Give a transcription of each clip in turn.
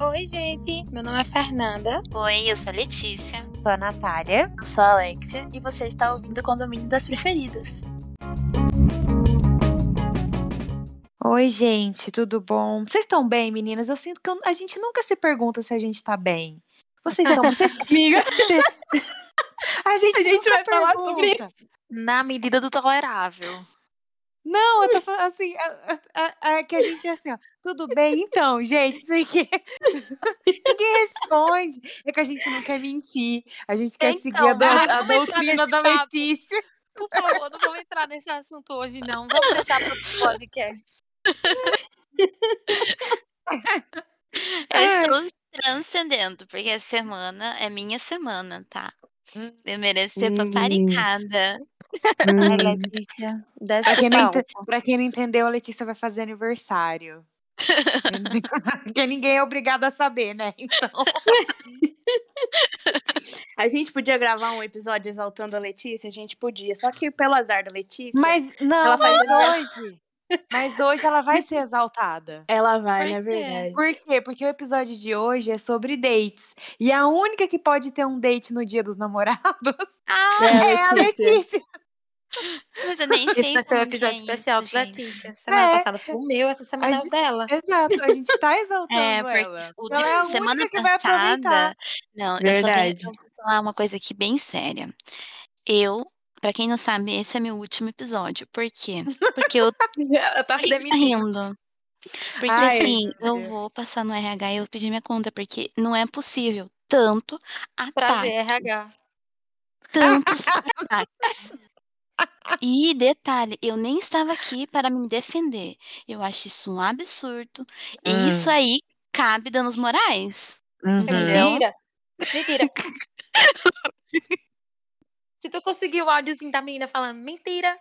Oi, gente. Meu nome é Fernanda. Oi, eu sou a Letícia. Sou a Natália. Eu sou a Alexia e você está ouvindo o Condomínio das Preferidas. Oi, gente, tudo bom? Vocês estão bem, meninas? Eu sinto que eu- a gente nunca se pergunta se a gente tá bem. Vocês estão. Vocês, Amiga, Cê- a gente, A gente vai falar sobre pergunta. Na medida do tolerável. Não, eu tô falando assim, a, a- a- a- que a gente é assim, ó. Tudo bem, então, gente, não sei o quê. Ninguém responde. É que a gente não quer mentir. A gente quer Então, seguir a, do- mas a doutrina da papo. Letícia. Por favor, não vamos entrar nesse assunto hoje, não. Vamos deixar para o podcast. Eu estou transcendendo, porque a semana é minha semana, tá? Eu mereço ser Hum. paparicada. Ai, Letícia. Desce Pra quem, não pra quem não entendeu, a Letícia vai fazer aniversário. Porque ninguém é obrigado a saber, né? Então. a gente podia gravar um episódio exaltando a Letícia? A gente podia. Só que pelo azar da Letícia, Mas não, Ela faz mas hoje. Mas hoje ela vai ser exaltada. ela vai, não é verdade? Por quê? Porque o episódio de hoje é sobre dates. E a única que pode ter um date no dia dos namorados Ah, é a Letícia. Mas eu nem sei Esse vai ser um que episódio é especial isso, da gente. Letícia. Semana É. passada foi o meu, essa semana A é o gente- dela. Exato, a gente tá exaltando É, porque ela. o Ela é a semana única que vai aproveitar. passada. Não, eu só Verdade. tenho que falar uma coisa aqui bem séria. Eu, pra quem não sabe, esse é meu último episódio. Por quê? Porque eu tá que você tá rindo? Porque Ai, assim, eu vou passar no RH e eu pedir minha conta, porque não é possível tanto Prazer, ataque, RH. tantos ataques. E detalhe, eu nem estava aqui para me defender. Eu acho isso um absurdo. E Hum. isso aí cabe danos morais. Uhum. Entendeu? Mentira. Mentira. Se tu conseguir o áudiozinho da menina falando mentira,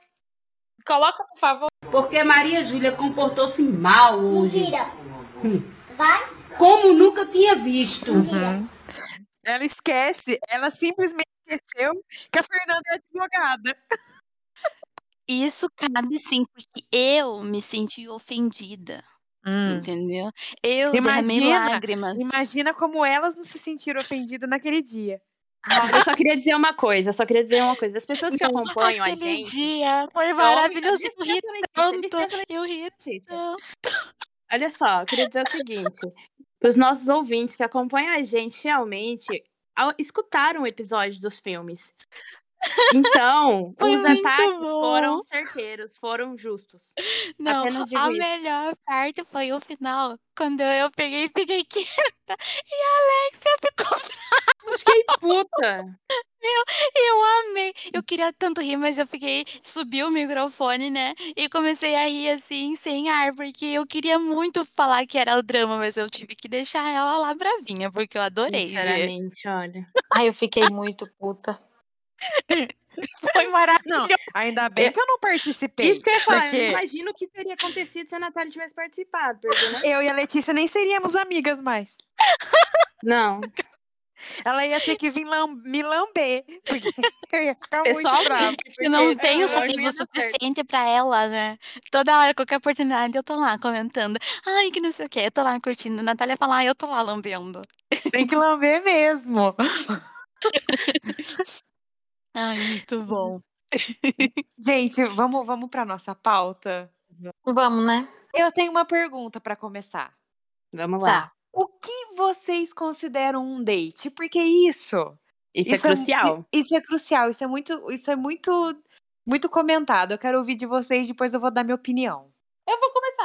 coloca, por favor. Porque Maria Júlia comportou-se mal hoje. Mentira. Como nunca tinha visto. Uhum. Ela esquece, ela simplesmente esqueceu que a Fernanda é advogada. Isso cabe sim, porque eu me senti ofendida, entendeu? Eu Imagina, lágrimas. Imagina como elas não se sentiram ofendidas naquele dia. Eu só queria dizer uma coisa, só queria dizer uma coisa. As pessoas que acompanham a gente. dia foi maravilhoso, maravilhoso. eu ri tanto. Eu ri tanto. Olha só, eu queria dizer o seguinte: para os nossos ouvintes que acompanham a gente realmente, escutaram o episódio dos filmes. Então, Foi os ataques bom. foram certeiros, foram justos. Não, a isso. melhor parte foi o final, quando eu peguei e fiquei quieta e a Alexia ficou. Fiquei puta. Eu amei. Eu queria tanto rir, mas eu fiquei. Subi o microfone, né? E comecei a rir assim, sem ar, porque eu queria muito falar que era o drama, mas eu tive que deixar ela lá bravinha, porque eu adorei ver. Sinceramente, olha. Ai, eu fiquei muito puta. Foi maravilhoso. Não, ainda bem que eu não participei. Isso que eu ia falar, eu porque não imagino o que teria acontecido se a Natália tivesse participado, porque, né? eu e a Letícia nem seríamos amigas mais. Não. Ela ia ter que vir lam- me lamber. Porque eu ia ficar Pessoal, muito brava. Eu não tenho certo. suficiente pra ela, né? Toda hora, qualquer oportunidade, eu tô lá comentando. Ai, que não sei o quê. Eu tô lá curtindo. Natália fala, ai, eu tô lá lambendo. Tem que lamber mesmo. Ai, muito bom. Gente, vamos, vamos para nossa pauta. Vamos, né? Eu tenho uma pergunta para começar. Vamos lá. Tá. O que vocês consideram um date? Porque isso, Isso, Isso é é- crucial. isso é crucial, isso é muito, isso é muito, muito comentado. Eu quero ouvir de vocês, depois eu vou dar minha opinião. Eu vou começar.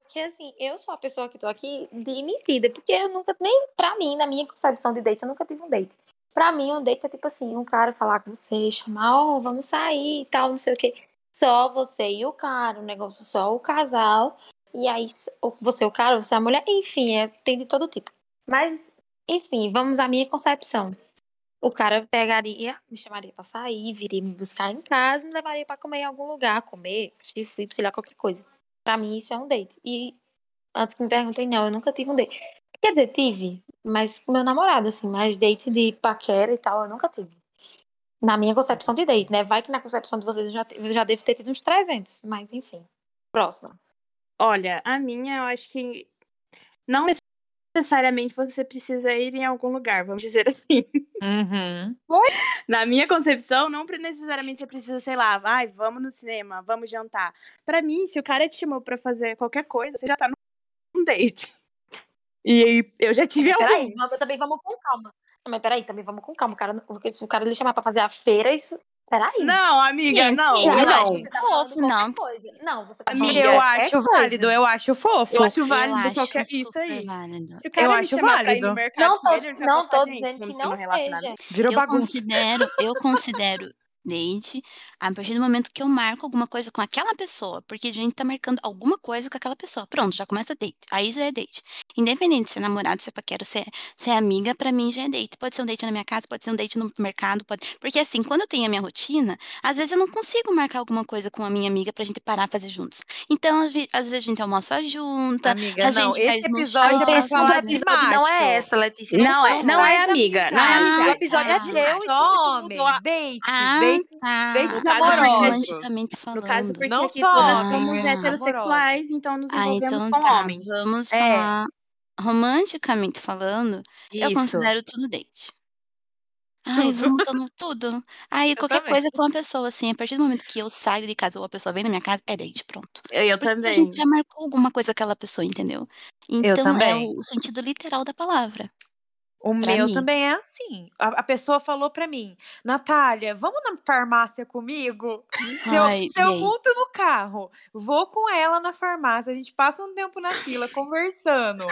Porque assim, eu sou a pessoa que tô aqui de mentira, porque eu nunca, nem pra mim, na minha concepção de date, eu nunca tive um date. Pra mim, um date é tipo assim, um cara falar com você, chamar, ó, vamos sair e tal, não sei o quê. Só você e o cara, um negócio só o casal. E aí, você, o cara, você, a mulher, enfim, é, tem de todo tipo. Mas, enfim, vamos à minha concepção. O cara pegaria, me chamaria pra sair, viria me buscar em casa, me levaria pra comer em algum lugar, comer, assistir filme, sei lá, qualquer coisa. Pra mim, isso é um date. E antes que me perguntem, não, eu nunca tive um date. Quer dizer, tive, mas com meu namorado, assim, mas date de paquera e tal, eu nunca tive. Na minha concepção de date, né? Vai que na concepção de vocês eu já, eu já devo ter tido uns 300, mas enfim. Próxima. Olha, a minha, eu acho que não necessariamente você precisa ir em algum lugar, vamos dizer assim. Uhum. Na minha concepção, não necessariamente você precisa, sei lá, vai, vamos no cinema, vamos jantar. Pra mim, se o cara te chamou pra fazer qualquer coisa, você já tá num date. E eu já tive Peraí, alguns. vamos- também vamos com calma. Não, mas peraí, também vamos com calma. O cara, porque se o cara lhe chamar pra fazer a feira, isso. Peraí. Não, amiga, não. Eu eu acho que você tá fofo, não. Coisa. Não, você tá Amiga, Eu acho coisa. válido, eu acho fofo. Eu acho válido eu acho qualquer isso aí. válido. Eu acho válido. mercado Não tô, não tô dizendo que não seja. Virou Eu bagunça. considero, eu considero date a partir do momento que eu marco alguma coisa com aquela pessoa, porque a gente tá marcando alguma coisa com aquela pessoa. Pronto, já começa date. Aí já é date. Independente se é namorado, se é paquero, se é, se é amiga, pra mim já é date. Pode ser um date na minha casa, pode ser um date no mercado, pode. Porque assim, quando eu tenho a minha rotina, às vezes eu não consigo marcar alguma coisa com a minha amiga pra gente parar fazer juntos. Então, às ve- às vezes a gente almoça junta, Intenção a não, gente esse faz no episódio é pra falar de episódio não é essa, Letícia. Não é, fala. não é amiga, não é amizade. O episódio é Ah, teu e tu, e tu Ah, dates, caso, amorosos. romanticamente falando. No caso, porque Não aqui só todas homens, somos né? heterossexuais, então nos Ah, envolvemos então com tá. homens. Vamos É. falar romanticamente falando, eu Isso. considero tudo date. Ai, vamos tomar tudo. Aí, qualquer também. coisa com a pessoa, assim, a partir do momento que eu saio de casa ou a pessoa vem na minha casa, é date, pronto. Eu, eu Porque a também. gente já marcou alguma coisa com aquela pessoa, entendeu? Então, é também. o sentido literal da palavra. O Pra meu mim. também é assim. A, a pessoa falou pra mim, Natália, vamos na farmácia comigo? Se eu, Ai, se eu aí? monto no carro, vou com ela na farmácia, a gente passa um tempo na fila conversando.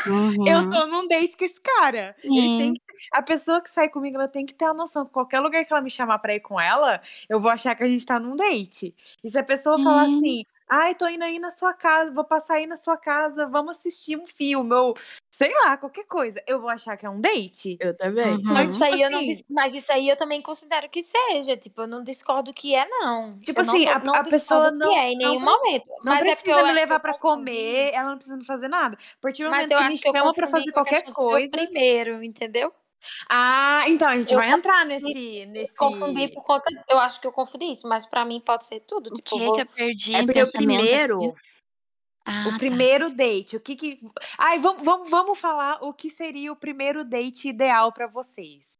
Eu Uhum. tô num date com esse cara. Que, a pessoa que sai comigo, ela tem que ter a noção que qualquer lugar que ela me chamar pra ir com ela, eu vou achar que a gente tá num date. E se a pessoa falar Sim. assim, ai, tô indo aí na sua casa, vou passar aí na sua casa, vamos assistir um filme, ou sei lá, qualquer coisa, eu vou achar que é um date. Eu também. Uhum. Mas isso, tipo aí eu não, assim- mas isso aí eu também considero que seja. Tipo, eu não discordo que é, não. Tipo Eu não assim, tô- a- não a pessoa não- que é em não nenhum preci- momento. Não mas é precisa me acho que levar eu pra comer, ela não precisa fazer nada. A partir do Mas momento eu que acho me que eu chama pra fazer qualquer coisa. primeiro, entendeu? Ah, então a gente Eu vai entrar nesse. nesse... Confundi por conta. Eu acho que eu confundi isso, mas pra mim pode ser tudo. O Tipo, que vou- que eu perdi É porque o primeiro. Ah, O tá. primeiro date, o que que. Ai, vamos, vamos, vamos falar o que seria o primeiro date ideal pra vocês.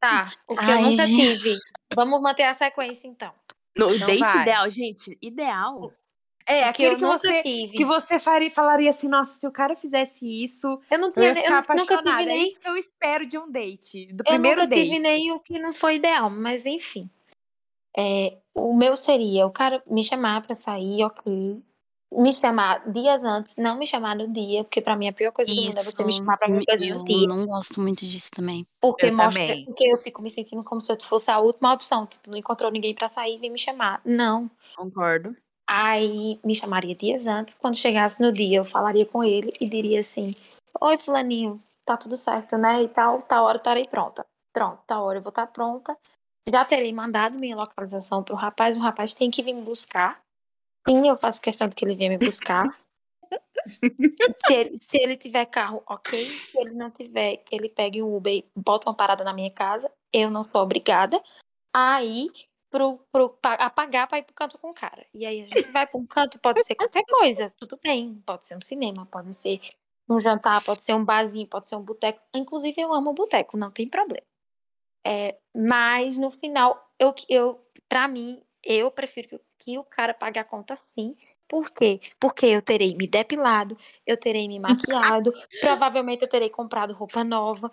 Tá, o que Ai, eu nunca gente. tive. Vamos manter a sequência, então. No Então date vai. ideal, gente, ideal. É, O que aquele eu que nunca você, tive. que você faria, falaria assim, nossa, se o cara fizesse isso, Eu não eu tinha, ficar eu nunca apaixonada. tive É nem. isso que eu espero de um date, do Eu primeiro nunca date. tive nem o que não foi ideal, mas enfim. É, o meu seria o cara me chamar pra sair, ok. Me chamar dias antes, não me chamar no dia, porque pra mim a pior coisa do mundo é você me chamar pra alguma coisa eu no dia. não gosto muito disso também. Porque Eu mostra, também. porque eu fico me sentindo como se eu fosse a última opção. Tipo, não encontrou ninguém pra sair e vem me chamar. Não. Concordo. Aí me chamaria dias antes. Quando chegasse no dia, eu falaria com ele e diria assim: Oi, Fulaninho, tá tudo certo, né? E tal, tal hora eu estarei pronta. Pronto, tal hora eu vou estar pronta. Já terei mandado minha localização pro rapaz. O rapaz tem que vir me buscar. Sim, eu faço questão de que ele venha me buscar. se, ele, se ele tiver carro, ok. Se ele não tiver, que ele pegue um Uber e bota uma parada na minha casa. Eu não sou obrigada a ir pro, pro, pa- a pagar pra ir pro canto com o cara. E aí a gente vai pra um canto, pode ser qualquer coisa, tudo bem. Pode ser um cinema, pode ser um jantar, pode ser um barzinho, pode ser um boteco. Inclusive, eu amo boteco, não tem problema. É, mas no final, eu, eu, pra mim, eu prefiro que, que o cara pague a conta sim. Por quê? Porque eu terei me depilado, eu terei me maquiado, provavelmente eu terei comprado roupa nova,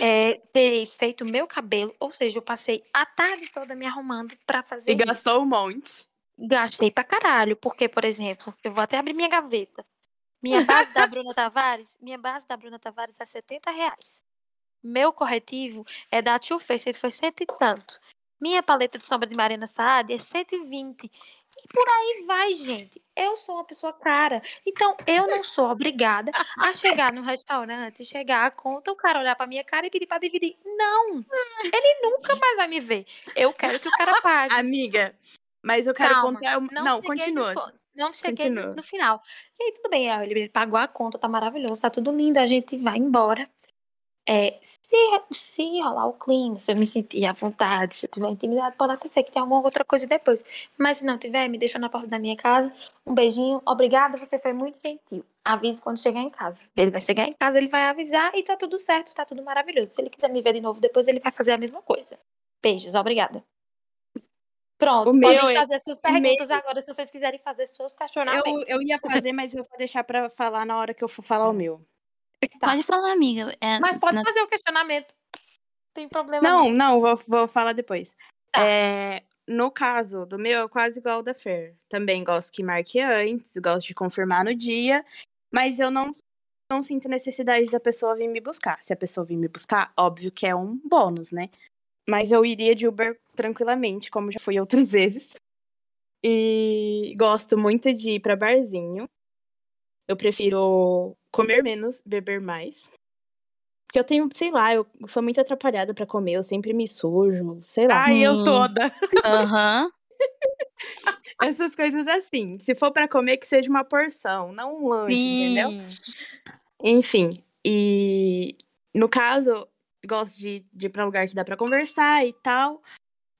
é, terei feito meu cabelo, ou seja, eu passei a tarde toda me arrumando pra fazer E isso. gastou um monte. Gastei pra caralho, porque, por exemplo, eu vou até abrir minha gaveta. Minha base da Bruna Tavares, minha base da Bruna Tavares é 70 reais. Meu corretivo é da Too Faced, ele foi cento e tanto. Minha paleta de sombra de Marina Saad é 120. E por aí vai, gente. Eu sou uma pessoa cara. Então, eu não sou obrigada a chegar no restaurante, chegar a conta, o cara olhar pra minha cara e pedir pra dividir. Não! Ele nunca mais vai me ver. Eu quero que o cara pague. Amiga, mas eu quero Calma, contar. Não, Não, continua. No, não cheguei no, final. E aí, tudo bem, ele pagou a conta, tá maravilhoso, tá tudo lindo, a gente vai embora. É, se, se rolar o clima, se eu me sentir à vontade, se eu tiver intimidade, pode até ser que tenha alguma outra coisa depois. Mas se não tiver, me deixa na porta da minha casa. Um beijinho, obrigada, você foi muito gentil. Avise quando chegar em casa. Ele vai chegar em casa, ele vai avisar e tá tudo certo, tá tudo maravilhoso. Se ele quiser me ver de novo depois, ele vai fazer a mesma coisa. Beijos, obrigada. Pronto, O podem meu é- fazer suas o meu- perguntas agora, se vocês quiserem fazer seus Eu, questionamentos. eu ia fazer, mas eu vou deixar pra falar na hora que eu for falar o meu. Tá. Pode falar, amiga. É, Mas pode na- fazer o questionamento. Não tem problema Não, não, vou, vou falar depois. Tá. É, no caso do meu, é quase igual ao da Fer. Também gosto que marque antes, gosto de confirmar no dia, mas eu não, não sinto necessidade da pessoa vir me buscar. Se a pessoa vir me buscar, óbvio que é um bônus, né? Mas eu iria de Uber tranquilamente, como já fui outras vezes. E gosto muito de ir pra barzinho. Eu prefiro comer menos, beber mais. Porque eu tenho, sei lá, eu sou muito atrapalhada pra comer, eu sempre me sujo, sei lá. Ai, eu toda. Aham. Essas coisas assim. Se for pra comer, que seja uma porção, não um lanche, entendeu? Enfim, e no caso, gosto de, de ir pra lugar que dá pra conversar e tal.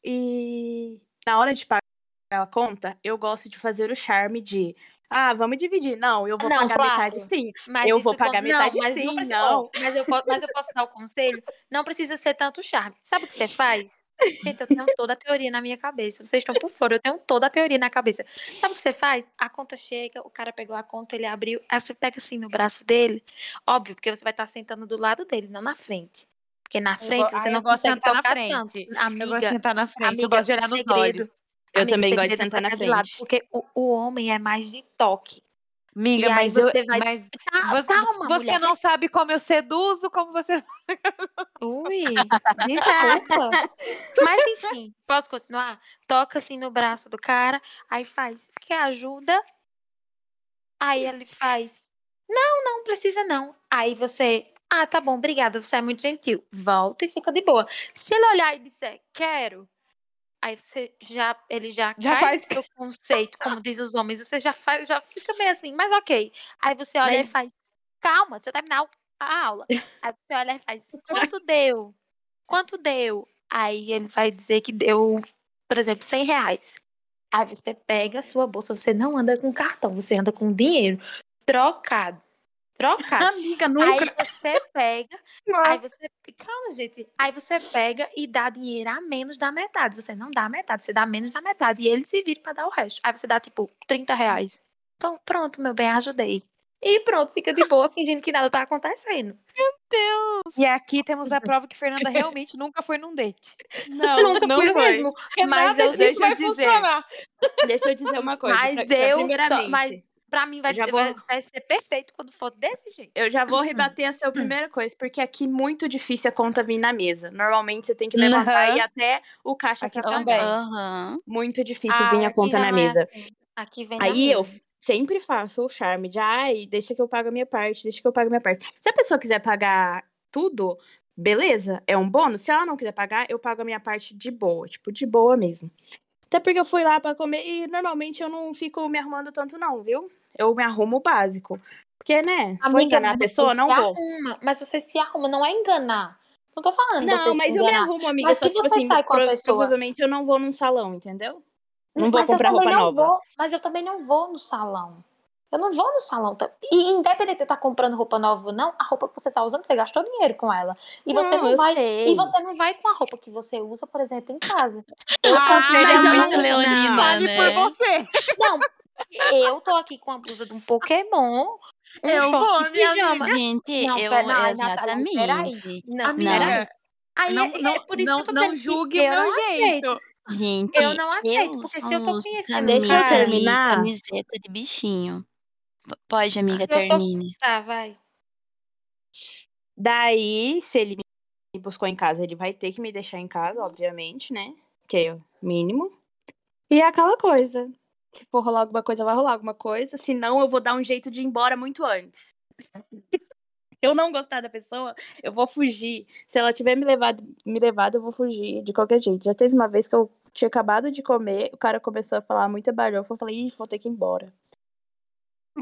E na hora de pagar a conta, eu gosto de fazer o charme de. Ah, vamos dividir. Não, eu vou Não, pagar claro. metade sim. Mas Eu vou pagar metade não, mas sim, não precisa, não. mas, eu, mas eu posso dar o conselho? Não precisa ser tanto charme. Sabe o que você faz? Gente, eu tenho toda a teoria na minha cabeça. Vocês estão por fora, eu tenho toda a teoria na cabeça. Sabe o que você faz? A conta chega, o cara pegou a conta, ele abriu, aí você pega assim no braço dele. Óbvio, porque você vai estar sentando do lado dele, não na frente. Porque na frente go- você não eu consegue sentar na tocar frente. tanto. Eu Amiga, gosto de sentar na frente, eu amiga, gosto de olhar nos segredo- olhos. Eu amiga, o também gosto de sentar na de lado, frente. porque o, o homem é mais de toque. Amiga, aí mas, eu, você vai- mas Tá, você, calma, você mulher. não sabe como eu seduzo, como você. Ui, desculpa. Mas enfim, posso continuar? Toca assim no braço do cara, aí faz, quer ajuda? Aí ele faz, não, não precisa não. Aí você, ah, tá bom, obrigada, você é muito gentil. Volta e fica de boa. Se ele olhar e disser, quero, aí você já, ele já, Já cai faz- seu conceito, como diz os homens, você já faz, já fica meio assim, mas ok. Aí você olha Mas- e faz, calma, deixa eu terminar a aula. Aí você olha e faz, quanto deu? Quanto deu? Aí ele vai dizer que deu, por exemplo, 100 reais. Aí você pega a sua bolsa, você não anda com cartão, você anda com dinheiro trocado. Trocado. Amiga, Aí nunca. você pega, aí você. Calma, gente. Aí você pega e dá dinheiro a menos da metade. Você não dá a metade, você dá menos da metade. E ele se vira pra dar o resto. Aí você dá, tipo, 30 reais. Então, pronto, meu bem, ajudei. E pronto, fica de boa, fingindo que nada tá acontecendo. E aqui temos a prova que Fernanda realmente nunca foi num date. Não, Nunca não fui foi. mesmo. Porque Mas nada eu- disso deixa eu vai dizer. funcionar. Deixa eu dizer uma coisa. Mas pra- pra- eu só. primeiramente, Mas pra mim vai, ser, vou- vai, vai ser perfeito quando for desse jeito. Eu já vou rebater a Hum. sua primeira coisa, porque aqui muito difícil a conta vir na mesa. Normalmente você tem que levantar Aham. e ir até o caixa Aqui também. Aham. Muito difícil Ah, vir a conta na é mesa. assim. Aqui vem na Aí eu mesa. sempre faço o charme de, ai, deixa que eu pago a minha parte, deixa que eu pago a minha parte. Se a pessoa quiser pagar tudo, beleza, é um bônus. Se ela não quiser pagar, eu pago a minha parte de boa, tipo, de boa mesmo. Até porque eu fui lá pra comer e normalmente eu não fico me arrumando tanto não, viu? Eu me arrumo o básico. Porque, né, vou Amiga, enganar a você pessoa? se Não vou. arruma, mas você se arruma, não é enganar. Não tô falando você Não, se mas eu me arrumo, amiga. Mas só, se tipo você assim, sai com a pessoa- Provavelmente eu não vou num salão, entendeu? Não vou mas comprar eu também roupa não nova. Vou, mas eu também não vou no salão. Eu não vou no salão. tá? E independente de eu estar comprando roupa nova ou não, a roupa que você tá usando, você gastou dinheiro com ela. E você não, vai. sei. E você não vai com a roupa que você usa, por exemplo, em casa. Eu Ah, comprei é mas eu muito não- leonina, Fale né? por você. Não, eu tô aqui com a blusa de um Pokémon. Um Eu vou, de minha pijama. Gente, Não, eu pera- exatamente. peraí. Não, Amiga. Aí não, é, não, é por isso não, que eu tô não dizendo que julgue eu o meu não aceito. jeito. Gente, Eu não aceito, porque se eu tô conhecendo Deixa eu terminar. camiseta de bichinho. Pode, amiga, Eu tô- termine. Tá, vai. Daí, se ele me buscou em casa, ele vai ter que me deixar em casa, obviamente, né? Que é o mínimo. E é aquela coisa. Se for rolar alguma coisa, vai rolar alguma coisa. Se não, eu vou dar um jeito de ir embora muito antes. eu não gostar da pessoa, eu vou fugir. Se ela tiver me levado, me levado, eu vou fugir de qualquer jeito. Já teve uma vez que eu tinha acabado de comer, o cara começou a falar muita barulho. Eu falei, ih, vou ter que ir embora.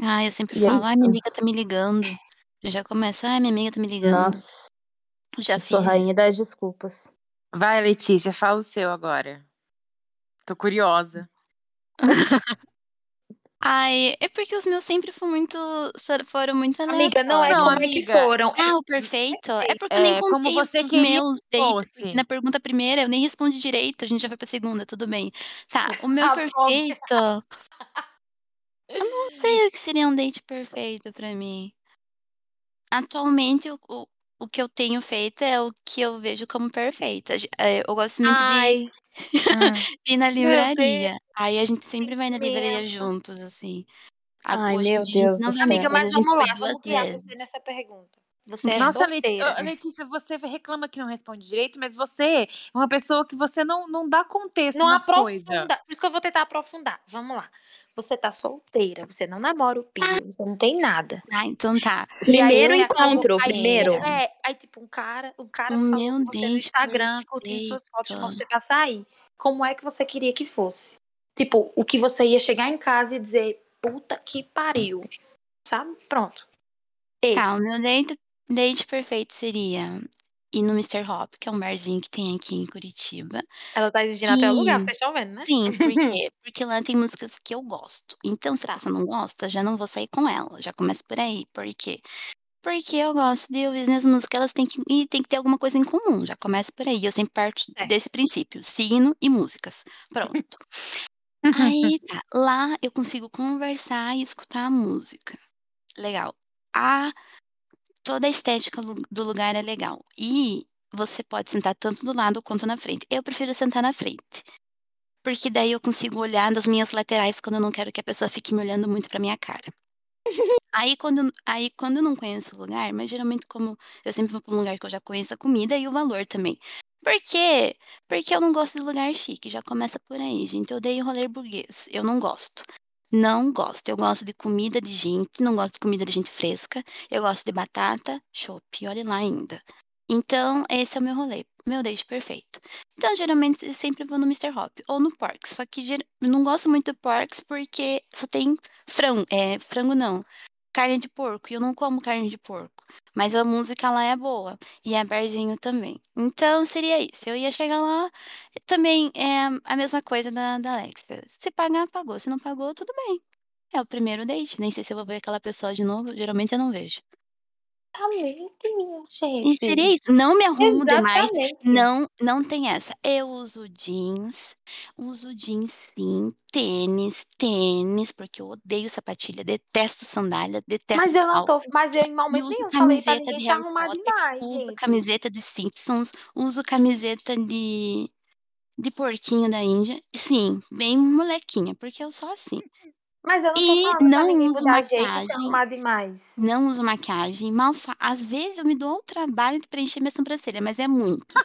Ah, eu sempre E é falo, ai, isso. minha amiga tá me ligando. Eu já começo, ai, minha amiga tá me ligando. Nossa. Já Eu sou fiz. rainha das desculpas. Vai, Letícia, fala o seu agora. Tô curiosa. Ai, é porque os meus sempre foram muito, foram muito Amiga, não é Não, como é que amiga. foram. Ah, o perfeito? É porque eu nem É, como contei você os meus dates. fosse. Na pergunta primeira eu nem respondi direito, a gente já foi pra segunda, tudo bem. Tá, o meu Ah, perfeito. Eu não sei o que seria um date perfeito pra mim. Atualmente, o, o, o que eu tenho feito é o que eu vejo como perfeito. É, Eu gosto muito de Ai, ir na livraria. Aí a gente sempre vai na livraria juntos, assim. Ai, meu Deus não Amiga, mas vamos lá, vamos guiar você vezes. nessa pergunta. Você é Nossa, solteira. Letícia, você reclama que não responde direito, mas você é uma pessoa que você não, não dá contexto Não aprofunda. Por isso que eu vou tentar aprofundar. Vamos lá. Você tá solteira, você não namora o Pio, você não tem nada. Ah, então tá. Aí Primeiro acabou- encontro, aí- primeiro. É, aí tipo, um cara, um cara falou meu você no Instagram, curtindo suas fotos, perfeito. chamou você pra sair. Como é que você queria que fosse? Tipo, o que você ia chegar em casa e dizer, puta que pariu. Sabe? Pronto. Esse. Tá, o meu date, date perfeito seria ir no Mr. Hop, que é um barzinho que tem aqui em Curitiba. Ela tá exigindo até o lugar, vocês estão vendo, né? Sim, por quê? Porque lá tem músicas que eu gosto. Então, se a pessoa não gosta, já não vou sair com ela. Já começa por aí. Por quê? Porque eu gosto de ouvir as minhas músicas, elas têm que, e tem que ter alguma coisa em comum. Já começa por aí. Eu sempre parto É. desse princípio: signo e músicas. Pronto. Aí tá. Lá eu consigo conversar e escutar a música. Legal. A, toda a estética do lugar é legal. E você pode sentar tanto do lado quanto na frente. Eu prefiro sentar na frente. Porque daí eu consigo olhar nas minhas laterais quando eu não quero que a pessoa fique me olhando muito pra minha cara. Aí quando, aí quando eu não conheço o lugar, mas geralmente como eu sempre vou pra um lugar que eu já conheço a comida e o valor também. Por quê? Porque eu não gosto de lugar chique, já começa por aí, gente. Eu odeio rolê burguês, eu não gosto. Não gosto. Eu gosto de comida de gente, não gosto de comida de gente fresca. Eu gosto de batata, chopp, olha lá ainda. Então, esse é o meu rolê, meu date perfeito. Então, geralmente, eu sempre vou no Mr. Hop ou no Porks. Só que não gosto muito do Porks porque só tem frango. É, frango não. Carne de porco. E eu não como carne de porco. Mas a música lá é boa. E é barzinho também. Então, seria isso. Eu ia chegar lá. Também é a mesma coisa da, da Alexia. Se pagar, pagou. Se não pagou, tudo bem. É o primeiro date. Nem sei se eu vou ver aquela pessoa de novo. Geralmente eu não vejo. E gente. seria isso. Não me arrumo demais. Exatamente. Não, não tem essa. Eu uso jeans, uso jeans sim, tênis, tênis, porque eu odeio sapatilha, detesto sandália, detesto Mas eu não tô. Mas eu em momento nenhum falei pra ninguém se arrumar demais, uso gente. camiseta de Simpsons, uso camiseta de, de porquinho da Índia. Sim, bem molequinha, porque eu sou assim. Mas eu não tô E falando não uso se maquiagem. demais. Não uso maquiagem, mal fa... Às vezes eu me dou o trabalho de preencher minha sobrancelha, mas é muito. Ah,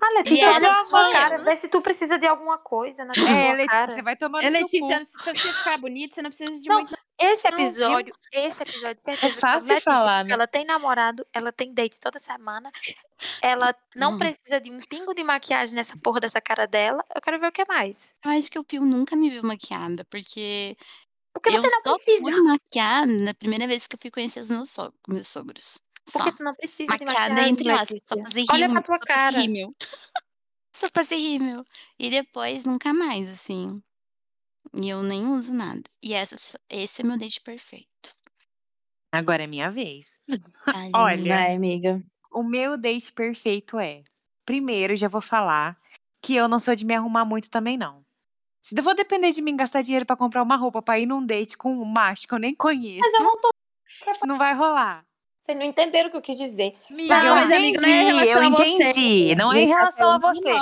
E Letícia, olha sou sua cara, vê se tu precisa de alguma coisa na tua É, Letícia, cara. vai tomar É, Letícia, se você ficar bonita, você não precisa de Não, muito. Esse Não, viu? episódio, esse episódio, É fácil Letícia, falar, porque né? ela tem namorado, ela tem date toda semana, ela não Hum. precisa de um pingo de maquiagem nessa porra dessa cara dela. Eu quero ver o que mais. Eu acho que o Pio nunca me viu maquiada, porque Porque eu você não só precisa. fui maquiada na primeira vez que eu fui conhecer os meus, so- meus sogros. Só. Porque tu não precisa de Maquiada maquiagem, entre aspas, só fazer Olha rímel. pra tua Só cara. rímel. Só fazer rímel. E depois nunca mais, assim. E eu nem uso nada. E essa, esse é meu date perfeito. Agora é minha vez. Ai, Olha, Vai, amiga. o meu date perfeito é. Primeiro, já vou falar que eu não sou de me arrumar muito também, não. Se eu vou depender de mim gastar dinheiro pra comprar uma roupa pra ir num date com um macho que eu nem conheço, Mas eu não tô. isso não vai rolar. Vocês não entenderam o que eu quis dizer. Amiga, Não, eu é entendi, eu a você. entendi. Não é em relação a você.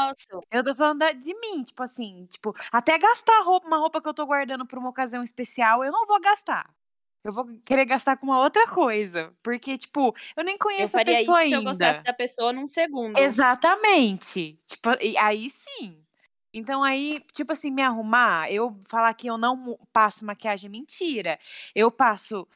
Eu tô falando da- de mim, tipo assim, tipo, até gastar roupa, uma roupa que eu tô guardando pra uma ocasião especial, eu não vou gastar. Eu vou querer gastar com uma outra coisa. Porque, tipo, eu nem Eu conheço a faria isso pessoa se eu ainda. gostasse da pessoa num segundo. Exatamente. Tipo, aí sim. Então aí, tipo assim, me arrumar, eu falar que eu não passo maquiagem é mentira. Eu passo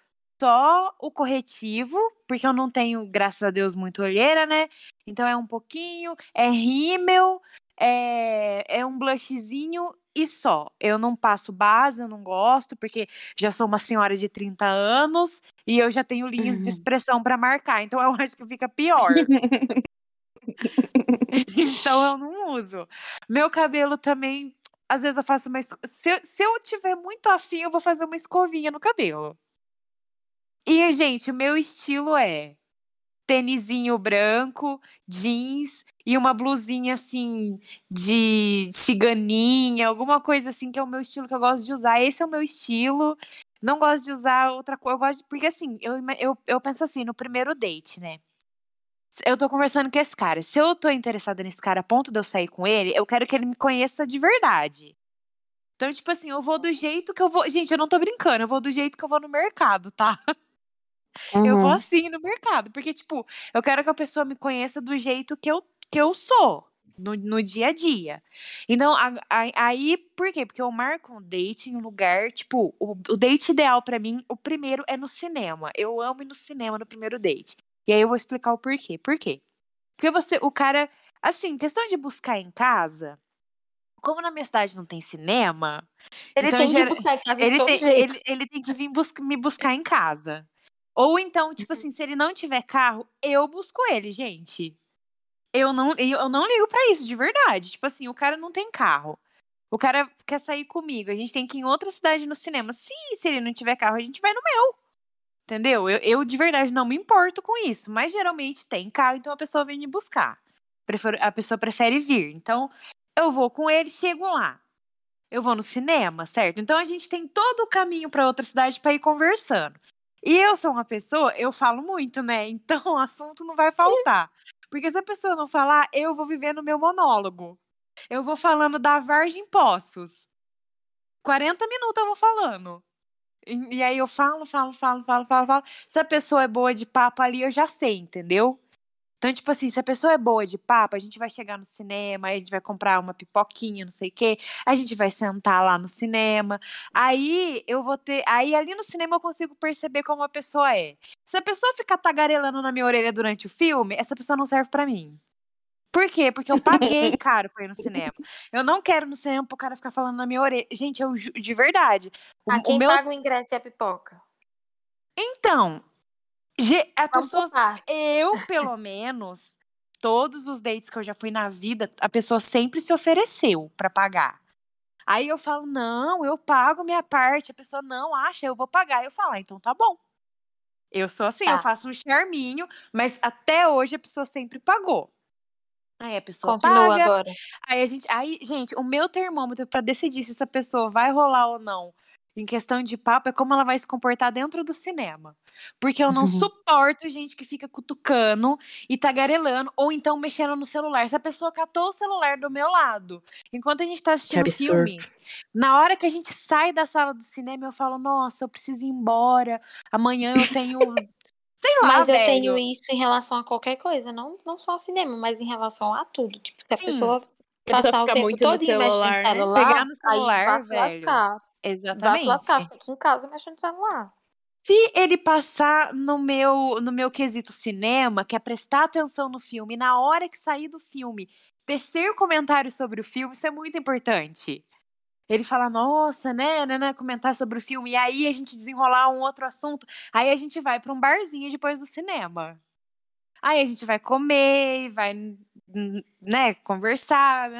só o corretivo, porque eu não tenho, graças a Deus, muito olheira, né? Então é um pouquinho, é rímel, é, é um blushzinho e só. Eu não passo base, eu não gosto, porque já sou uma senhora de 30 anos e eu já tenho linhas de Uhum. expressão pra marcar, então eu acho que fica pior. então eu não uso. Meu cabelo também, às vezes eu faço uma. Se, eu- se eu tiver muito afim, eu vou fazer uma escovinha no cabelo. E, gente, o meu estilo é tênisinho branco, jeans e uma blusinha assim de ciganinha, alguma coisa assim que é o meu estilo que eu gosto de usar. Esse é o meu estilo. Não gosto de usar outra coisa. Eu gosto de- porque assim, eu, eu, eu penso assim, no primeiro date, né? Eu tô conversando com esse cara. Se eu tô interessada nesse cara a ponto de eu sair com ele, eu quero que ele me conheça de verdade. Então, tipo assim, eu vou do jeito que eu vou. Gente, eu não tô brincando, eu vou do jeito que eu vou no mercado, tá? Eu vou assim no mercado. Porque, tipo, eu quero que a pessoa me conheça do jeito que eu, que eu sou. No, no dia a dia. Então, a- a- aí, por quê? Porque eu marco um date em um lugar, tipo, o, o date ideal pra mim, o primeiro é no cinema. Eu amo ir no cinema no primeiro date. E aí eu vou explicar o porquê. Por quê? Porque você, o cara, assim, questão de buscar em casa, como na minha cidade não tem cinema, Ele Então, tem que buscar em casa ele tem, ele, ele tem que vir bus- me buscar em casa. Ou então, tipo assim, se ele não tiver carro, eu busco ele, gente. Eu não, eu não ligo pra isso, de verdade. Tipo assim, o cara não tem carro. O cara quer sair comigo. A gente tem que ir em outra cidade no cinema. Se, se ele não tiver carro, a gente vai no meu. Entendeu? Eu, eu de verdade não me importo com isso. Mas geralmente tem carro, então a pessoa vem me buscar. Prefiro- a pessoa prefere vir. Então, eu vou com ele, chego lá. Eu vou no cinema, certo? Então a gente tem todo o caminho pra outra cidade pra ir conversando. E eu sou uma pessoa, eu falo muito, né? Então o assunto não vai faltar. Porque se a pessoa não falar, eu vou viver no meu monólogo. Eu vou falando da Vargem Poços. 40 minutos eu vou falando. E, e aí eu falo, falo, falo, falo, falo, falo. Se a pessoa é boa de papo ali, eu já sei, entendeu? Então, tipo assim, se a pessoa é boa de papo, a gente vai chegar no cinema, aí a gente vai comprar uma pipoquinha, não sei o quê, a gente vai sentar lá no cinema. Aí eu vou ter. Aí ali no cinema eu consigo perceber como a pessoa é. Se a pessoa ficar tagarelando na minha orelha durante o filme, essa pessoa não serve pra mim. Por quê? Porque eu paguei caro pra ir no cinema. Eu não quero no cinema pro cara ficar falando na minha orelha. Gente, eu de verdade. O, A o quem meu. paga o ingresso é a pipoca. Então, a Vamos pessoa eu, pelo menos, todos os dates que eu já fui na vida, a pessoa sempre se ofereceu pra pagar. Aí eu falo, não, eu pago minha parte. A pessoa não acha, eu vou pagar. Eu falo, ah, então tá bom. Eu sou assim, eu Tá. faço um charminho, mas até hoje a pessoa sempre pagou. Aí a pessoa Continua paga, agora. Aí a gente, aí, gente, o meu termômetro pra decidir se essa pessoa vai rolar ou não, em questão de papo, é como ela vai se comportar dentro do cinema. Porque eu não suporto gente que fica cutucando e tagarelando ou então mexendo no celular. Se a pessoa catou o celular do meu lado, enquanto a gente tá assistindo o filme, na hora que a gente sai da sala do cinema, eu falo: "Nossa, eu preciso ir embora. Amanhã eu tenho Sei lá, Mas eu velho. tenho isso em relação a qualquer coisa, não, não só ao cinema, mas em relação a tudo. Tipo, se a Sim. pessoa Se a pessoa passar o tempo muito no todo mexendo celular, no né? celular, Pegar no celular, velho. lascar. Vá se Exatamente. lascar, fica em casa mexendo no celular. Se ele passar no meu no meu quesito cinema, que é prestar atenção no filme, na hora que sair do filme, tecer comentários sobre o filme, isso é muito importante. Ele fala, nossa, né, né, né, comentar sobre o filme, e aí a gente desenrolar um outro assunto, aí a gente vai para um barzinho depois do cinema. Aí a gente vai comer, vai, né, conversar,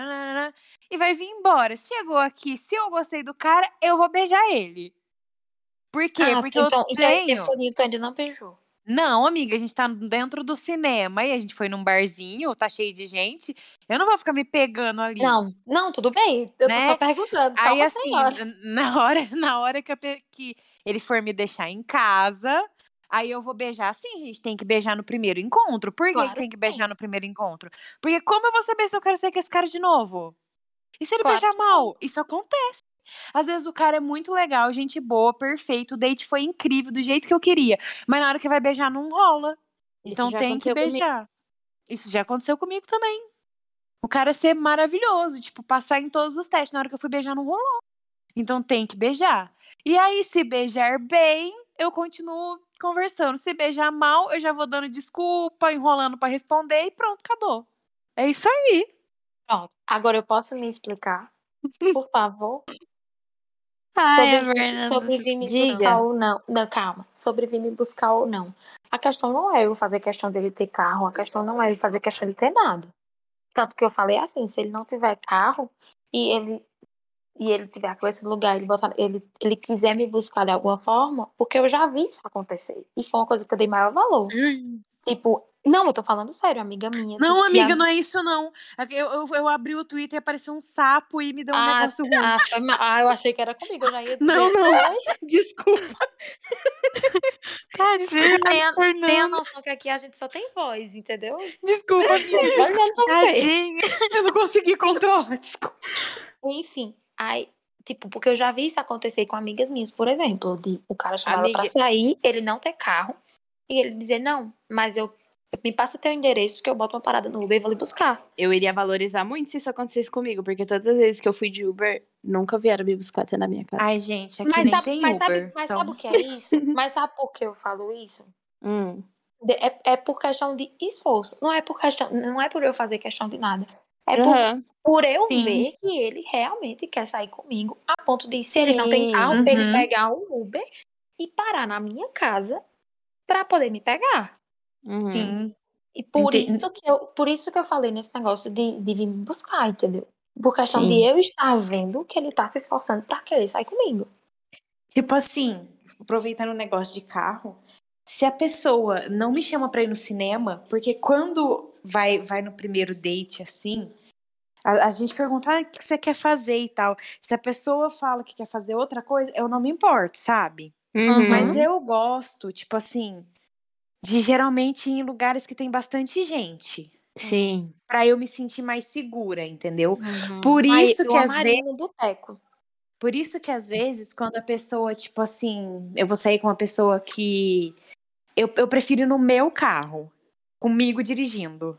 e vai vir embora. Chegou aqui, se eu gostei do cara, eu vou beijar ele. Por quê? Ah, Porque eu então, então esse tenho... tempo todo tu ainda não beijou. Não, amiga, a gente tá dentro do cinema e a gente foi num barzinho, tá cheio de gente. Eu não vou ficar me pegando ali. Não, não, tudo bem. Eu tô Né? só perguntando. Aí assim, senhora. na hora, na hora que, pe- que ele for me deixar em casa, aí eu vou beijar. Sim, gente, tem que beijar no primeiro encontro. Por que que Claro tem que beijar no primeiro encontro? Porque como eu vou saber se eu quero sair com esse cara de novo? E se ele Claro beijar mal? Isso acontece. Às vezes o cara é muito legal, gente boa, perfeito, o date foi incrível, do jeito que eu queria. Mas na hora que vai beijar, não rola. Isso Então tem que aconteceu comigo. beijar. Isso já aconteceu comigo também. O cara ser maravilhoso, tipo, passar em todos os testes. Na hora que eu fui beijar, não rolou. Então tem que beijar. E aí, se beijar bem, eu continuo conversando. Se beijar mal, eu já vou dando desculpa, enrolando pra responder e pronto, acabou. É isso aí. Pronto. Agora eu posso me explicar. Por favor. Ai, Sobre, Fernanda. sobre vir me Diga. buscar ou não. Não, calma. Sobre vir me buscar ou não. A questão não é eu fazer questão dele ter carro, a questão não é eu fazer questão de ter nada. Tanto que eu falei assim, se ele não tiver carro e ele e ele tiver com esse lugar, ele botar, ele, ele quiser me buscar de alguma forma, porque eu já vi isso acontecer. E foi uma coisa que eu dei maior valor. Tipo, não, eu tô falando sério, amiga minha. Não, amiga, a- não é isso, não. Eu, eu, eu abri o Twitter e apareceu um sapo e me deu um Ah, negócio ruim. ah, foi ma- ah, eu achei que era comigo, eu já ia dizer. Não, não. "Oi?" Desculpa. Tadinha, Tenha, tenha a Fernanda. noção que aqui a gente só tem voz, entendeu? Desculpa, amiga. Tadinha. Eu não consegui controlar. Desculpa. Enfim, aí, tipo, porque eu já vi isso acontecer com amigas minhas, por exemplo, de o cara chamar ela pra Amiga- sair, ele não ter carro, e ele dizer, não, mas eu me passa teu endereço que eu boto uma parada no Uber e vou lhe buscar. Eu iria valorizar muito se isso acontecesse comigo, porque todas as vezes que eu fui de Uber, nunca vieram me buscar até na minha casa. Ai, gente, aqui Mas, nem sabe, tem mas, Uber. sabe, mas então- sabe o que é isso? Mas sabe por que eu falo isso? Hum. É, é por questão de esforço. Não é por questão, não é por eu fazer questão de nada. É por, Aham. por eu Sim. ver que ele realmente quer sair comigo, a ponto de, se ele não tem carro, ele uhum. pegar um Uber e parar na minha casa pra poder me pegar. Uhum. Sim. E por isso que eu, por isso que eu falei nesse negócio de, de vir me buscar, entendeu? Por questão de Sim. eu estar vendo que ele tá se esforçando pra querer sair comigo. Tipo assim, aproveitando o negócio de carro, se a pessoa não me chama pra ir no cinema, porque quando vai, vai no primeiro date assim, a, a gente pergunta ah, o que você quer fazer e tal. Se a pessoa fala que quer fazer outra coisa, eu não me importo, sabe? Uhum. Mas eu gosto, tipo assim, de geralmente ir em lugares que tem bastante gente. Sim. Pra eu me sentir mais segura, entendeu? Uhum. Por isso eu que às vezes. no boteco. Por isso que às vezes, quando a pessoa, tipo assim, eu vou sair com uma pessoa que. Eu, eu prefiro ir no meu carro, comigo dirigindo.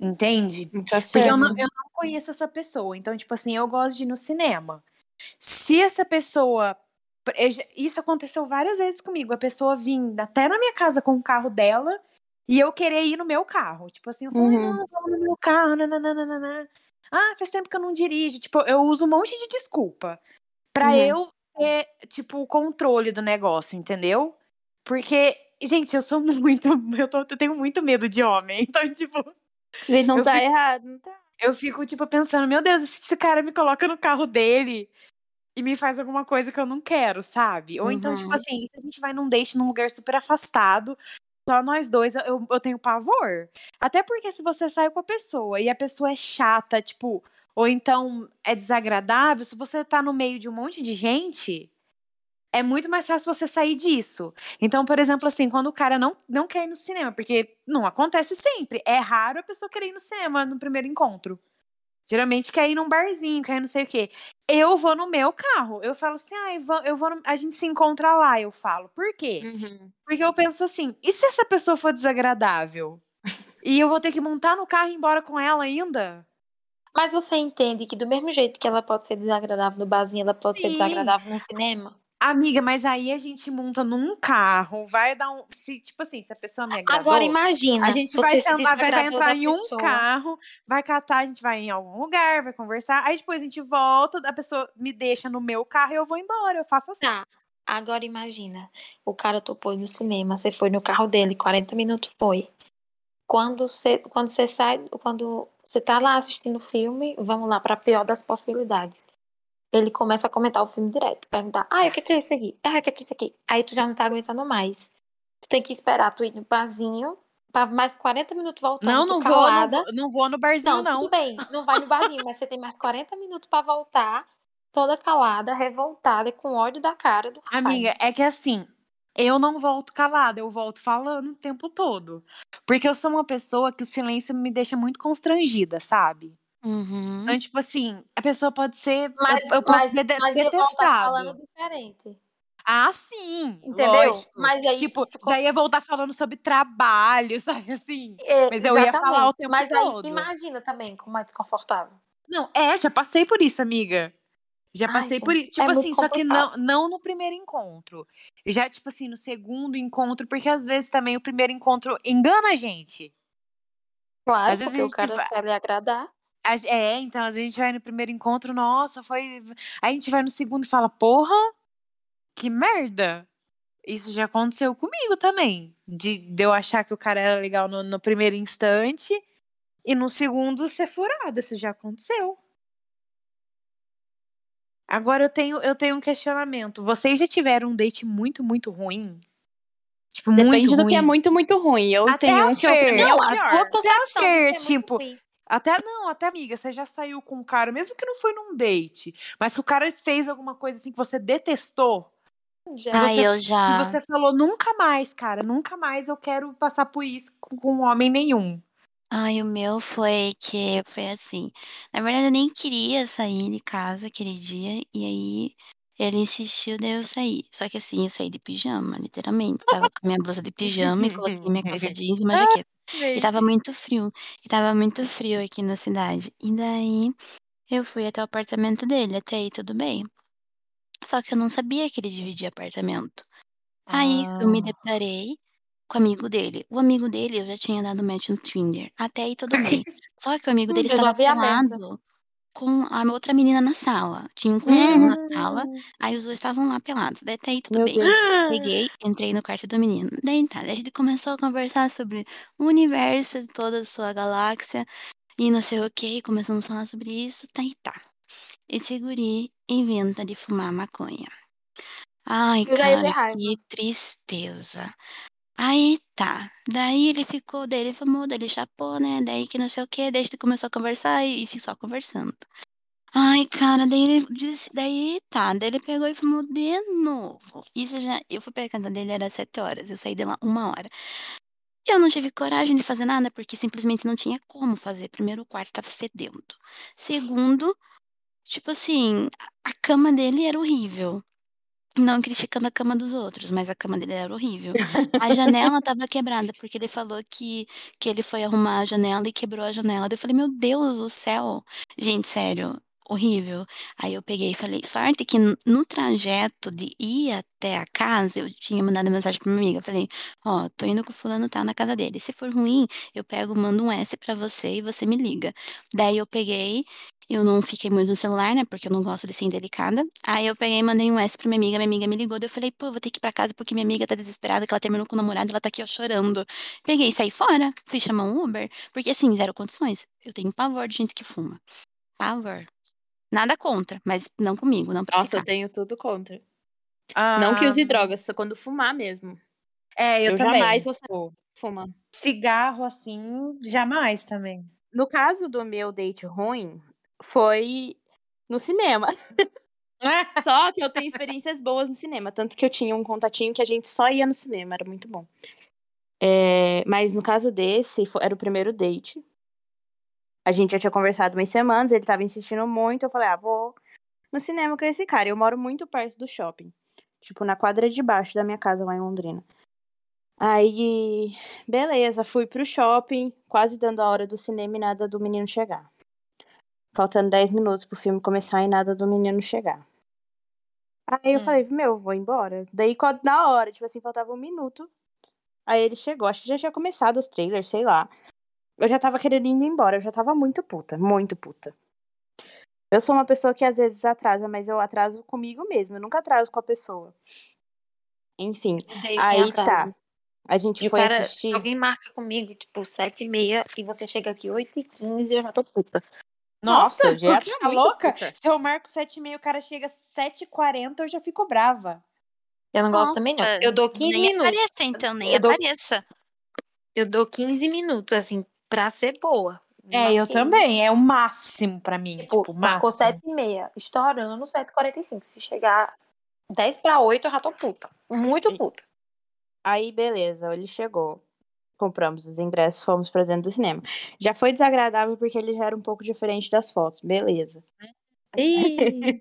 Entende? Tá Porque eu não, eu não conheço essa pessoa. Então, tipo assim, eu gosto de ir no cinema. Se essa pessoa. Isso aconteceu várias vezes comigo. A pessoa vir até na minha casa com o carro dela e eu querer ir no meu carro. Tipo assim, eu falo, "Ai, Uhum. não, vamos no meu carro, nananana. Ah, faz tempo que eu não dirijo. Tipo, eu uso um monte de desculpa pra Uhum. eu ter, tipo, o controle do negócio, entendeu? Porque, gente, eu sou muito. Eu, tô- eu tenho muito medo de homem. Então, tipo. Ele não Eu tá fico- errado, não tá? Eu fico, tipo, pensando, meu Deus, se esse cara me coloca no carro dele e me faz alguma coisa que eu não quero, sabe? Ou então, tipo Uhum. assim, se a gente vai num date num lugar super afastado, só nós dois, eu, eu tenho pavor. Até porque se você sai com a pessoa e a pessoa é chata, tipo, ou então é desagradável, se você tá no meio de um monte de gente, é muito mais fácil você sair disso. Então, por exemplo, assim, quando o cara não, não quer ir no cinema, porque não acontece sempre. É raro a pessoa querer ir no cinema no primeiro encontro. Geralmente quer ir num barzinho, quer ir não sei o quê. Eu vou no meu carro. Eu falo assim, ah, eu vou, eu vou no- a gente se encontra lá, eu falo. Por quê? Uhum. Porque eu penso assim, e se essa pessoa for desagradável? E eu vou ter que montar no carro e ir embora com ela ainda? Mas você entende que do mesmo jeito que ela pode ser desagradável no barzinho, ela pode ser Sim. desagradável no cinema? Amiga, mas aí a gente monta num carro, vai dar um. Se, tipo assim, se a pessoa me agradou, Agora imagina. A gente vai se sentar, vai, entrar em um pessoa. carro, vai catar, a gente vai em algum lugar, vai conversar. Aí depois a gente volta, a pessoa me deixa no meu carro e eu vou embora. Eu faço assim. Tá. Agora imagina. O cara topou no cinema, você foi no carro dele, 40 minutos foi. Quando você, quando você sai, quando você tá lá assistindo o filme, vamos lá para a pior das possibilidades. Ele começa a comentar o filme direto, perguntar: "Ah, o que é isso aqui? Ah, o que que é isso aqui?". Aí tu já não tá aguentando mais. Tu tem que esperar tu ir no barzinho para mais 40 minutos voltando Não, não vou, não calada. vou, não vou no barzinho, Não, não. tudo bem, não vai no barzinho, mas você tem mais 40 minutos pra voltar, toda calada, revoltada e com ódio da cara do rapaz. Amiga, é que assim, eu não volto calada, eu volto falando o tempo todo. Porque eu sou uma pessoa que o silêncio me deixa muito constrangida, sabe? Uhum. Então, tipo assim, a pessoa pode ser. mas, eu, eu posso mas, ser de- mas falando diferente. Ah, sim. Entendeu? lógico. Mas aí Tipo, isso já ia voltar falando sobre trabalho, sabe assim? É, mas eu ia falar o exatamente. tempo Mas todo. aí imagina também como é desconfortável. Não, é, já passei por isso, amiga. Já Ai, passei por gente, isso. Tipo é assim, só que não, não no primeiro encontro. Já, tipo assim, no segundo encontro, porque às vezes também o primeiro encontro engana a gente. Claro, Às vezes porque o cara vai- quer lhe agradar. A É, então a gente vai no primeiro encontro, nossa, foi. Aí a gente vai no segundo e fala, porra, que merda. Isso já aconteceu comigo também. De, de eu achar que o cara era legal no, no primeiro instante e no segundo ser furada. Isso já aconteceu. Agora eu tenho, eu tenho um questionamento. Vocês já tiveram um date muito, muito ruim? Tipo, Depende muito do ruim. que é muito, muito ruim. Eu Até tenho a um que eu, é o Não, a pior. sua concepção Fer, é tipo, ruim. Até não, até amiga, você já saiu com um cara, mesmo que não foi num date, mas que o cara fez alguma coisa assim que você detestou. Já. Ai, você- eu E já. você falou, nunca mais, cara, nunca mais eu quero passar por isso com, com homem nenhum. Ai, o meu foi que foi assim. Na verdade, eu nem queria sair de casa aquele dia, e aí ele insistiu, daí eu saí. Só que assim, eu saí de pijama, literalmente. Tava com minha blusa de pijama e coloquei minha calça jeans e uma jaqueta. E tava muito frio. E tava muito frio aqui na cidade. E daí eu fui até o apartamento dele, até aí tudo bem. Só que eu não sabia que ele dividia apartamento. Aí eu me Ah. deparei com o amigo dele. O amigo dele eu já tinha dado match no Tinder. Até aí tudo bem. Só que o amigo dele Eu já estava pelado com a outra menina na sala. Tinha um colchão na sala. Hum. Aí os dois estavam lá pelados. Daí até aí tudo Meu bem. Deus. Peguei, entrei no quarto do menino. Daí tá, daí a gente começou a conversar sobre o universo, toda a sua galáxia e não sei o que. Começamos a falar sobre isso, tá e tá. Esse guri inventa de fumar maconha. Ai, cara, que tristeza. Aí tá. Daí ele ficou, daí ele fumou, daí ele chapou, né? Daí que não sei o que, daí gente começou a conversar e, e só conversando. Ai, cara, daí ele disse, daí tá, daí ele pegou e fumou de novo. Isso já, eu fui pra casa dele, era sete horas, eu saí de lá uma hora. Eu não tive coragem de fazer nada, porque simplesmente não tinha como fazer. Primeiro, o quarto tava fedendo. Segundo, tipo assim, a cama dele era horrível. Não criticando a cama dos outros, mas a cama dele era horrível. A janela tava quebrada, porque ele falou que, que ele foi arrumar a janela e quebrou a janela. Daí Eu falei, meu Deus do céu. Gente, sério, horrível. Aí eu peguei e falei, sorte que no trajeto de ir até a casa, eu tinha mandado mensagem pra minha amiga. Falei, ó, tô indo com o fulano, tá na casa dele. Se for ruim, eu pego, mando um S pra você e você me liga. Daí eu peguei, eu não fiquei muito no celular, né? Porque eu não gosto de ser indelicada. Aí eu peguei e mandei um S pra minha amiga, minha amiga me ligou. Daí eu falei, pô, eu vou ter que ir pra casa porque minha amiga tá desesperada, que ela terminou com o namorado, ela tá aqui, ó, chorando. Peguei e saí fora, fui chamar um Uber, porque assim, zero condições. Eu tenho pavor de gente que fuma. Pavor. Nada contra, mas não comigo, não pra Nossa, eu ficar. tenho tudo contra. Não que use drogas, só quando fumar mesmo. É, eu, Eu também. jamais vou sair. tipo, Fuma. Cigarro, assim, jamais também. No caso do meu date ruim, foi no cinema. Só que eu tenho experiências boas no cinema. Tanto que eu tinha um contatinho que a gente só ia no cinema, era muito bom. É, mas no caso desse, fo- era o primeiro date. A gente já tinha conversado umas semanas, ele tava insistindo muito. Eu falei, ah, vou no cinema com esse cara. Eu moro muito perto do shopping. Tipo, na quadra de baixo da minha casa lá em Londrina. Aí, beleza, fui pro shopping, quase dando a hora do cinema e nada do menino chegar. Faltando 10 minutos pro filme começar e nada do menino chegar. Aí eu Hum. falei, meu, vou embora. Daí, na hora, tipo assim, faltava um minuto. Aí ele chegou, acho que já tinha começado os trailers, sei lá. Eu já tava querendo ir embora, eu já tava muito puta, muito puta. Eu sou uma pessoa que às vezes atrasa, mas eu atraso comigo mesma, eu nunca atraso com a pessoa. Enfim, aí tá. A gente E foi cara, assistir. alguém marca comigo, tipo, 7 e meia, e você chega aqui 8 e 15 eu já tô puta. Nossa, Nossa, já tu tá louca? Se eu marco 7h30 o cara chega às 7h40, eu já fico brava. Eu não gosto também, não. Nossa, Eu dou 15 nem minutos. apareça, então, nem Eu dou- apareça. Eu dou 15 minutos, assim, pra ser boa. É, eu também. É o máximo pra mim. Tipo, Tipo, marcou máximo. 7 e meia, estourando 7h45. Se chegar 10 pra 8, eu já tô puta. Muito puta. Aí, beleza, ele chegou. Compramos os ingressos, fomos pra dentro do cinema. Já foi desagradável porque ele já era um pouco diferente das fotos, beleza. Ih,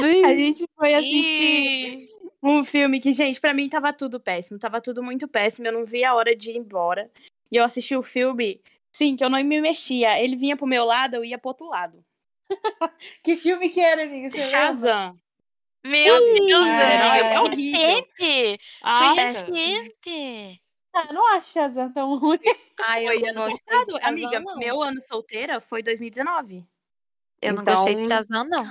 A gente foi assistir Ih, um filme que, gente, pra mim tava tudo péssimo, tava tudo muito péssimo, eu não vi a hora de ir embora. E eu assisti o filme, sim, que eu não me mexia. Ele vinha pro meu lado, eu ia pro outro lado. Que filme que era, amiga? Você lembra? Shazam. Meu Deus, é, é foi horrível. recente! Foi recente! Ah, não acho Shazam tão ruim. Ai, eu Foi não ano gostei de passado. Shazam, Amiga, não. meu ano solteira foi 2019. Eu não Então- gostei de Shazam, não.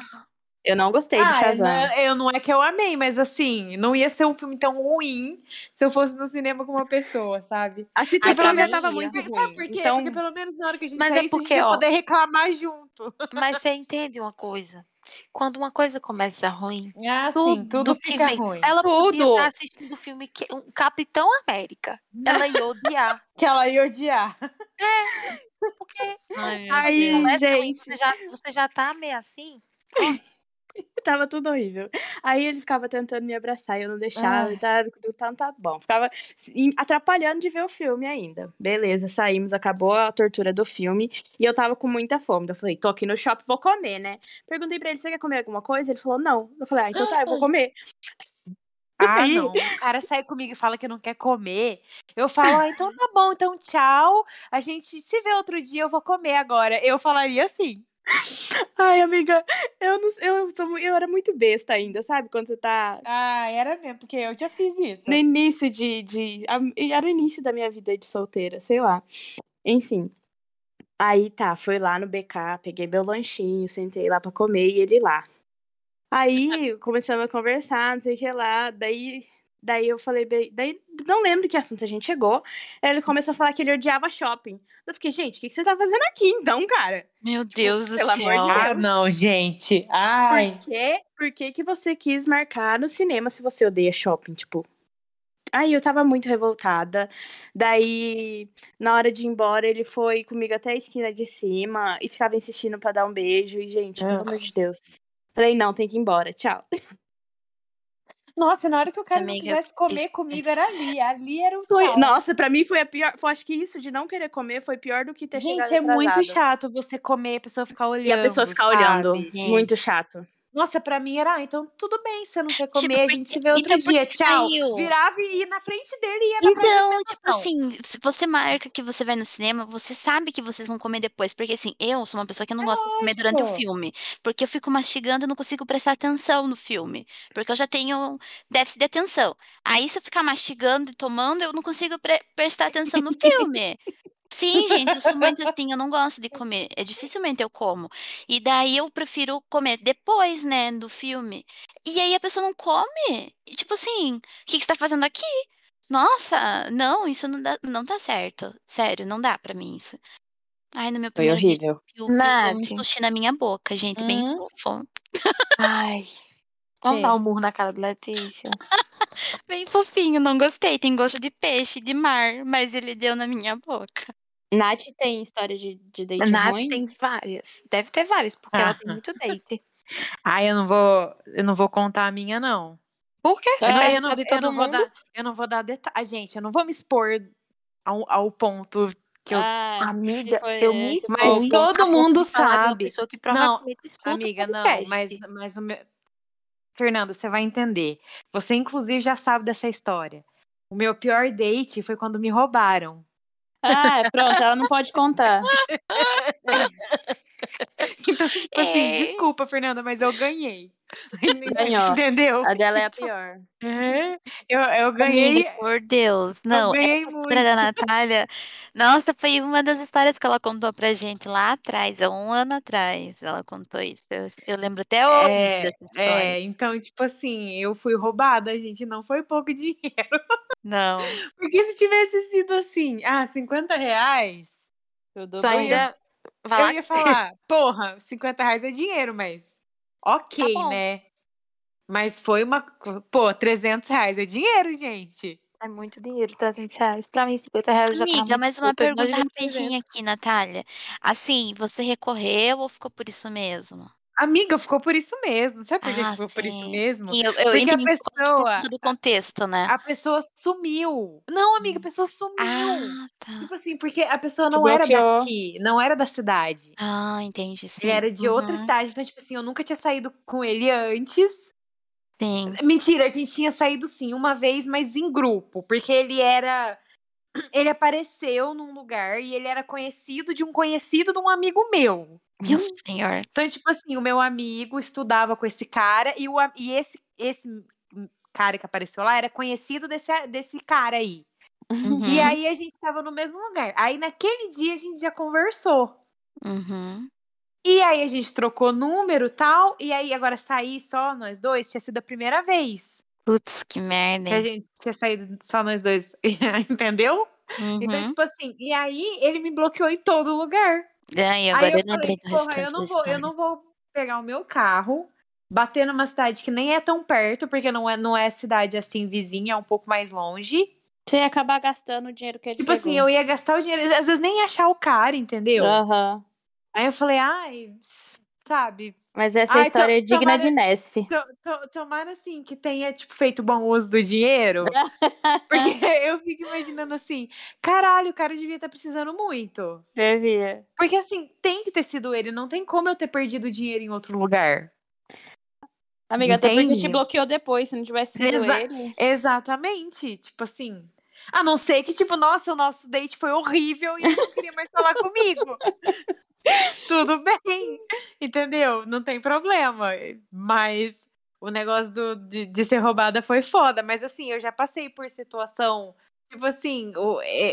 Eu não gostei de Ah, Shazam. não, eu não é que eu amei, mas assim, não ia ser um filme tão ruim se eu fosse no cinema com uma pessoa, sabe? A situação pra já tava muito ruim. Sabe por quê? Então, Porque pelo menos na hora que a gente Mas é saísse, porque, a gente ia ó, poder reclamar junto. Mas você entende uma coisa? Quando uma coisa começa ruim, Ah, tudo, sim, tudo que fica vem. ruim. Ela podia Tudo. estar assistindo o filme que, um Capitão América. Ela ia odiar. Que ela ia odiar. Porque Ai, Aí, começa ruim, gente. você já, você já tá meio assim. tava tudo horrível. Aí ele ficava tentando me abraçar e eu não deixava. Ai. Tá, tá, tá bom. Ficava atrapalhando de ver o filme ainda. Beleza, saímos, acabou a tortura do filme. E eu tava com muita fome. Eu falei, tô aqui no shopping, vou comer, né? Perguntei pra ele, você quer comer alguma coisa? Ele falou, não. Eu falei, ah, então tá, eu vou comer. Ah, não. O cara sai comigo e fala que não quer comer. Eu falo, ah, então tá bom, então tchau. A gente se vê outro dia, eu vou comer agora. Eu falaria assim. Ai, amiga, eu não eu, sou, eu era muito besta ainda, sabe? Quando você tá Ah, era mesmo, porque eu já fiz isso. no início de. de era o início da minha vida de solteira, sei lá. Enfim. Aí tá, fui lá no BK, peguei meu lanchinho, sentei lá pra comer e ele lá. Aí começamos a conversar, não sei o que lá. Daí, daí eu falei, bem- daí não lembro que assunto a gente chegou. Aí ele começou a falar que ele odiava shopping. Eu fiquei, gente, o que que você tá fazendo aqui então, cara? Meu Deus do pelo amor de céu. Ah, não, gente. Ai. Por que, por que que você quis marcar no cinema se você odeia shopping, tipo? Aí eu tava muito revoltada. Daí, na hora de ir embora, ele foi comigo até a esquina de cima e ficava insistindo pra dar um beijo. E, gente, pelo amor de Deus. Falei, não, tem que ir embora, tchau. Nossa, na hora que o cara amiga, quisesse comer isso- comigo era ali. Ali era o Foi- nossa, pra mim foi a pior. Foi, acho que isso de não querer comer foi pior do que ter Gente, é muito atrasado. chato você comer e a pessoa ficar olhando. E a pessoa ficar olhando. sabe? É. Muito chato. Nossa, pra mim era, ah, então tudo bem, você não quer comer, Tipo, a gente se vê outro então dia, tchau. saiu? Virava e ia na frente dele e ia na Então, tipo assim, se você marca que você vai no cinema, você sabe que vocês vão comer depois. Porque, assim, eu sou uma pessoa que não gosta de comer durante o lógico. filme. Porque eu fico mastigando e não consigo prestar atenção no filme. Porque eu já tenho déficit de atenção. Aí, se eu ficar mastigando e tomando, eu não consigo pre- prestar atenção no filme. Sim, gente, eu sou muito assim, eu não gosto de comer. É dificilmente eu como. E daí eu prefiro comer depois, né, do filme. E aí a pessoa não come. E, tipo assim, o que que você tá fazendo aqui? Nossa, não, isso não dá, não tá certo. Sério, não dá pra mim isso. Ai, no meu Foi primeiro dia, horrível. eu um sushi na minha boca, gente, bem Hum? fofo. Ai. Vamos Que? dar um murro na cara do Letícia. Bem fofinho, não gostei. Tem gosto de peixe, de mar, mas ele deu na minha boca. Nath tem história de, de date A Nath ruim? tem várias. Deve ter várias, porque ela tem Ah. muito date. Ai, eu não vou, eu não vou contar a minha, não. Por quê? Você eu, não não, é eu, não, eu não vou dar, eu não vou dar detalhes. Gente, eu não vou me expor ao, ao ponto que eu. Ah, Amiga, foi eu me esse, Mas todo mundo sabe. pessoa que Não, provavelmente escuta o Amiga, não, mas, mas o meu. Fernanda, você vai entender. Você, inclusive, já sabe dessa história. O meu pior date foi quando me roubaram. Ah, pronto, ela não pode contar. Então, tipo assim, É. desculpa, Fernanda, mas eu ganhei. Ganhou. Entendeu? A dela é a Tipo, pior. é, eu, eu ganhei. Amiga, por Deus, não. ganhei essa história da Natália, nossa, foi uma das histórias que ela contou pra gente lá atrás, há um ano atrás. Ela contou isso. Eu, eu lembro até hoje É, dessa história. é, então, tipo assim, eu fui roubada, gente, não foi pouco dinheiro. Não. Porque se tivesse sido assim, ah, 50 reais, Eu dou Só ainda eu ia falar, porra, 50 reais é dinheiro, mas ok, Tá né? Mas foi uma. Pô, 300 reais é dinheiro, gente. É muito dinheiro, 300 reais. Pra mim, 50 reais já tá Amiga, mas uma pergunta rapidinha 300. aqui, Natália. Assim, você recorreu ou ficou por isso mesmo? Amiga, ficou por isso mesmo. Sabe por que Ah, ficou por isso sim. mesmo? Sim, eu, eu Porque a pessoa. do contexto, né? A pessoa sumiu. Não, amiga, a pessoa sumiu. Ah, tá. Tipo assim, porque a pessoa não era daqui, não era da cidade. Ah, entendi, sim. Ele era de outra Uhum, cidade. Então, tipo assim, eu nunca tinha saído com ele antes. Sim. Mentira, a gente tinha saído sim uma vez, mas em grupo. Porque ele era. Ele apareceu num lugar e ele era conhecido de um conhecido de um amigo meu. Meu senhor. Então, tipo assim, o meu amigo estudava com esse cara e, o, e esse, esse cara que apareceu lá era conhecido desse, desse cara aí. Uhum. E aí a gente tava no mesmo lugar. Aí naquele dia a gente já conversou. Uhum. E aí a gente trocou número e tal. E aí agora sair só nós dois tinha sido a primeira vez Putz, que merda. que a hein? gente tinha saído só nós dois. Entendeu? Então, Uhum. tipo assim, e aí ele me bloqueou em todo lugar. Ai, agora aí eu eu lembrei falei, do porra, restante eu não vou, eu não vou pegar o meu carro, bater numa cidade que nem é tão perto, porque não é, não é cidade assim vizinha, é um pouco mais longe. Você ia acabar gastando o dinheiro que ele Tipo assim, eu ia gastar o dinheiro, às vezes nem ia achar o cara, entendeu? Aham. Aí eu falei, ai, sabe? Mas essa Ai, história é digna tomara- de Nesf. To- to- Tomara assim que tenha tipo feito bom uso do dinheiro, porque eu fico imaginando assim, caralho, o cara devia estar precisando muito. Devia. Porque assim, tem que ter sido ele, não tem como eu ter perdido dinheiro em outro lugar. Amiga, até porque te bloqueou depois, se não tivesse sido Exa- ele. Exatamente, tipo assim. A não ser que, tipo, nossa, o nosso date foi horrível e ele não queria mais falar comigo. Tudo bem, entendeu? Não tem problema. Mas o negócio do, de, de ser roubada foi foda. Mas assim, eu já passei por situação. Tipo assim,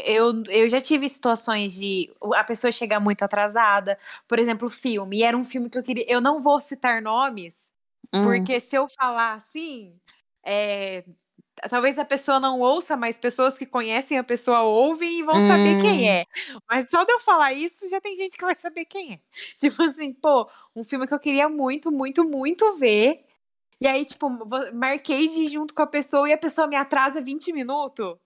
eu, eu já tive situações de a pessoa chegar muito atrasada. Por exemplo, filme. E era um filme que eu queria. Eu não vou citar nomes, Hum. porque se eu falar assim, é, talvez a pessoa não ouça, mas pessoas que conhecem a pessoa ouvem e vão saber quem Hum. é. Mas só de eu falar isso, já tem gente que vai saber quem é. Tipo assim, pô, um filme que eu queria muito, muito, muito ver. E aí, tipo, marquei de junto com a pessoa e a pessoa me atrasa 20 minutos.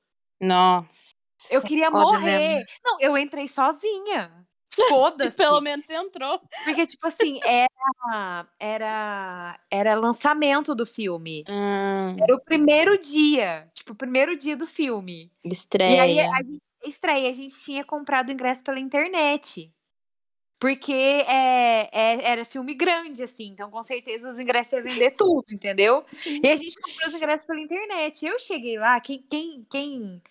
Nossa. Eu queria foda morrer. mesmo. Não, eu entrei sozinha. Foda-se. Pelo menos entrou. Porque, tipo assim, era, era, era lançamento do filme. Hum, Era o primeiro dia. Tipo, o primeiro dia do filme. estreia. E aí a gente estreia, a gente tinha comprado ingresso pela internet. Porque é, é- era filme grande, assim, então com certeza os ingressos iam vender tudo, entendeu? E a gente comprou os ingressos pela internet. Eu cheguei lá, quem, quem, quem.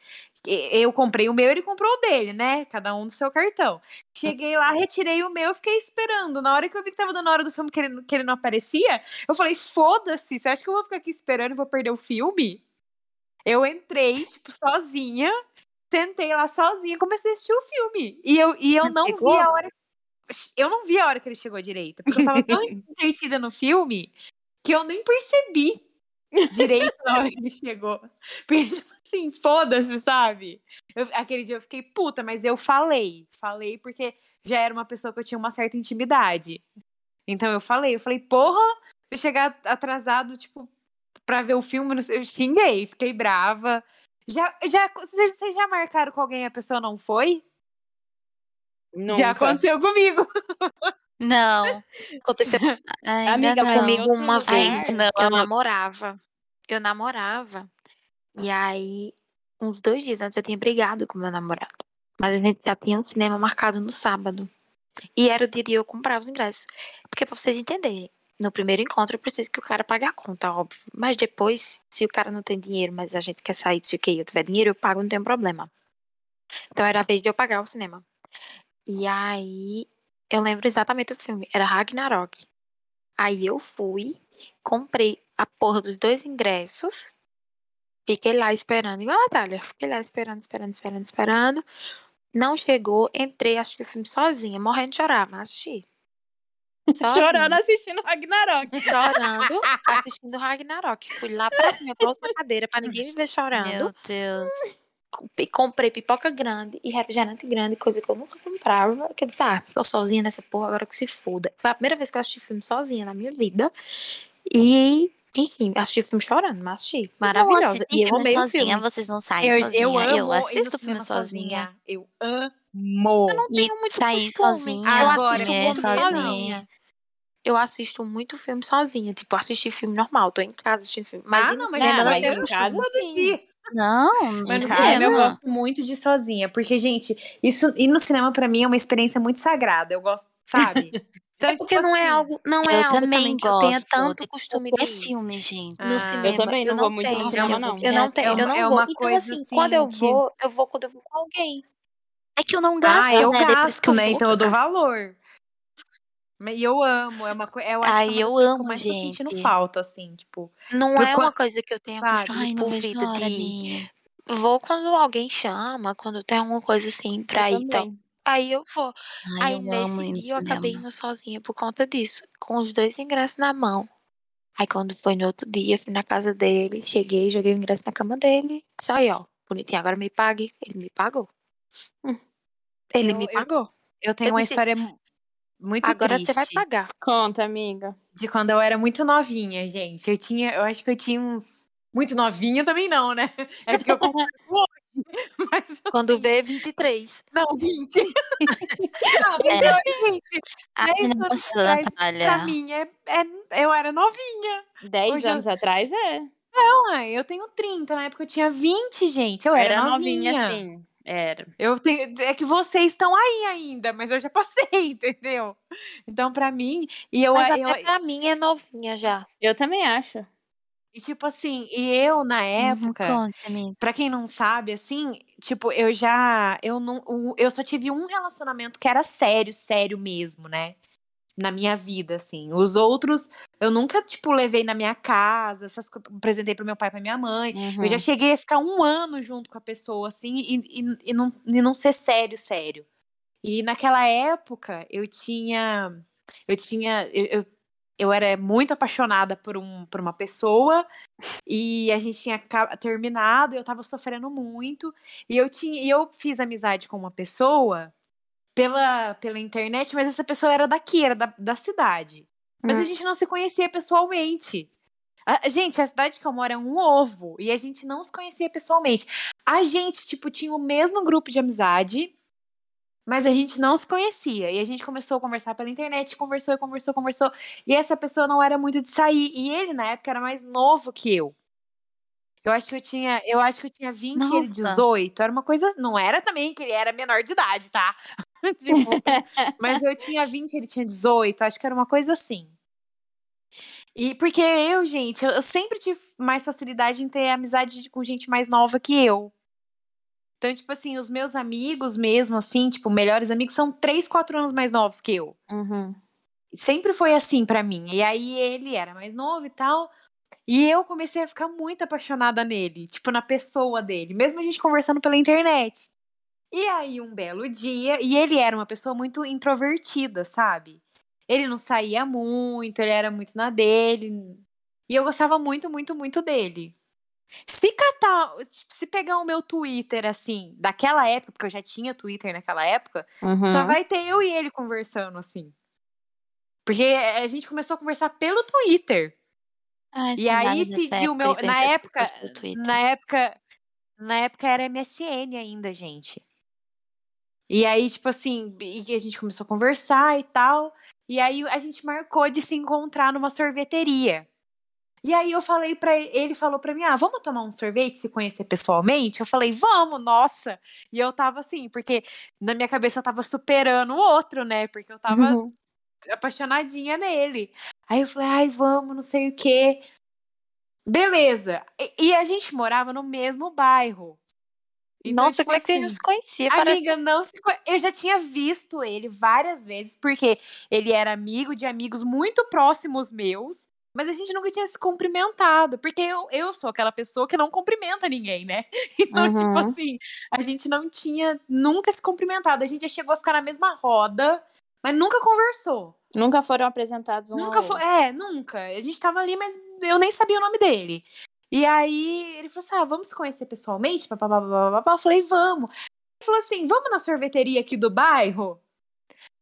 Eu comprei o meu, ele comprou o dele, né? Cada um do seu cartão. Cheguei lá, retirei o meu, fiquei esperando. Na hora que eu vi que tava dando a hora do filme que ele, que ele não aparecia, eu falei: foda-se, você acha que eu vou ficar aqui esperando e vou perder o filme? Eu entrei, tipo, sozinha, sentei lá sozinha, comecei a assistir o filme. E eu, e eu Mas não vi a hora. Eu não vi a hora que ele chegou direito. Porque eu tava tão entretida no filme que eu nem percebi direito na hora que ele chegou. Porque, tipo assim, foda-se, sabe? Eu- aquele dia eu fiquei puta, mas eu falei. Falei porque já era uma pessoa que eu tinha uma certa intimidade. Então eu falei, eu falei, porra, eu chegar atrasado, tipo, pra ver o filme, eu xinguei, fiquei brava. Já, já, vocês vocês já marcaram com alguém e a pessoa não foi? Nunca. Já aconteceu comigo. Não, Aconteceu ainda Amiga, não. comigo uma vez. Não. Eu namorava. Eu namorava. E aí, uns dois dias antes, eu tinha brigado com meu namorado. Mas a gente já tinha um cinema marcado no sábado. E era o dia de eu comprar os ingressos. Porque pra vocês entenderem, no primeiro encontro eu preciso que o cara pague a conta, óbvio. Mas depois, se o cara não tem dinheiro, mas a gente quer sair, se o que eu tiver dinheiro, eu pago, não tem problema. Então era a vez de eu pagar o cinema. E aí, eu lembro exatamente do filme. Era Ragnarok. Aí eu fui, comprei a porra dos dois ingressos. Fiquei lá esperando, igual a Natália. Fiquei lá esperando, esperando, esperando, esperando. Não chegou, entrei, assisti o filme sozinha, morrendo de chorar, mas assisti. Sozinha, Chorando assistindo Ragnarok. chorando, assistindo Ragnarok. Fui lá pra cima, pra outra cadeira, pra ninguém me ver chorando. Meu Deus. Comprei- pipoca grande e refrigerante grande, coisa que eu nunca comprava. Que eu disse, ah, tô sozinha nessa porra, agora que se foda. Foi a primeira vez que eu assisti filme sozinha na minha vida. E, enfim, assisti filme chorando, mas assisti. Maravilhosa. E eu amei o sozinha, filme. vocês não saem Eu, sozinha. eu amo no assisto filme cinema sozinha. Eu amo. E muito sair sozinha, Eu Agora, assisto muito sozinha. sozinha. Eu assisto muito filme sozinha. Tipo, assistir filme normal. Tô em casa assistindo filme. Mas ah, não, mas cinema, não, eu, eu gosto casa, todo dia. Não, no Mas no cinema. cinema eu gosto muito de ir sozinha. Porque, gente, isso ir no cinema pra mim é uma experiência muito sagrada. Eu gosto, sabe? Então, É porque tipo não é assim, algo, não Eu é algo também que eu tenha gosto tanto de costume de filme, gente. Ah, no eu cinema. também não vou muito no tenho, cinema, eu não. Eu não tenho, é eu não é vou. uma Então, coisa, assim, assim, quando eu que- vou, eu vou quando eu vou com alguém. É que eu não gasto, ah, eu né? Depois gasto, que eu né? vou, Então eu dou eu gasto. valor. Mas- E eu amo, é uma coisa. Eu acho Ai, que é eu coisas que amo, eu mais tô sentindo gente. falta, assim, tipo. Não é uma coisa que eu Ai, não por vida de ir. vou quando alguém chama, quando tem alguma coisa assim pra Eu ir e também. Aí eu vou. Ai, Aí eu nesse amo dia eu acabei indo sozinha por conta disso, com os dois ingressos na mão. Aí quando foi no outro dia, fui na casa dele, cheguei, joguei o ingresso na cama dele. Só aí, ó, bonitinho, agora me pague. Ele me pagou. Hum. Ele Eu- me eu- pagou. Eu tenho Eu uma disse, história muito Agora triste você vai pagar. Conta, amiga. de quando eu era muito novinha, gente. Eu tinha, eu acho que eu tinha uns muito novinha também não, né? É porque eu comparo com hoje. Mas Quando assim, vê 23. não, 20. não, porque É. eu, gente, Ai, 10 anos nossa, atrás, Natália. pra mim, é, é- eu era novinha. Dez Hoje eu- anos atrás é. Mãe, eu tenho 30, na época eu tinha 20, gente. Eu era, Era novinha. novinha, sim. Era. Eu tenho, é que vocês estão aí ainda, mas eu já passei, entendeu? Então, pra mim, e eu, Mas eu, até pra mim é novinha já. Eu também acho. e tipo assim, e eu na Uhum, época, Conta, amiga. pra quem não sabe, assim, tipo, eu já, eu não, eu só tive um relacionamento que era sério, sério mesmo, né? Na minha vida, assim. Os outros, eu nunca, tipo, levei na minha casa, essas coisas, apresentei pro meu pai pra minha mãe. Eu já Uhum. cheguei a ficar um ano junto com a pessoa, assim, e, e, e não, e não ser sério, sério. E naquela época, eu tinha. Eu tinha. Eu, eu, eu era muito apaixonada por, um, por uma pessoa, e a gente tinha terminado, e eu tava sofrendo muito. E eu, tinha, e eu fiz amizade com uma pessoa pela, pela internet, mas essa pessoa era daqui, era da, da cidade. Mas a Hum. gente não se conhecia pessoalmente. A- gente, a cidade que eu moro é um ovo e a gente não se conhecia pessoalmente. A gente, tipo, tinha o mesmo grupo de amizade, mas a gente não se conhecia. E a gente começou a conversar pela internet, conversou, conversou, conversou. E essa pessoa não era muito de sair. E ele, na época, era mais novo que eu. Eu acho que eu tinha, eu acho que eu tinha 20 e ele Nossa. 18. Era uma coisa. Não era também que ele era menor de idade, tá? tipo, mas eu tinha 20, ele tinha 18. Acho que era uma coisa assim. E porque eu, gente, eu, eu sempre tive mais facilidade em ter amizade com gente mais nova que eu. Então, tipo assim, os meus amigos mesmo, assim, tipo, melhores amigos, são 3, 4 anos mais novos que eu. Uhum. Sempre foi assim pra mim. E aí ele era mais novo e tal. E eu comecei a ficar muito apaixonada nele, tipo, na pessoa dele, mesmo a gente conversando pela internet. E aí, um belo dia, e ele era uma pessoa muito introvertida, sabe? Ele não saía muito, ele era muito na dele. E eu gostava muito, muito, muito dele. Se catar, tipo, se pegar o meu Twitter, assim, daquela época, porque eu já tinha Twitter naquela época, Uhum. só vai ter eu e ele conversando, assim. Porque a gente começou a conversar pelo Twitter. Ai, E aí pediu o meu. Na época, na época. Na época era MSN ainda, gente. E aí, tipo assim, e a gente começou a conversar e tal. E aí a gente marcou de se encontrar numa sorveteria. E aí eu falei pra ele, ele falou pra mim: "Ah, vamos tomar um sorvete, se conhecer pessoalmente?" Eu falei: "Vamos, nossa". E eu tava assim, porque na minha cabeça eu tava superando o outro, né? Porque eu tava Uhum. apaixonadinha nele. Aí eu falei, ai, vamos, não sei o quê. Beleza. E, e a gente morava no mesmo bairro. Então, Nossa, tipo como é que você não assim, se conhecia? Parece Amiga, não se eu já tinha visto ele várias vezes, porque ele era amigo de amigos muito próximos meus, mas a gente nunca tinha se cumprimentado, porque eu, eu sou aquela pessoa que não cumprimenta ninguém, né? Então, tipo Uhum. assim, a gente não tinha nunca se cumprimentado. A gente já chegou a ficar na mesma roda, mas nunca conversou. Nunca foram apresentados um Nunca foi. É, nunca. A gente tava ali, mas eu nem sabia o nome dele. E aí ele falou assim: ah, vamos se conhecer pessoalmente? Papapá, papapá. Eu falei, vamos. Ele falou assim: vamos na sorveteria aqui do bairro?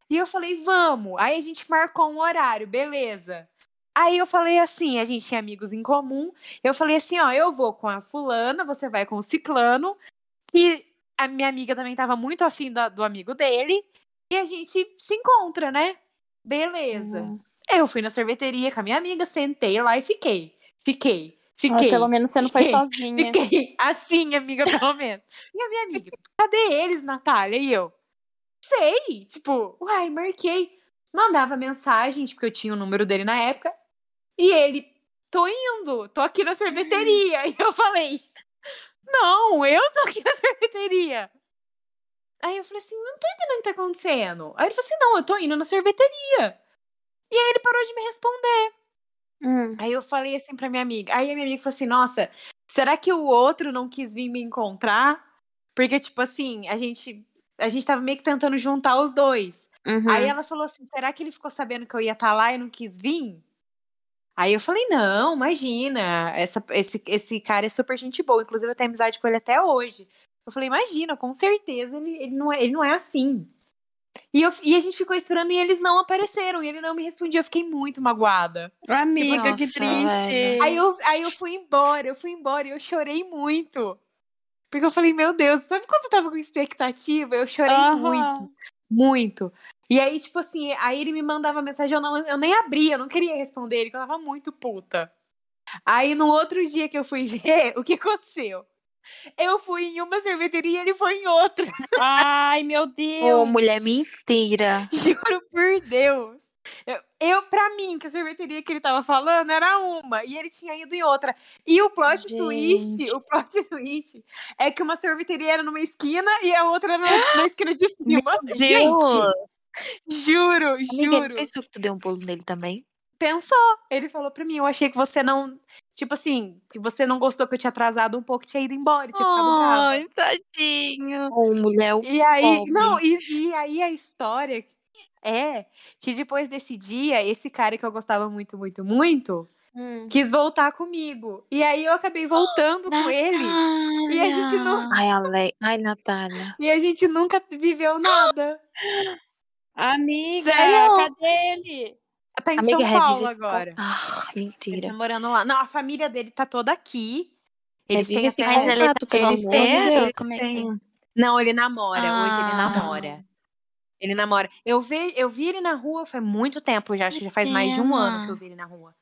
E eu falei, vamos. Aí a gente marcou um horário, beleza. Aí eu falei assim, a gente tinha amigos em comum. Eu falei assim, ó, eu vou com a fulana, você vai com o ciclano. E a minha amiga também tava muito afim da- do amigo dele. E a gente se encontra, né? Beleza. Uhum. Eu fui na sorveteria com a minha amiga, sentei lá e fiquei. Fiquei. Ah, Fiquei. pelo menos você não foi Fiquei. sozinha. Fiquei assim, amiga, pelo menos. E a minha amiga, cadê eles, Natália? E eu, sei. Tipo, uai, marquei. Mandava mensagem, porque eu tinha o número dele na época. E ele, tô indo, tô aqui na sorveteria. E eu falei, não, eu tô aqui na sorveteria. Aí eu falei assim, não tô entendendo o que tá acontecendo. Aí ele falou assim, não, eu tô indo na sorveteria. E aí ele parou de me responder. Hum. Aí eu falei assim pra minha amiga. Aí a minha amiga falou assim: Nossa, será que o outro não quis vir me encontrar? Porque, tipo assim, a gente, a gente tava meio que tentando juntar os dois. Uhum. Aí ela falou assim: será que ele ficou sabendo que eu ia estar lá e não quis vir? Aí eu falei, não, imagina, essa, esse, esse cara é super gente boa, inclusive eu tenho amizade com ele até hoje. Eu falei, imagina, com certeza ele, ele, não, é, ele não é assim. E, eu, e a gente ficou esperando e eles não apareceram, e ele não me respondia, eu fiquei muito magoada. Amiga, que Nossa, triste. velho. Aí eu, aí eu fui embora, eu fui embora e eu chorei muito. Porque eu falei, meu Deus, sabe quando você tava com expectativa? Eu chorei Aham. muito, muito. E aí, tipo assim, aí ele me mandava mensagem, eu, não, eu nem abria, eu não queria responder ele, porque eu tava muito puta. Aí no outro dia que eu fui ver, o que aconteceu? Eu fui em uma sorveteria e ele foi em outra. Ai, meu Ô, Deus. mulher mentira. Juro por Deus. Eu, eu, pra mim, que a sorveteria que ele tava falando era uma, e ele tinha ido em outra. E o plot twist, Gente. o plot twist é que uma sorveteria era numa esquina e a outra era na, na esquina de cima. Deus. Juro, Amiga, ele juro. pensou que tu deu um pulo nele também? Pensou. Ele falou pra mim, eu achei que você não. Tipo assim, que você não gostou que eu tinha atrasado um pouco, tinha ido embora, tinha ficado brava. Ai, tadinho. Ô, mulher, o E aí, pobre. não, e, e aí a história é que depois desse dia, esse cara que eu gostava muito, muito, muito, Hum. quis voltar comigo. E aí eu acabei voltando com ele. E a gente não- Ai, Ale... Ai, Natália. E a gente nunca viveu nada. Amiga, Sério? cadê ele? Tá em Amiga, São Paulo agora. Ah, Ele mentira. tá morando lá. Não, a família dele tá toda aqui. Eles Revive têm esse até... Ele contato, tá pelo? Deus. Como é que Tem- Não, ele namora. Hoje ele Ah. namora. Ele namora. Eu vi, eu vi ele na rua faz muito tempo já. Acho que já faz mais de um ano que eu vi ele na rua.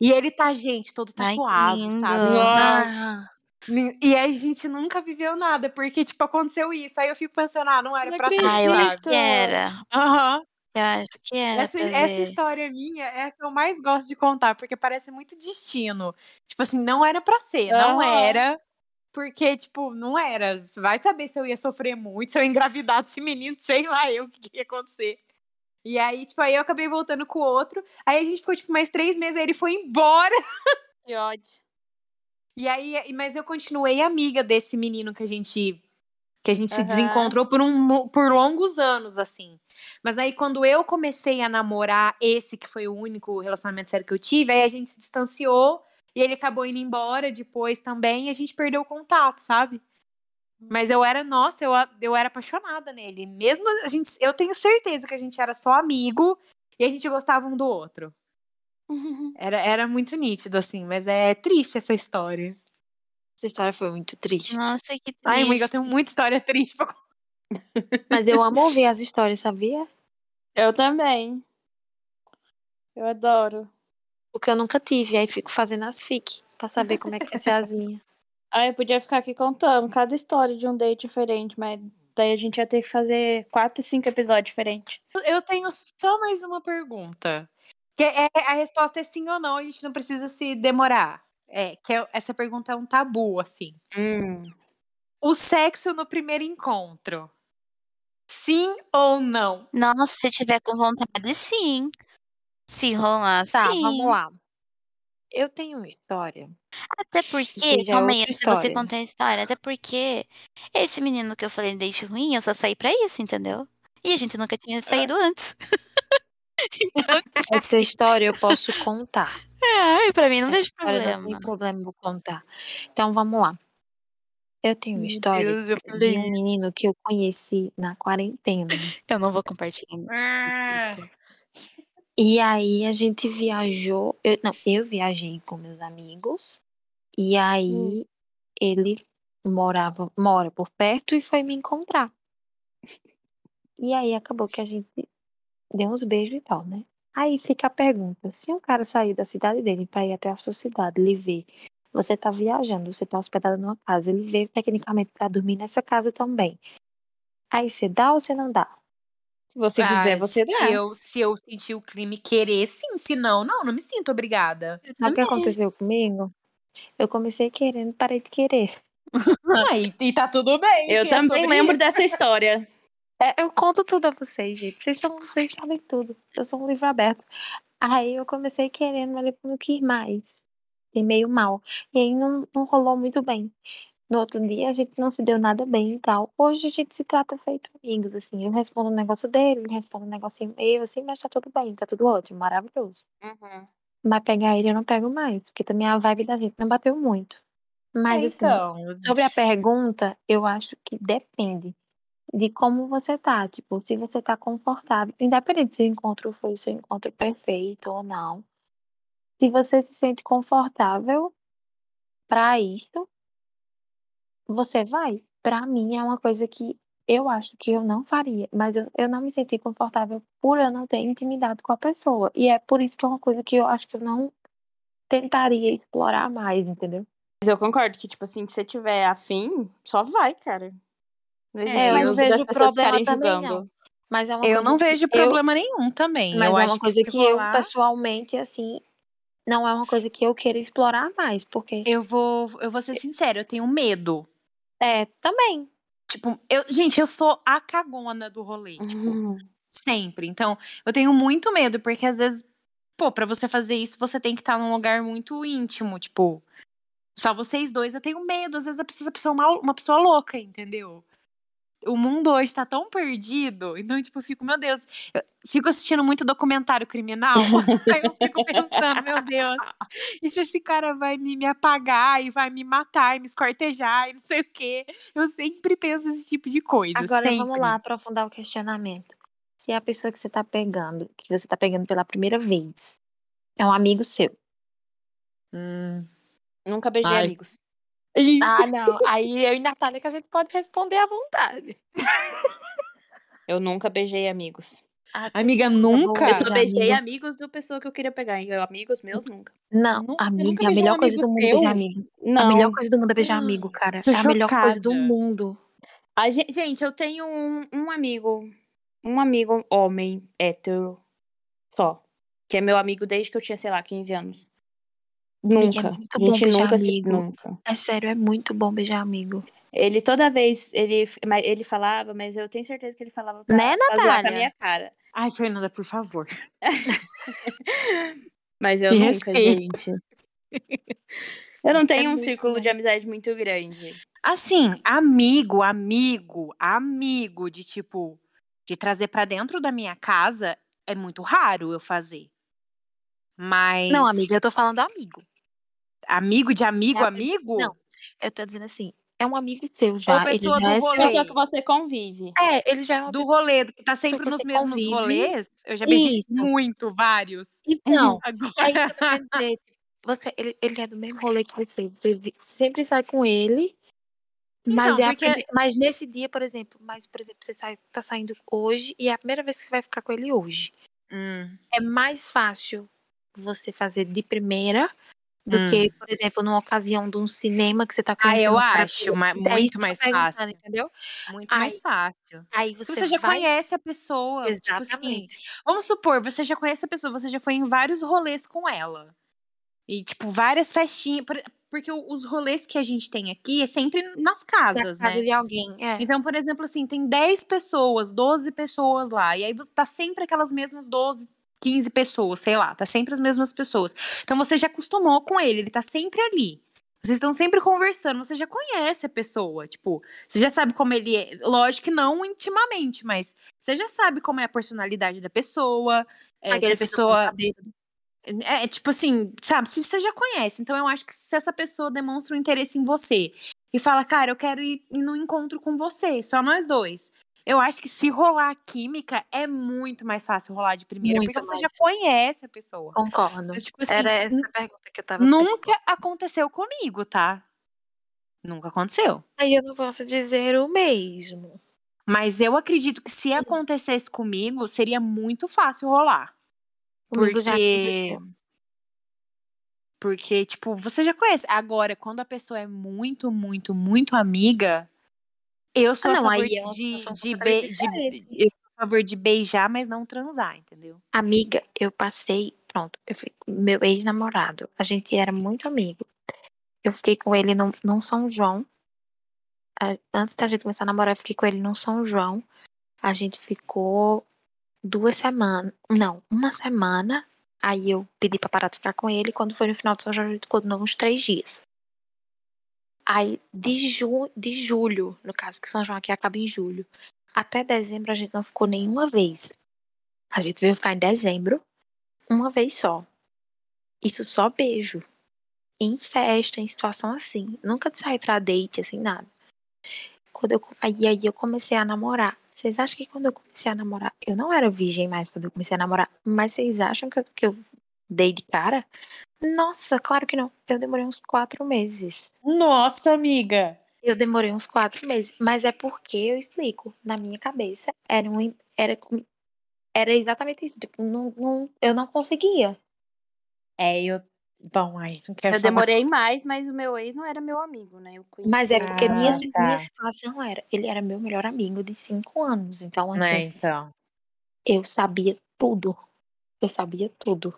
E ele tá, gente, todo Ai, tatuado, lindo. sabe? Nossa. Ni- E a gente nunca viveu nada, porque, tipo, aconteceu isso. Aí eu fico pensando, ah, não era Não pra ser, Ah, eu acho que era. Aham. Eu acho que era Essa, essa história minha é a que eu mais gosto de contar, porque parece muito destino. Tipo assim, não era pra ser, não Aham. era. Porque, tipo, não era. Você vai saber se eu ia sofrer muito, se eu ia engravidar desse menino, sei lá eu o que, que ia acontecer. E aí, tipo, aí eu acabei voltando com o outro. Aí a gente ficou, tipo, mais três meses, aí ele foi embora. Que ódio. E aí, mas eu continuei amiga desse menino que a gente que a gente se Aham. desencontrou por, um, por longos anos, assim. Mas aí, quando eu comecei a namorar esse, que foi o único relacionamento sério que eu tive, aí a gente se distanciou e ele acabou indo embora depois também e a gente perdeu o contato, sabe? Mas eu era, nossa, eu, eu era apaixonada nele. Mesmo a gente, eu tenho certeza que a gente era só amigo e a gente gostava um do outro. Era, era muito nítido, assim, mas é triste essa história. Essa história foi muito triste. Nossa, que triste. Ai, amiga, eu tenho muita história triste pra contar. Mas eu amo ouvir as histórias, sabia? Eu também. Eu adoro. Porque eu nunca tive, aí fico fazendo as fic pra saber como é que vai ser as minhas. Ah, eu podia ficar aqui contando cada história de um date diferente, mas daí a gente ia ter que fazer quatro, cinco episódios diferentes. Eu tenho só mais uma pergunta. Que é, a resposta é sim ou não, a gente não precisa se demorar. É, que é- essa pergunta é um tabu, assim. Hum. O sexo no primeiro encontro. Sim ou não? Nossa, se tiver com vontade, sim. Se rolar, Tá, sim. vamos lá. Eu tenho uma história. Até Que porque, já é calma aí, antes você contar a história, até porque esse menino que eu falei deixa ruim, eu só saí pra isso, entendeu? E a gente nunca tinha saído antes. então, Essa história eu posso contar. É, pra mim não Essa deixa história não tem problema. problema, vou contar. Então vamos lá. Eu tenho uma história Deus, eu de um menino que eu conheci na quarentena. eu não vou compartilhar. E aí a gente viajou. Eu, não, eu viajei com meus amigos. E aí ele morava, mora por perto e foi me encontrar. E aí acabou que a gente deu uns beijos e tal, né? Aí fica a pergunta: se um cara sair da cidade dele pra ir até a sua cidade, ele vê, você tá viajando, você tá hospedado numa casa, ele veio tecnicamente pra dormir nessa casa também. Aí você dá ou você não dá? Se você quiser, Ah, você se dá. eu, se eu sentir o clima e querer, sim. Se não, não, não me sinto obrigada. Sabe o que aconteceu comigo? Eu comecei querendo, parei de querer. Ah, e, e tá tudo bem. Eu é também sobre lembro isso. dessa história. É, eu conto tudo a vocês, gente. Vocês, são, vocês sabem tudo. Eu sou um livro aberto. Aí eu comecei querendo, mas depois não quis mais. fiquei meio mal. E aí não, não rolou muito bem. No outro dia a gente não se deu nada bem e tal. Hoje a gente se trata feito amigos, assim. Eu respondo um negócio dele, ele responde um negocinho meu, assim, mas tá tudo bem, tá tudo ótimo, maravilhoso. Uhum. Mas pegar ele eu não pego mais, porque também a vibe da gente não bateu muito. Mas É, assim, então, sobre a pergunta, eu acho que depende de como você tá. Tipo, se você tá confortável, independente se o encontro foi o seu encontro perfeito ou não. Se você se sente confortável pra isso, você vai. Pra mim é uma coisa que eu acho que eu não faria, mas eu, eu não me senti confortável por eu não ter intimidade com a pessoa. E é por isso que é uma coisa que eu acho que eu não tentaria explorar mais, entendeu? Mas eu concordo que, tipo assim, se você tiver afim, só vai, cara. Não existe É, eu não vejo problema também, julgando. não. Mas é uma eu coisa não que vejo eu- problema nenhum também. Mas eu é acho uma coisa se que eu, pessoalmente, assim, não é uma coisa que eu queira explorar mais, porque eu vou, eu vou ser sincera, eu tenho medo. é também. Tipo, eu, gente, eu sou a cagona do rolê, tipo, Uhum. sempre. Então, eu tenho muito medo, porque às vezes, pô, pra você fazer isso, você tem que estar num lugar muito íntimo, tipo, só vocês dois. Eu tenho medo, às vezes eu preciso ser uma, uma pessoa louca, entendeu? O mundo hoje tá tão perdido, então, tipo, eu fico, meu Deus, eu fico assistindo muito documentário criminal, aí eu fico pensando, meu Deus, e se esse cara vai me, me apagar e vai me matar e me escortejar e não sei o quê? Eu sempre penso esse tipo de coisa, Agora sempre. vamos lá aprofundar o questionamento. Se a pessoa que você tá pegando, que você tá pegando pela primeira vez, é um amigo seu. Hum. Nunca beijei Ai. amigos. Ah, não. Aí eu e Natália que a gente pode responder à vontade. Eu nunca beijei amigos. Ah, Amiga, tá nunca? Eu só beijei amigo. amigos do pessoa que eu queria pegar. E eu, amigos meus, nunca. Não, Nunca- você amiga, nunca é a um melhor coisa amigo do mundo é seu? beijar amigo. A Não. melhor coisa do mundo é beijar Ah, amigo, cara. tô é a melhor coisa do chocada. mundo. A gen- gente, eu tenho um, um amigo. Um amigo homem hétero. Só. Que é meu amigo desde que eu tinha, sei lá, 15 anos. Amiga, é Nunca. muito a bom gente beijar nunca se. amigo. Nunca. É sério, é muito bom beijar amigo. Ele toda vez, ele, mas ele falava, mas eu tenho certeza que ele falava pra, Né, pra zoar com a Natália? minha cara. Ai, Fernanda, por favor. Mas eu Me nunca, respeita. gente. Eu não tenho um muito círculo bom. de amizade muito grande. Assim, amigo, amigo, amigo de tipo, de trazer pra dentro da minha casa é muito raro eu fazer. Mas. Não, amiga, eu tô falando amigo. Amigo de amigo, É amigo? Não, eu tô dizendo assim, é um amigo seu já. ele pessoa já do é rolê. seu. Pessoa que você convive. É, ele já é uma Do rolê, que tá sempre que nos mesmos convive. rolês. Eu já beijei Isso. muito, vários. Então, Agora. é isso que eu tô querendo dizer. Você, ele, ele é do mesmo rolê que você. Você sempre sai com ele. Mas, Então, é porque- mas nesse dia, por exemplo, mas, por exemplo, você sai, tá saindo hoje e é a primeira vez que você vai ficar com ele hoje. Hum, É mais fácil você fazer de primeira do Hum. que, por exemplo, numa ocasião de um cinema que você tá Ah, conhecendo. eu um cara acho, novo. ma- isso muito eu mais fácil. Entendeu? Muito mais Ai, fácil. Aí Você, você, já vai. conhece a pessoa. Tipo assim, Exatamente. vamos supor, você já conhece a pessoa, você já foi em vários rolês com ela. E, tipo, várias festinhas. por- Porque os rolês que a gente tem aqui é sempre nas Na casas, casa né? de alguém. É. Então, por exemplo, assim, tem 10 pessoas, 12 pessoas lá. E aí você tá sempre aquelas mesmas 12, 15 pessoas, sei lá, tá sempre as mesmas pessoas. Então você já acostumou com ele, ele tá sempre ali. Vocês estão sempre conversando, você já conhece a pessoa, tipo, você já sabe como ele é. Lógico que não intimamente, mas você já sabe como é a personalidade da pessoa. É, se a pessoa. bêbado. É, tipo assim, sabe? Se você já conhece. Então eu acho que se essa pessoa demonstra um interesse em você e fala, cara, eu quero ir, ir no encontro com você, só nós dois. Eu acho que se rolar a química, é muito mais fácil rolar de primeira, Muito porque você mais. já conhece a pessoa. Concordo. Então, tipo assim, Era essa a pergunta que eu tava nunca aconteceu comigo, tá? Nunca aconteceu. Aí eu não posso dizer o mesmo. Mas eu acredito que se acontecesse comigo, seria muito fácil rolar. Comigo já Porque. aconteceu. Porque, tipo, você já conhece. Agora, quando a pessoa é muito, muito, muito amiga, eu sou Ah, a não, favor é de, de, completamente be- de- eu a favor de beijar, mas não transar, entendeu? Amiga, eu passei. Pronto, eu fui meu ex-namorado. A gente era muito amigo. Eu fiquei com ele num, num São João. Antes da gente começar a namorar, eu fiquei com ele num São João. A gente ficou duas semanas. Não, uma semana. Aí eu pedi pra parar de ficar com ele. Quando foi no final de São João, a gente ficou de novo uns três dias. Aí, de, ju de julho, no caso, que São João aqui acaba em julho, até dezembro a gente não ficou nenhuma vez. A gente veio ficar em dezembro, uma vez só. Isso só beijo. Em festa, em situação assim. Nunca de sair pra date, assim, nada. Quando eu, aí, aí eu comecei a namorar. Vocês acham que quando eu comecei a namorar, eu não era virgem mais quando eu comecei a namorar, mas vocês acham que eu, que eu dei de cara? Nossa, claro que não. Eu demorei uns quatro meses. Nossa, amiga. Eu demorei uns quatro meses, mas é porque eu explico. Na minha cabeça era um, era, era exatamente isso. Tipo, não, não, eu não conseguia. É, eu. Bom, aí não quero Eu falar. demorei mais, mas o meu ex não era meu amigo, né? Eu conheci Mas é porque minha, Ah, tá. minha situação era, ele era meu melhor amigo de cinco anos. Então, assim, Né, então. eu sabia tudo. Eu sabia tudo.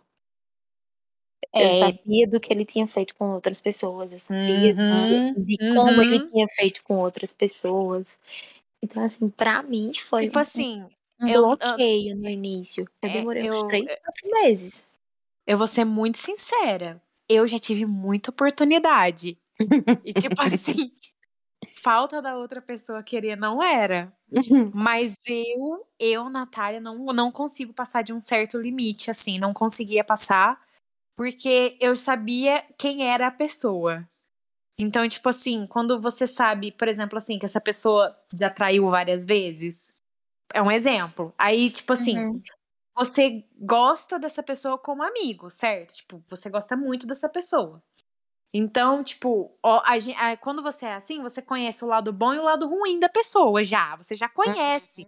É. Eu sabia do que ele tinha feito com outras pessoas. Eu sabia Uhum, de, de como ele uhum. tinha feito com outras pessoas. Então, assim, pra mim foi Tipo um, assim, um eu- bloqueio no início. Eu É, demorei uns eu- três, quatro meses. eu vou ser muito sincera. Eu já tive muita oportunidade. E, tipo assim, falta da outra pessoa querer não era. Mas eu, eu, Natália, não, não consigo passar de um certo limite, assim. Não conseguia passar, porque eu sabia quem era a pessoa. Então, tipo assim, quando você sabe, por exemplo, assim, que essa pessoa já traiu várias vezes, é um exemplo. Aí, tipo assim, Uhum. você gosta dessa pessoa como amigo, certo? Tipo, você gosta muito dessa pessoa. Então, tipo, ó, a a- quando você é assim, você conhece o lado bom e o lado ruim da pessoa já. Você já conhece.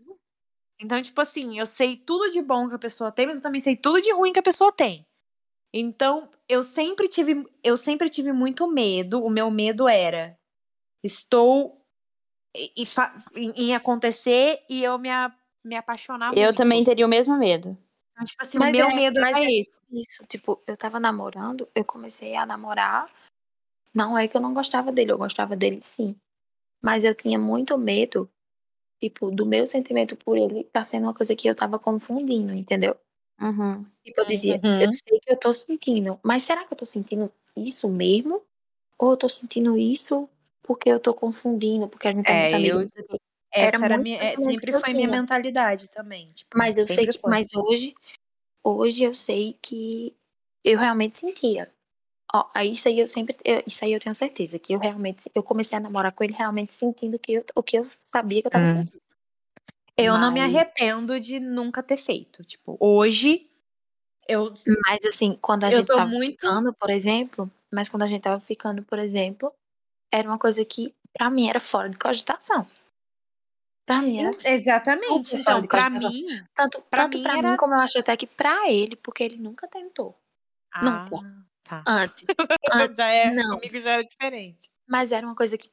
Então, tipo assim, eu sei tudo de bom que a pessoa tem, mas eu também sei tudo de ruim que a pessoa tem. Então, eu sempre tive, eu sempre tive muito medo. O meu medo era estou e- e em, acontecer e eu me, a- me apaixonar Eu muito. também teria o mesmo medo. Então, tipo assim, Mas o meu é- medo mas era é esse. Isso, tipo, eu tava namorando, eu comecei a namorar. Não é que eu não gostava dele, eu gostava dele sim. Mas eu tinha muito medo, tipo, do meu sentimento por ele tá sendo uma coisa que eu tava confundindo, entendeu? Uhum. Tipo, eu dizia, Uhum. eu sei que eu tô sentindo, mas será que eu tô sentindo isso mesmo? Ou eu tô sentindo isso porque eu tô confundindo, porque a gente é, É, muito amigo, eu-. Essa Era era muito minha, é, sempre foi minha tinha. mentalidade também. Tipo, Mas eu sei que, foi. mas hoje, hoje eu sei que eu realmente sentia. Ó, isso aí eu sempre, eu- isso aí eu tenho certeza que eu realmente, eu comecei a namorar com ele realmente sentindo que eu, o que eu sabia que eu tava Hum. sentindo. Eu não me Mas- arrependo de nunca ter feito. Tipo, hoje eu Mas assim, quando a Eu gente tava muito- ficando, por exemplo, mas quando a gente tava ficando, por exemplo, era uma coisa que pra mim era fora de cogitação. Pra mim era exatamente. Então, pra mim, tanto pra tanto mim pra era- mim como eu acho até que pra ele, porque ele nunca tentou ah, Nunca. tá. antes. Antes, já é, não. comigo já era diferente. Mas era uma coisa que.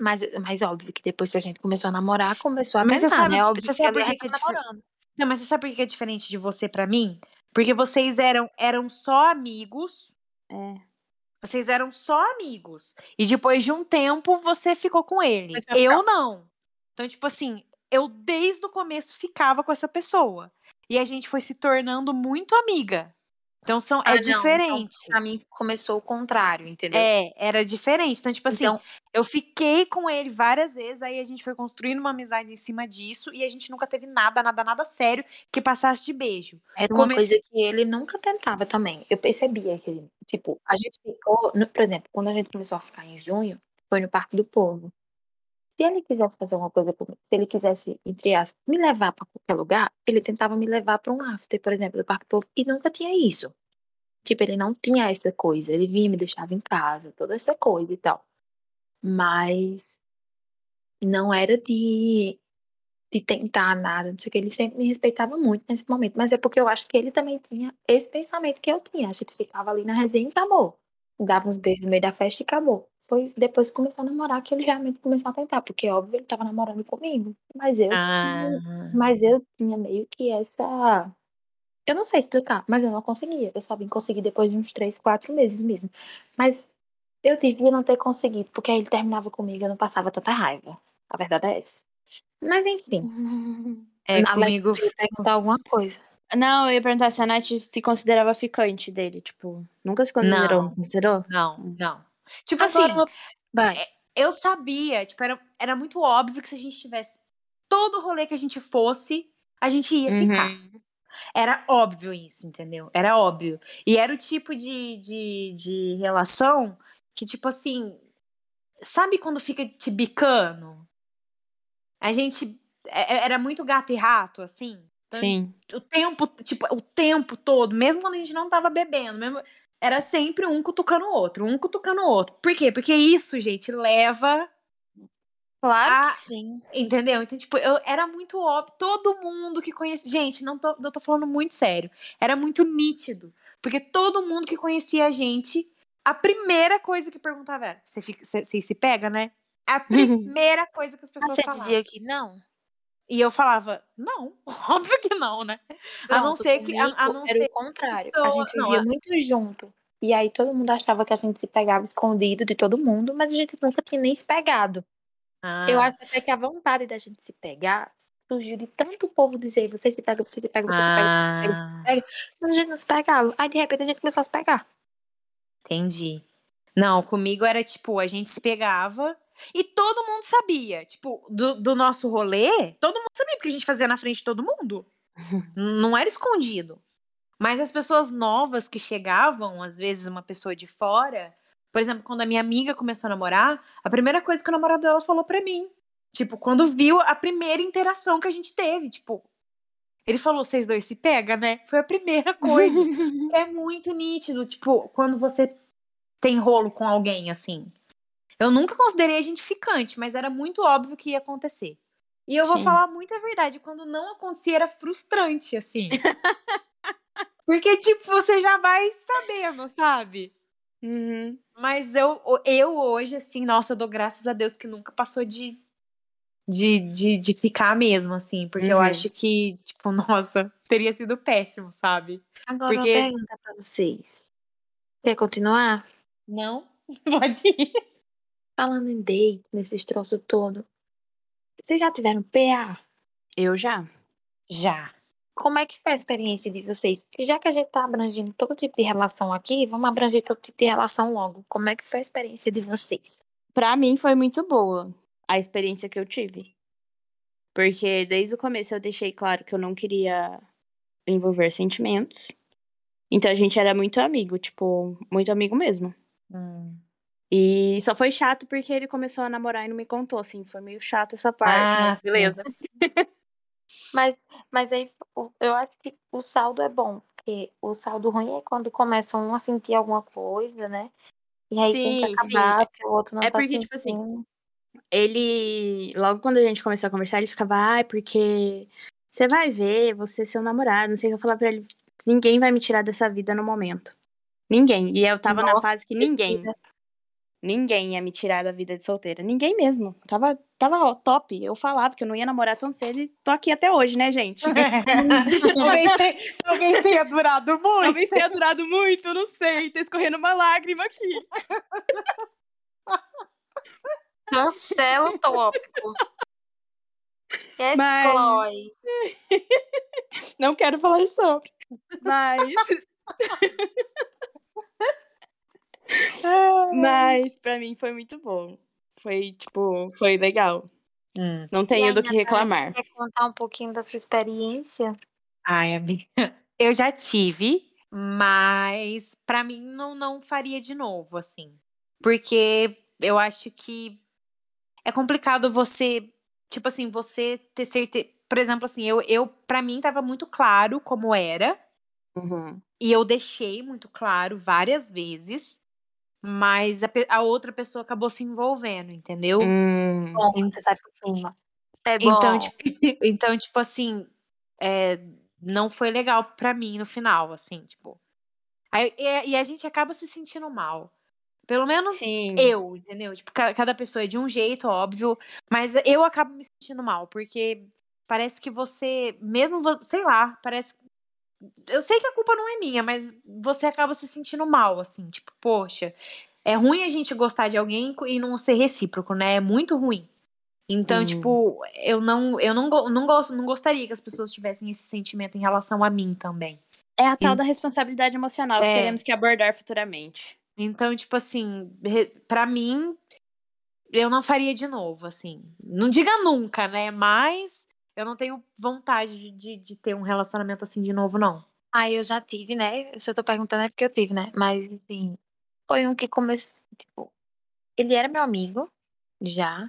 Mas, mas óbvio que depois que a gente começou a namorar, começou a Mas você tentar, sabe- né? Óbvio você sabe que que é namorando. Não, mas você sabe por que é diferente de você pra mim? Porque vocês eram, eram só amigos. É. Vocês eram só amigos. E depois de um tempo você ficou com ele. Eu não. Então, tipo assim, eu desde o começo ficava com essa pessoa. E a gente foi se tornando muito amiga. Então são, Ah, é não, então, diferente. pra mim começou o contrário, entendeu? É, era diferente. Então, tipo assim, Então, eu fiquei com ele várias vezes, aí a gente foi construindo uma amizade em cima disso, e a gente nunca teve nada, nada, nada sério que passasse de beijo. era uma come- coisa que ele nunca tentava também. Eu percebia que ele, tipo, a gente ficou, por exemplo, quando a gente começou a ficar em junho, foi no Parque do Povo. Se ele quisesse fazer alguma coisa comigo, se ele quisesse, entre aspas, me levar pra qualquer lugar, ele tentava me levar pra um after, por exemplo, do Parque do Povo, e nunca tinha isso. Tipo, ele não tinha essa coisa. Ele vinha, me deixava em casa, toda essa coisa e tal. Mas não era de, de tentar nada, não sei o que. Ele sempre me respeitava muito nesse momento. Mas é porque eu acho que ele também tinha esse pensamento que eu tinha. A gente ficava ali na resenha e acabou. Dava uns beijos no meio da festa e acabou. Foi depois que começou a namorar que ele realmente começou a tentar. Porque, óbvio, ele tava namorando comigo. Mas eu, Ah, mas eu tinha meio que essa. Eu não sei explicar, mas eu não conseguia. Eu só vim conseguir depois de uns três, quatro meses mesmo. Mas eu devia não ter conseguido, porque aí ele terminava comigo e eu não passava tanta raiva. A verdade é essa. Mas enfim, é, na comigo, verdade, eu ia perguntar alguma coisa. Não, eu ia perguntar se a Nath se considerava ficante dele. Tipo, nunca se considerou? Não. Considerou? Não, não. Tipo Agora, assim, vai. eu sabia, tipo, era, era muito óbvio que se a gente tivesse todo rolê que a gente fosse, a gente ia ficar. Uhum. Era óbvio isso, entendeu? Era óbvio. E era o tipo de, de, de relação que, tipo assim, sabe quando fica te bicando? A gente é- é- era muito gato e rato, assim. Então, Sim. o tempo, tipo, o tempo todo, mesmo quando a gente não tava bebendo, mesmo, era sempre um cutucando o outro, um cutucando o outro. Por quê? Porque isso, gente, leva Claro Ah, que sim. Entendeu? Então, tipo, eu era muito óbvio. Todo mundo que conhecia. Gente, não tô, eu tô falando muito sério. Era muito nítido. Porque todo mundo que conhecia a gente, a primeira coisa que perguntava era: você você- você se pega, né? A primeira coisa que as Mas pessoas você falavam. dizia que não? E eu falava: não, óbvio que não, né? a não Pronto, ser que. A, a não era ser o contrário. A pessoa- gente não, vivia a- muito junto. E aí todo mundo achava que a gente se pegava escondido de todo mundo, mas a gente nunca tinha nem se pegado. Eu Ah, acho até que a vontade da gente se pegar surgiu de tanto povo dizer, você se pega, você se pega, você se pega, você se pega, ah, mas a gente não se pegava. Aí de repente a gente começou a se pegar. Entendi. Não, comigo era tipo, a gente se pegava e todo mundo sabia. Tipo, do, do nosso rolê, todo mundo sabia, porque a gente fazia na frente de todo mundo. Não era escondido. Mas as pessoas novas que chegavam, às vezes uma pessoa de fora, por exemplo, quando a minha amiga começou a namorar, a primeira coisa que o namorado dela falou pra mim, tipo, quando viu a primeira interação que a gente teve, tipo, ele falou, vocês dois se pegam, né? Foi a primeira coisa. é muito nítido, tipo, quando você tem rolo com alguém, assim. Eu nunca considerei a gente ficante, mas era muito óbvio que ia acontecer. E eu vou Sim. falar muita verdade, quando não acontecia era frustrante, assim. Porque, tipo, você já vai sabendo, sabe? Uhum. Mas eu, eu hoje, assim, nossa, eu dou graças a Deus que nunca passou de, de, de, de ficar mesmo, assim. Porque eu Uhum. acho que, tipo, nossa, teria sido péssimo, sabe? Agora Porque- uma pergunta pra vocês. Quer continuar? Não? Pode ir. Falando em date, nesses troços todo. Vocês já tiveram PA? Eu já. Já. Como é que foi a experiência de vocês? Já que a gente tá abrangendo todo tipo de relação aqui, vamos abranger todo tipo de relação logo. Como é que foi a experiência de vocês? Pra mim foi muito boa a experiência que eu tive. Porque desde o começo eu deixei claro que eu não queria envolver sentimentos. Então a gente era muito amigo, tipo, muito amigo mesmo. Hum. E só foi chato porque ele começou a namorar e não me contou, assim. Foi meio chato essa parte, Ah, mas sim. beleza. Mas, mas aí eu acho que o saldo é bom. Porque o saldo ruim é quando começam um a sentir alguma coisa, né? E aí tem que Sim, sim. acabar, porque o outro não É tá porque, tipo assim, sentindo. Ele, logo quando a gente começou a conversar, ele ficava, ai, porque você vai ver, você é seu namorado, não sei o que eu falar pra ele. Ninguém vai me tirar dessa vida no momento. Ninguém. E eu tava na Nossa, fase que ninguém, precisa. ninguém ia me tirar da vida de solteira. Ninguém mesmo. Tava, tava ó, top. Eu falava que eu não ia namorar tão cedo e tô aqui até hoje, né, gente? talvez, tenha, talvez tenha durado muito. Talvez tenha durado muito, não sei. Tá escorrendo uma lágrima aqui. Cancela o tópico. Mas- Exclói. Não quero falar sobre. Mas. Mas pra mim foi muito bom. Foi, tipo, foi legal. Hum. Não tenho aí, do que reclamar. Quer contar um pouquinho da sua experiência? Ai, amiga. Eu já tive, mas pra mim não, não faria de novo, assim. Porque eu acho que é complicado você, tipo assim, você ter certeza. Por exemplo, assim, eu, eu para mim tava muito claro como era. Uhum. E eu deixei muito claro várias vezes, mas a, a outra pessoa acabou se envolvendo, entendeu? Hum. Bom, você sai por cima. É bom. Então, tipo, então, tipo assim, é, não foi legal pra mim no final, assim, tipo. Aí- e, e a gente acaba se sentindo mal. Pelo menos Sim. eu, entendeu? Tipo, ca- cada pessoa é de um jeito, óbvio, mas eu acabo me sentindo mal, porque parece que você, mesmo, sei lá, parece. Eu sei que a culpa não é minha, mas você acaba se sentindo mal, assim, tipo, poxa, é ruim a gente gostar de alguém e não ser recíproco, né? É muito ruim. Então, Hum. tipo, eu não, eu não, não gosto, não gostaria que as pessoas tivessem esse sentimento em relação a mim também. É a tal Sim. da responsabilidade emocional que É. teremos que abordar futuramente. Então, tipo assim, pra mim, eu não faria de novo, assim. Não diga nunca, né? Mas eu não tenho vontade de, de ter um relacionamento assim de novo, não. Aí eu já tive, né? Se eu tô perguntando é porque eu tive, né? Mas, assim, foi um que começou, tipo, ele era meu amigo, já,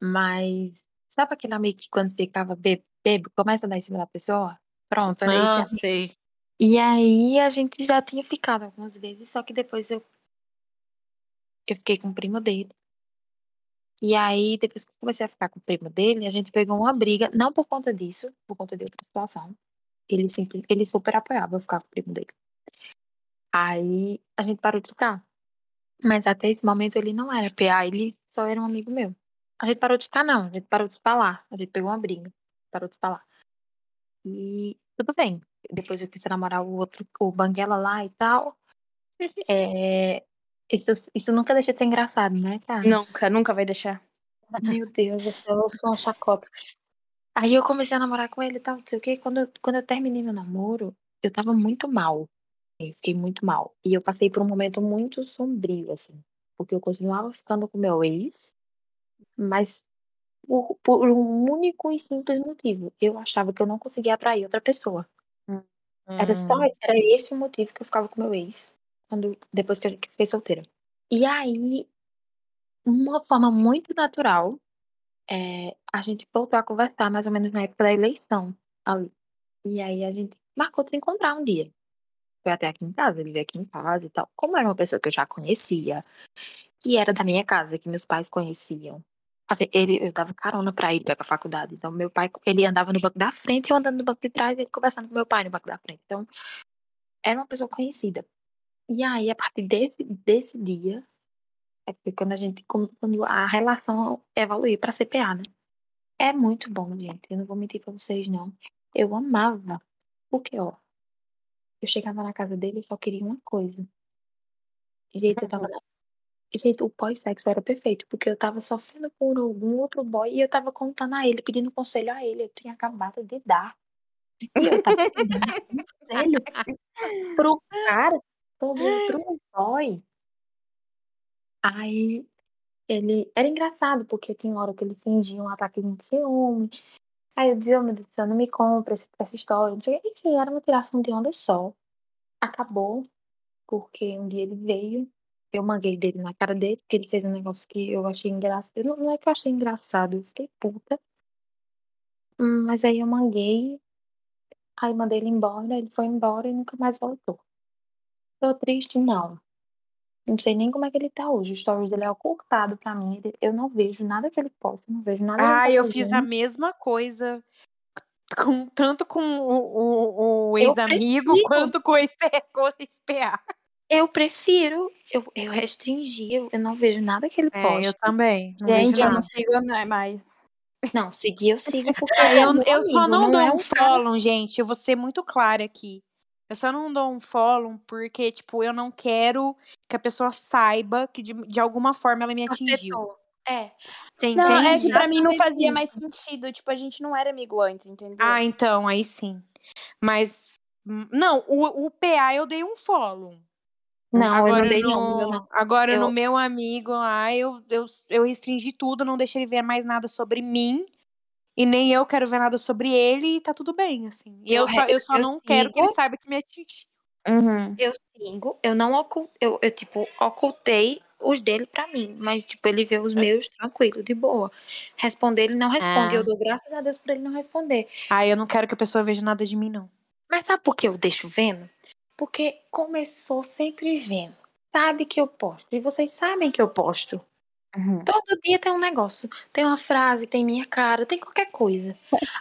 mas sabe aquele amigo que quando ficava bebo, bebo começa a dar em cima da pessoa? Pronto, era esse amigo. sei. E aí a gente já tinha ficado algumas vezes, só que depois eu eu fiquei com o primo dele. E aí, depois que eu comecei a ficar com o primo dele, a gente pegou uma briga, não por conta disso, por conta de outra situação. Ele sempre, ele super apoiava eu ficar com o primo dele. Aí a gente parou de ficar. Mas até esse momento ele não era PA, ele só era um amigo meu. A gente parou de ficar, não, a gente parou de se falar. A gente pegou uma briga, parou de se falar. E tudo bem. Depois eu quis namorar o outro, o Banguela lá e tal. É, isso, isso nunca deixa de ser engraçado, né, cara? Nunca, nunca vai deixar. Meu Deus, eu sou, eu sou uma chacota. Aí eu comecei a namorar com ele e tal, não sei o quê. Quando eu, quando eu terminei meu namoro, eu tava muito mal. Eu fiquei muito mal. E eu passei por um momento muito sombrio, assim. Porque eu continuava ficando com meu ex, mas por, por um único e simples motivo. Eu achava que eu não conseguia atrair outra pessoa. Era só, Hum. era esse o motivo que eu ficava com meu ex, quando, depois que eu que eu fiquei solteira. E aí, uma forma muito natural, é, a gente voltou a conversar mais ou menos na época da eleição ali. E aí a gente marcou de se encontrar um dia. Foi até aqui em casa, ele veio aqui em casa e tal. Como era uma pessoa que eu já conhecia, que era da minha casa, que meus pais conheciam. Assim, ele, eu dava carona pra ele pra faculdade. Então, meu pai, ele andava no banco da frente, eu andando no banco de trás, ele conversando com meu pai no banco da frente. Então, era uma pessoa conhecida. E aí, a partir desse, desse dia, é quando a gente, quando a relação evoluiu pra CPA, né? É muito bom, gente. Eu não vou mentir pra vocês, não. Eu amava. Porque, ó, eu chegava na casa dele e só queria uma coisa. Gente, eu tava na... Gente, o pós-sexo era perfeito, porque eu tava sofrendo por algum outro boy e eu tava contando a ele, pedindo conselho a ele. Eu tinha acabado de dar. E eu tava pedindo conselho pro cara, sobre pro boy. Aí ele era engraçado, porque tinha hora que ele fingia um ataque de ciúme. Aí eu dizia, oh, meu Deus do céu, não me compra essa história. Enfim, era uma tiração de onda só. Acabou, porque um dia ele veio, eu manguei dele na cara dele, porque ele fez um negócio que eu achei engraçado. Não, não é que eu achei engraçado, eu fiquei puta. Hum, Mas aí eu manguei, aí mandei ele embora, ele foi embora e nunca mais voltou. Tô triste, não. Não sei nem como é que ele tá hoje. O stories dele é ocultado pra mim. Eu não vejo nada que ele posta, não vejo nada Ah, tá eu fiz a fazendo. mesma coisa. Com, tanto com o, o- o ex-amigo quanto com o ex-PA. Eu prefiro, eu, eu restringi, eu, eu não vejo nada que ele É, eu também. Não Gente, vejo eu não sigo né, mais. Não, seguir eu sigo porque é eu, meu eu só amigo, não, dou é um cara. follow, gente. Eu vou ser muito clara aqui. Eu só não dou um follow porque, tipo, eu não quero que a pessoa saiba que de, de alguma forma ela me atingiu. Afetou. É. Você Não, é entende? que pra mim não fazia mais sentido. Tipo, a gente não era amigo antes, entendeu? Ah, então, aí sim. Mas. hum, Não, o, o PA eu dei um follow. Não, eu agora não dei no, nenhum, no meu não. Agora no Eu- meu amigo lá, eu, eu, eu restringi tudo, não deixei ele ver mais nada sobre mim. E nem eu quero ver nada sobre ele e tá tudo bem, assim. E eu, Eu só, eu só eu não quero que ele sigo. saiba que me atingiu. Uhum. Eu sigo, eu não ocultei, eu, eu, tipo, ocultei os dele pra mim, mas, tipo, ele vê os meus tranquilo, de boa. Responder, ele não responde. Ah. Eu dou graças a Deus por ele não responder. Ah, eu não quero que a pessoa veja nada de mim, não. Mas sabe por que eu deixo vendo? Porque começou sempre vendo. Sabe que eu posto. E vocês sabem que eu posto. Uhum. Todo dia tem um negócio. Tem uma frase, tem minha cara, tem qualquer coisa.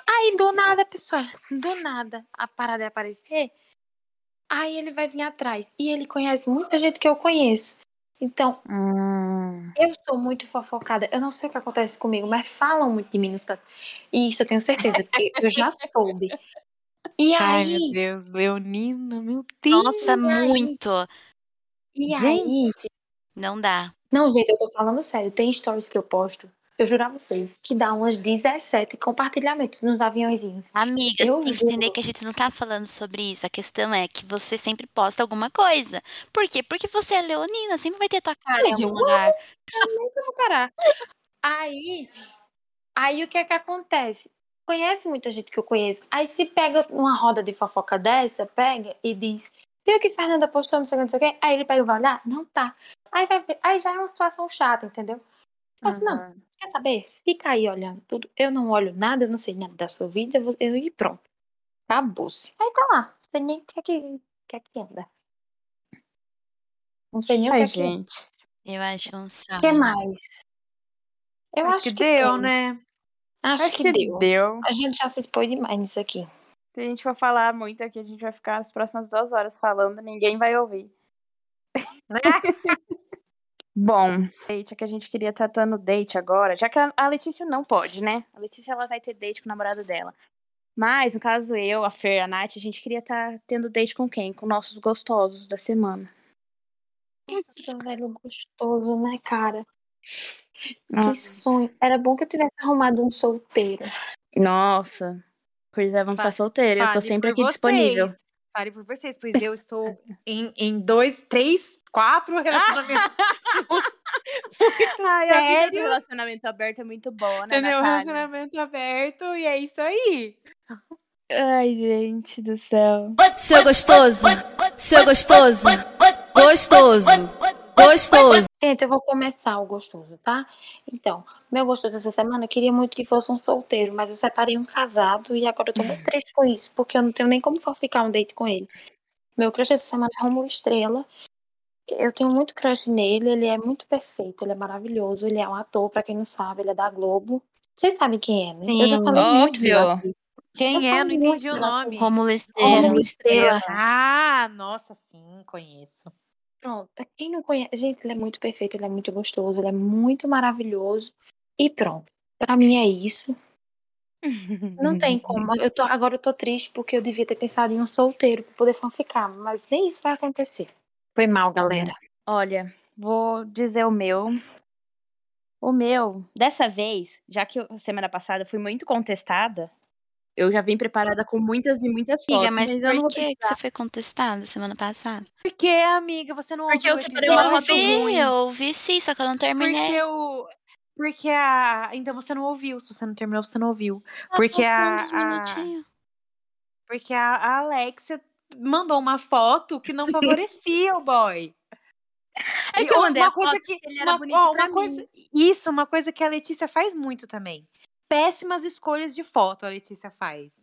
Aí, do nada, pessoal, do nada, a parada é aparecer. Aí ele vai vir atrás. E ele conhece muita gente que eu conheço. Então, Hum. eu sou muito fofocada. Eu não sei o que acontece comigo, mas falam muito de mim nos cantos. E isso eu tenho certeza, porque eu já soube. E Ai, aí, meu Deus, Leonina, meu Deus. Nossa, muito. e aí, Gente. Não dá. Não, gente, eu tô falando sério. Tem stories que eu posto eu juro a vocês, que dá umas 17 compartilhamentos nos aviãozinhos. Amiga, Eu você tem que entender que a gente não tá falando sobre isso. A questão é que você sempre posta alguma coisa. Por quê? Porque você é leonina, sempre vai ter tua cara em Mas eu algum lugar. nunca vou parar. Aí, aí o que é que acontece? Conhece muita gente que eu conheço. Aí se pega uma roda de fofoca dessa, pega e diz, viu que Fernanda postou, não sei o que, não sei o que. Aí ele pega e vai olhar, não tá. Aí vai ver, aí já é uma situação chata, entendeu? Eu falo assim, não, quer saber? Fica aí olhando tudo. Eu não olho nada, eu não sei nada da sua vida, eu, e pronto. Acabou-se. Aí tá lá. Não sei nem o que é que, o que, é que anda. Não sei nem o que é que gente. Eu acho um O saco. que mais? Eu Acho acho, que que, deu, tem. né? Acho, Acho que, que deu. deu. A gente já se expôs demais nisso aqui. Se a gente for falar muito aqui, a gente vai ficar as próximas duas horas falando, ninguém vai ouvir. Bom, date é que a gente queria estar dando date agora, já que a Letícia não pode, né? A Letícia ela vai ter date com o namorado dela. Mas, no caso, eu, a Fer e a Nath, a gente queria estar tendo date com quem? Com nossos gostosos da semana. Nossa, velho, gostoso, né, cara? Ah. Que sonho. Era bom que eu tivesse arrumado um solteiro. Nossa, Chris Evans tá Fale- solteiro, eu tô sempre aqui disponível. vocês. Fale por vocês, pois eu estou em, em dois, três, quatro relacionamentos. Ai, sérios. relacionamento aberto é muito boa, né, Entendeu? Natália? Relacionamento aberto e é isso aí. Ai, gente do céu. Seu gostoso, seu gostoso, gostoso, gostoso. Gente, eu vou começar o gostoso, tá? Então, meu gostoso essa semana, eu queria muito que fosse um solteiro, mas eu separei um casado e agora eu tô muito triste com isso, porque eu não tenho nem como ficar um date com ele. Meu crush essa semana é Romulo Estrela. Eu tenho muito crush nele, ele é muito perfeito, ele é maravilhoso, ele é um ator, pra quem não sabe, ele é da Globo. Vocês sabem quem é, né? eu já Sim, falei muito dele óbvio. aqui. Quem Eu é? Não entendi o nome. Rômulo Estrela. Romulo Estrela. Ah, nossa, sim, conheço. Pronto, quem não conhece, gente, ele é muito perfeito, ele é muito gostoso, ele é muito maravilhoso. E pronto, pra mim é isso. Não tem como. Eu tô, agora eu tô triste porque eu devia ter pensado em um solteiro pra poder ficar, mas nem isso vai acontecer. Foi mal, galera. Olha, vou dizer o meu. O meu, dessa vez, já que eu, semana passada fui muito contestada, eu já vim preparada com muitas e muitas Amiga, fotos, mas mas eu não por que, que você foi contestada semana passada? Por que, amiga? Você não Porque ouviu eu o separei uma Eu foto ruim. eu ouvi sim, só que eu não terminei. Porque eu. Porque a. Então você não ouviu. Se você não terminou, você não ouviu. Ah, Porque a. porque a, a Alexia mandou uma foto que não favorecia o boy. É que eu mandei uma coisa que ele era uma, bonito ó, uma coisa, isso, uma coisa que a Letícia faz muito também. Péssimas escolhas de foto a Letícia faz.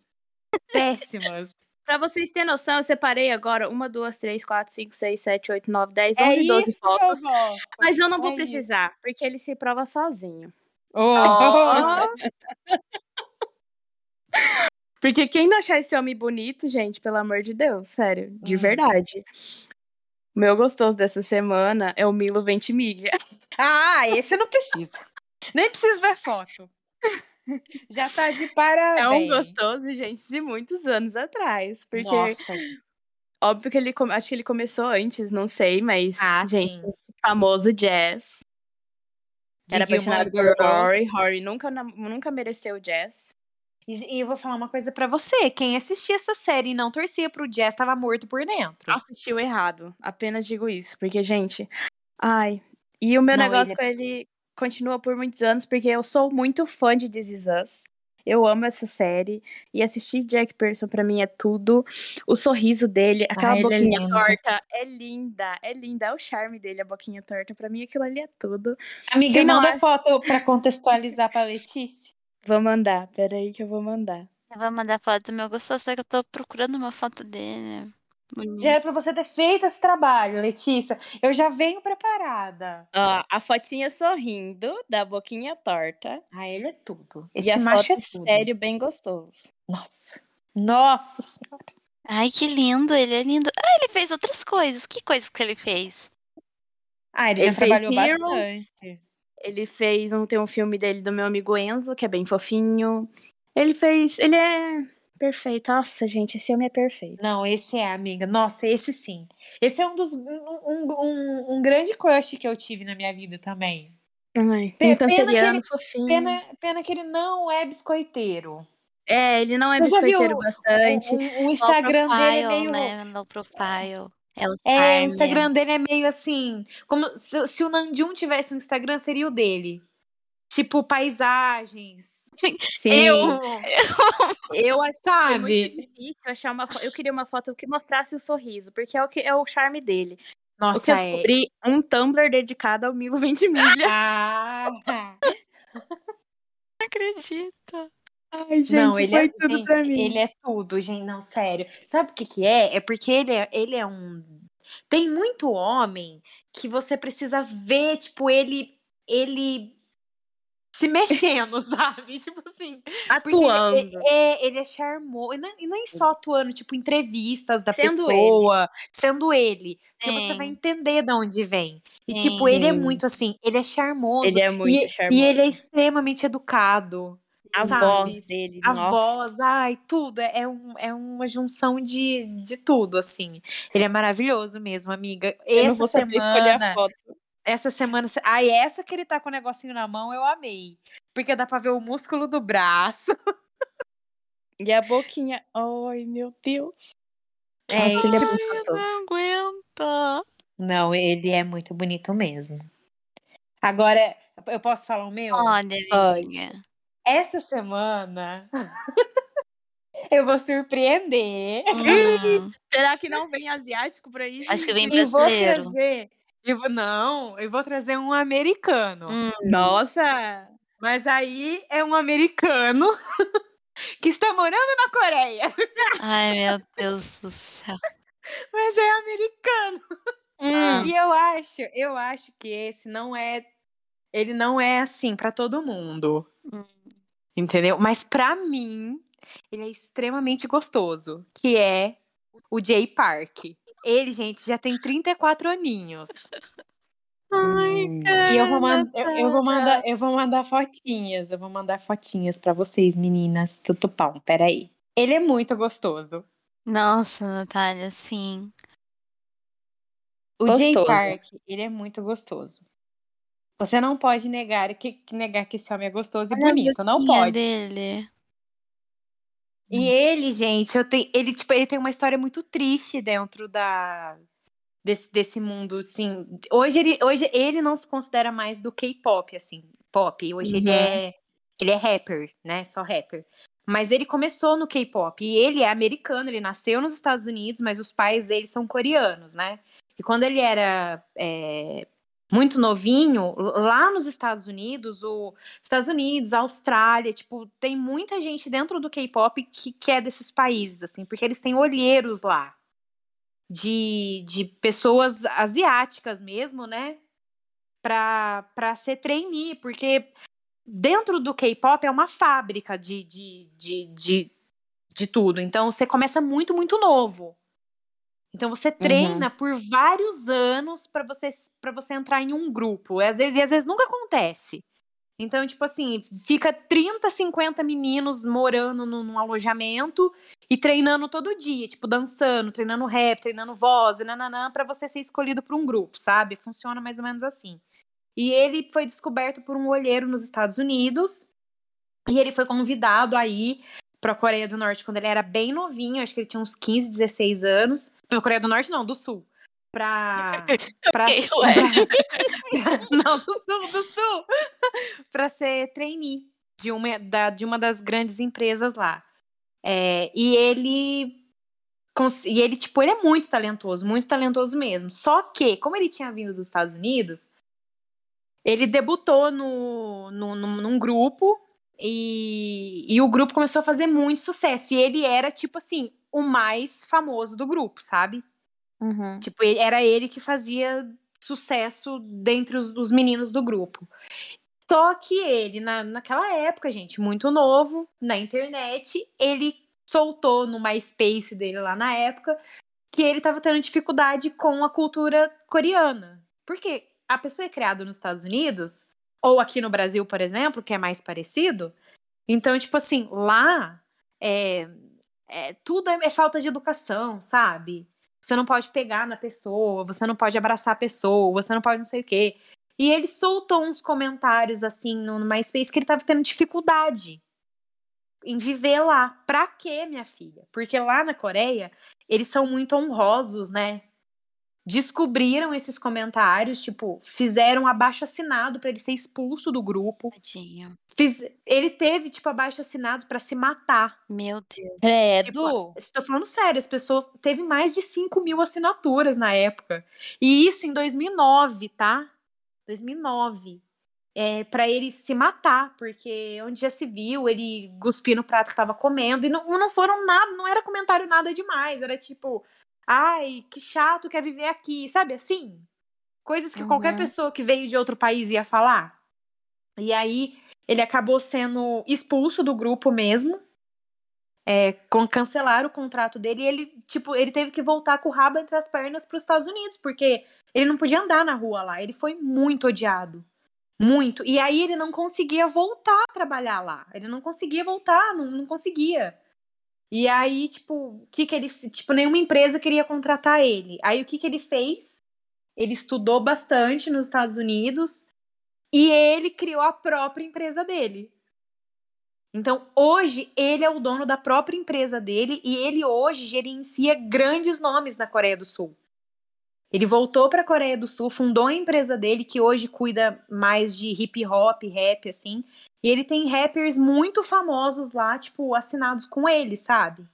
Péssimas. Pra vocês terem noção, eu separei agora uma, duas, três, quatro, cinco, seis, sete, oito, nove, dez, É onze, doze que eu fotos. gosto. Mas eu não vou É isso. precisar, porque ele se prova sozinho. Oh. Porque quem não achar esse homem bonito, gente, pelo amor de Deus, sério, de Hum. verdade. O meu gostoso dessa semana é o Milo Ventimiglia. Ah, esse não precisa. Nem preciso ver foto. Já tá de parabéns. É um gostoso, gente, de muitos anos atrás. Porque, Nossa, óbvio que ele. Acho que ele começou antes, não sei, mas. Ah, gente, sim. famoso Jazz. De Era apaixonado por. Rory. Rory nunca, nunca mereceu o Jazz. E, eu vou falar uma coisa pra você. Quem assistia essa série e não torcia pro Jazz tava morto por dentro. Assistiu errado. Apenas digo isso. Porque, gente. Ai. E o meu Não, negócio ele com ele continua por muitos anos, porque eu sou muito fã de This Is Us. Eu amo essa série. E assistir Jack Pearson pra mim é tudo. O sorriso dele, aquela ele é boquinha lindo. torta, é linda. É linda. É o charme dele, a boquinha torta. Pra mim, aquilo ali é tudo. Amiga, Quem manda acha- foto pra contextualizar pra Letícia. Vou mandar. Peraí que eu vou mandar. Eu vou mandar foto do meu gostoso, só que eu tô procurando uma foto dele. Já era pra você ter feito esse trabalho, Letícia. Eu já venho preparada. Ó, a fotinha sorrindo, da boquinha torta. Ah, ele é tudo. e Esse a macho foto é tudo. sério, bem gostoso. Nossa. Nossa senhora. Ai, que lindo, ele é lindo. Ah, ele fez outras coisas. Que coisas que ele fez? Ah, ele, Ele já fez trabalhou Heroes. bastante. Ele fez um, tem um filme dele do meu amigo Enzo, que é bem fofinho. Ele fez. Ele é perfeito. Nossa, gente, esse homem é perfeito. Não, esse é, amiga. Nossa, esse sim. Esse é um dos. Um, um, um- grande crush que eu tive na minha vida também. Ai, Pe- pena que canceriano ele- fofinho. Pena, pena que ele não é biscoiteiro. É, ele não é Você já viu biscoiteiro bastante. O, o- o Instagram Low dele é profile, meio. né? Low profile. É o É, o. Instagram dele é meio assim. Como se, se o Nanjum tivesse um Instagram, seria o dele. Tipo, paisagens. Sim. Eu- Eu acho que foi muito Sabe? difícil achar uma foto. Eu queria uma foto que mostrasse o sorriso, porque é o, que, é o charme dele. o que Nossa, eu é. descobri, um Tumblr dedicado ao Milo Ventimiglia. Ah, Não acredito. Ai, gente, não, ele foi é, tudo gente, pra mim. ele é tudo, gente, não, sério. Sabe o que que é? É porque ele é, ele é um... Tem muito homem que você precisa ver, tipo, ele, ele se mexendo, sabe? Tipo assim... Ele, Atuando. ele- é, ele é charmoso. E e nem só atuando, tipo, entrevistas da Sendo pessoa, sendo ele. Porque você Sim. vai entender de onde vem. E, Sim. tipo, ele é muito assim, ele é charmoso. Ele é muito e, charmoso. e ele é extremamente educado. A sabe? voz dele, A nossa. voz, ai, tudo. É, é um, é uma junção de, de tudo, assim. Ele é maravilhoso mesmo, amiga. Eu não vou saber escolher a semana, foto. Essa semana. Ai, essa que ele tá com o negocinho na mão, eu amei. Porque dá pra ver o músculo do braço. E a boquinha. Ai, meu Deus. É, Nossa, ele é tipo, muito gostoso. Não aguento. Não, ele é muito bonito mesmo. Agora, eu posso falar o meu? Olha, Pode. Essa semana eu vou surpreender. Hum, Será que não vem asiático pra isso? acho que vem E vou brasileiro. trazer. Eu vou, não, eu vou trazer um americano. Hum, Nossa! Mas aí é um americano que está morando na Coreia. Ai, meu Deus do céu. Mas é americano. Hum, E eu acho, eu acho que esse não é. Ele não é assim pra todo mundo. Hum. Entendeu? Mas pra mim, ele é extremamente gostoso. Que é o Jay Park. Ele, gente, já tem 34 aninhos. Ai, E eu vou, man- eu, eu vou cara. mandar, eu vou mandar fotinhas. Eu vou mandar fotinhas pra vocês, meninas. Tutupão, peraí. Ele é muito gostoso. Nossa, Natália, sim. O Jay. Park, ele é muito gostoso. Você não pode negar que, negar que esse homem é gostoso e Olha a bonito, não pode. dele. E ele, gente, eu tenho, ele tipo, ele tem uma história muito triste dentro da desse, desse mundo, assim. Hoje ele, hoje ele não se considera mais do K-pop, assim, pop. Hoje ele Uhum. é ele é rapper, né? Só rapper. Mas ele começou no K-pop e ele é americano, ele nasceu nos Estados Unidos, mas os pais dele são coreanos, né? E quando ele era é, muito novinho, lá nos Estados Unidos, o Estados Unidos, Austrália, tipo, tem muita gente dentro do K-pop que, que é desses países, assim, porque eles têm olheiros lá. De, de pessoas asiáticas mesmo, né? Pra, pra ser trainee, porque dentro do K-pop é uma fábrica de, de, de, de, de tudo. Então você começa muito, muito novo. Então você treina por vários anos pra você para você entrar em um grupo. E às vezes, e às vezes nunca acontece. Então, tipo assim, fica 30, 50 meninos morando num, num alojamento e treinando todo dia, tipo, dançando, treinando rap, treinando voz, nananã, pra você ser escolhido por um grupo, sabe? Funciona mais ou menos assim. E ele foi descoberto por um olheiro nos Estados Unidos. E ele foi convidado aí pra Coreia do Norte quando ele era bem novinho, acho que ele tinha uns 15, 16 anos. Pra Coreia do Norte, não, do Sul. Ué. pra- não, do Sul, do Sul. pra ser trainee de uma, da, de uma das grandes empresas lá. É, e ele. E ele, tipo, ele é muito talentoso, muito talentoso mesmo. Só que, como ele tinha vindo dos Estados Unidos, ele debutou no, no, num grupo e, e o grupo começou a fazer muito sucesso. E ele era, tipo assim, o mais famoso do grupo, sabe? Uhum. Tipo, era ele que fazia sucesso dentre os, os meninos do grupo. Só que ele, na, naquela época, gente, muito novo, na internet, ele soltou no MySpace dele lá na época que ele tava tendo dificuldade com a cultura coreana. Porque a pessoa é criada nos Estados Unidos, ou aqui no Brasil, por exemplo, que é mais parecido. Então, tipo assim, lá é, é, tudo é, é falta de educação, sabe? Você não pode pegar na pessoa, você não pode abraçar a pessoa, você não pode não sei o quê. E ele soltou uns comentários assim no no MySpace que ele tava tendo dificuldade em viver lá. Pra quê, minha filha? Porque lá na Coreia, eles são muito honrosos, né? Descobriram esses comentários, tipo, fizeram abaixo assinado pra ele ser expulso do grupo. Tadinho. Fiz... Ele teve, tipo, abaixo assinado pra se matar. Meu Deus. Credo. Tipo, estou falando sério, as pessoas. Teve mais de 5 mil assinaturas na época. E isso em 2009, tá? 2009. É, para ele se matar, porque onde já se viu, ele cuspiu no prato que tava comendo. E não, não foram nada, não era comentário nada demais. Era tipo, ai, que chato quer viver aqui, sabe assim? Coisas que qualquer Uhum. pessoa que veio de outro país ia falar. E aí ele acabou sendo expulso do grupo mesmo. É, com, cancelaram o contrato dele e ele, tipo, ele teve que voltar com o rabo entre as pernas para os Estados Unidos, porque ele não podia andar na rua lá. Ele foi muito odiado. Muito. E aí ele não conseguia voltar a trabalhar lá. Ele não conseguia voltar, não, não conseguia. E aí, tipo, que que ele. Tipo, nenhuma empresa queria contratar ele. Aí o que que ele fez? Ele estudou bastante nos Estados Unidos e ele criou a própria empresa dele. Então, hoje, ele é o dono da própria empresa dele e ele hoje gerencia grandes nomes na Coreia do Sul. Ele voltou para a Coreia do Sul, fundou a empresa dele, que hoje cuida mais de hip hop, rap, assim. E ele tem rappers muito famosos lá, tipo, assinados com ele, sabe?